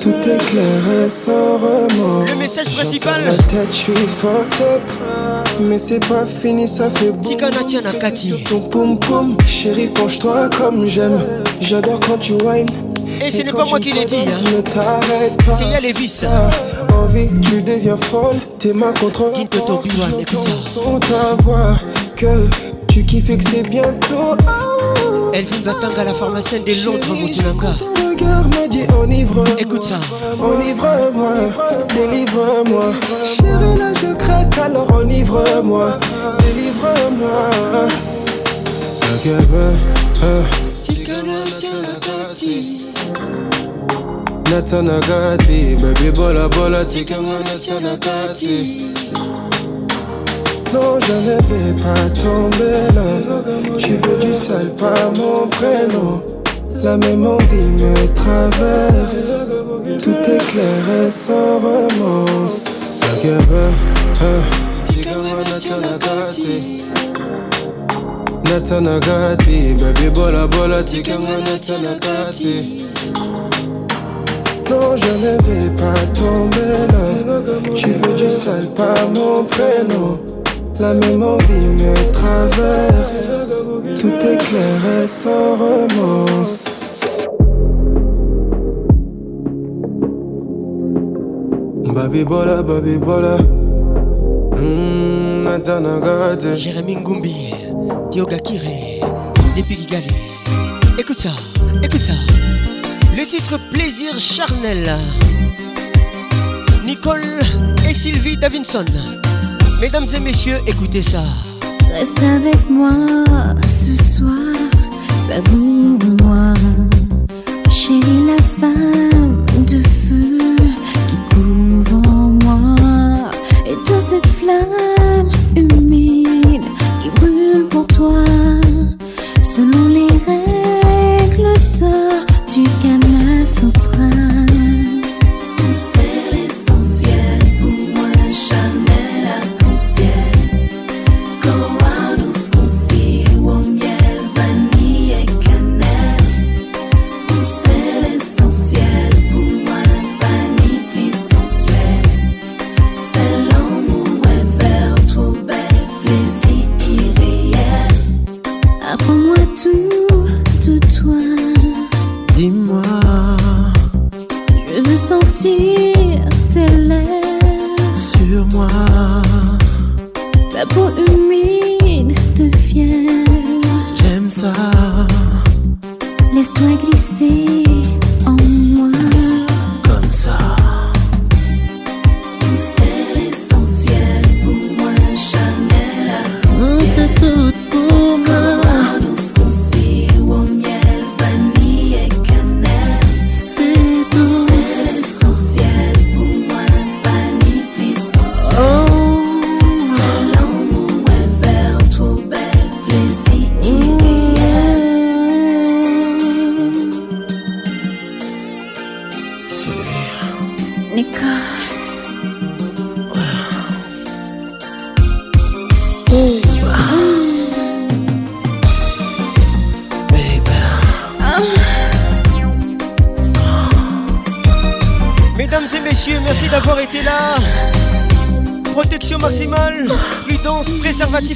Tout est clair et sans remords. Le message principal. La tête, je suis fucked up. Mais c'est pas fini, ça fait boum. Tika Nakati. Sur ton poum poum. Chérie, penche-toi comme j'aime. J'adore quand tu whines. Et ce n'est pas moi qui l'ai dit. Hein. Ne t'arrête pas. C'est Yalévis. Envie, tu deviens folle. Tes mains contre Qui te écoute ça. Sans ta voix. Que tu kiffes et que c'est bientôt. Oh. Elvin Batanga, la pharmacienne de Londres, Moutoulanga. Regard me dit enivre. Écoute ça. Enivre-moi, délivre-moi. Chérie, là je craque, alors enivre-moi. Délivre-moi. Natanagati, baby bola bola, tikanga natanagati. Non, je ne vais pas tomber là. Tu veux du sale, pas mon prénom. La même envie me traverse. Tout est clair et sans romance. Natanagati, baby bola bola, tikanga natanagati. Non, je ne vais pas tomber là. Tu veux du sale, pas mon prénom. La même envie me traverse. Tout est et sans romance. Baby bola, baby bola. Natanagati. Jérémy Ngumbi, Dioga Kire, depuis Kigali. Écoute ça, écoute ça. Le titre Plaisir charnel. Nicole et Sylvie Davinson. Mesdames et messieurs, écoutez ça. Reste avec moi ce soir, savoure-moi. Chérie, la femme de feu qui couvre en moi. Et dans cette flamme humide qui brûle pour toi, selon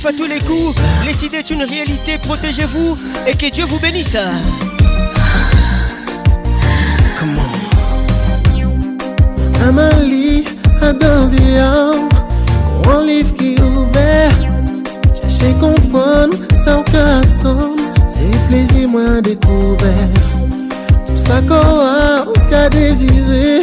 à tous les coups. Les est une réalité, protégez-vous et que Dieu vous bénisse. Amalie, attention, grand livre qui est ouvert. Cherchez comprendre, ça au carton, c'est plaisir moins découvert. Tout ça qu'on a, désiré,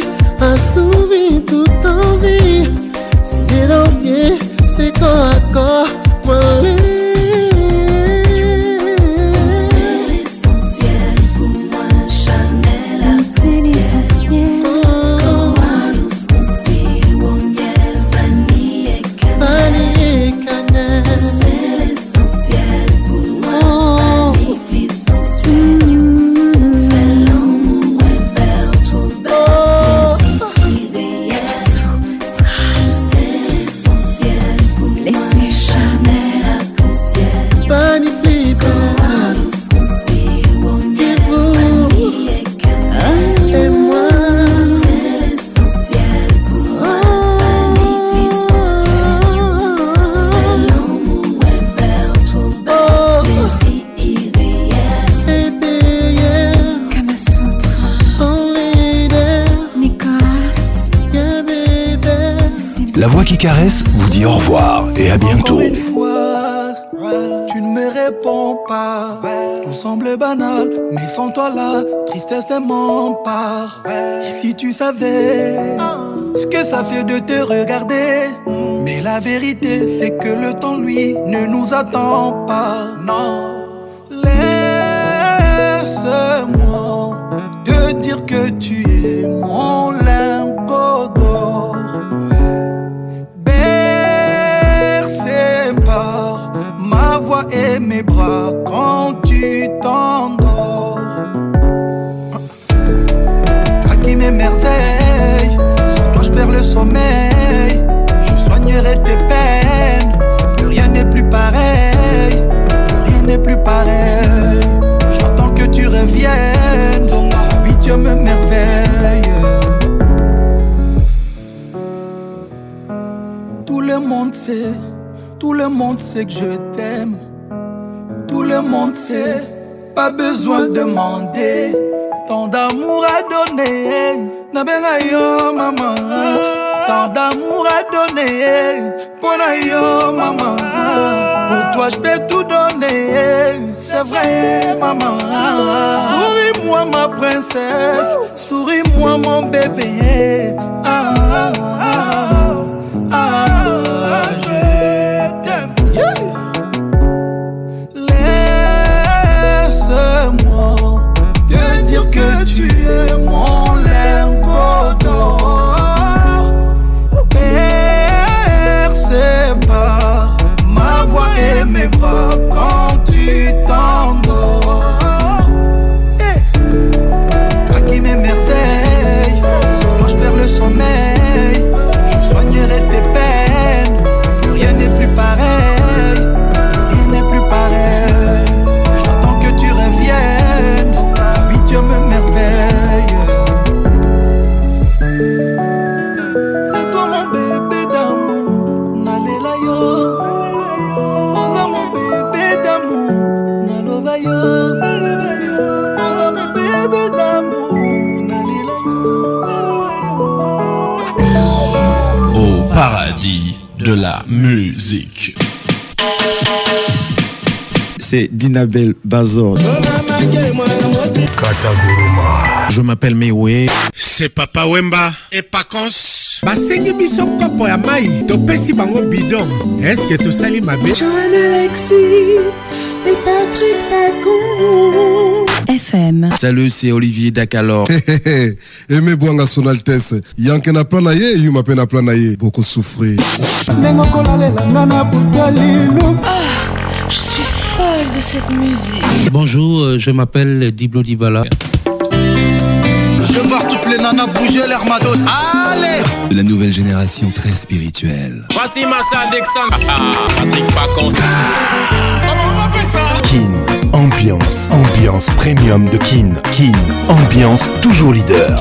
ce que ça fait de te regarder, mais la vérité c'est que le temps lui ne nous attend pas. Non, tout le monde sait que je t'aime. Tout le monde sait, pas besoin de demander. Tant d'amour à donner, na benga yo maman. Tant d'amour à donner, pour yo maman. Pour toi je peux tout donner, c'est vrai maman. Souris-moi ma princesse, souris-moi mon bébé. Ah, ah, ah, ah, Dinabel Bazor. Je m'appelle Mewe. C'est Papa Wemba et Pacons. basengi biso kopo ya mai topesi bango bidon eske tosali mabe? Joanne Alexis et Patrick Pacons. FM. Salut, c'est Olivier Dakalor. [LAUGHS] eme bwanga son altesse yanke na plan na ye yuma mpe na plan na ye bokosouffrir ndenge okolalela nga na buta Je suis cette musique. Bonjour, euh, je m'appelle Diblo Dibala. Je veux voir toutes les nanas bouger l'air Allez De la nouvelle génération très spirituelle. Voici Massa. Patrick Pacons. Kin, ambiance, ambiance premium de Kin. Kin, ambiance toujours leader.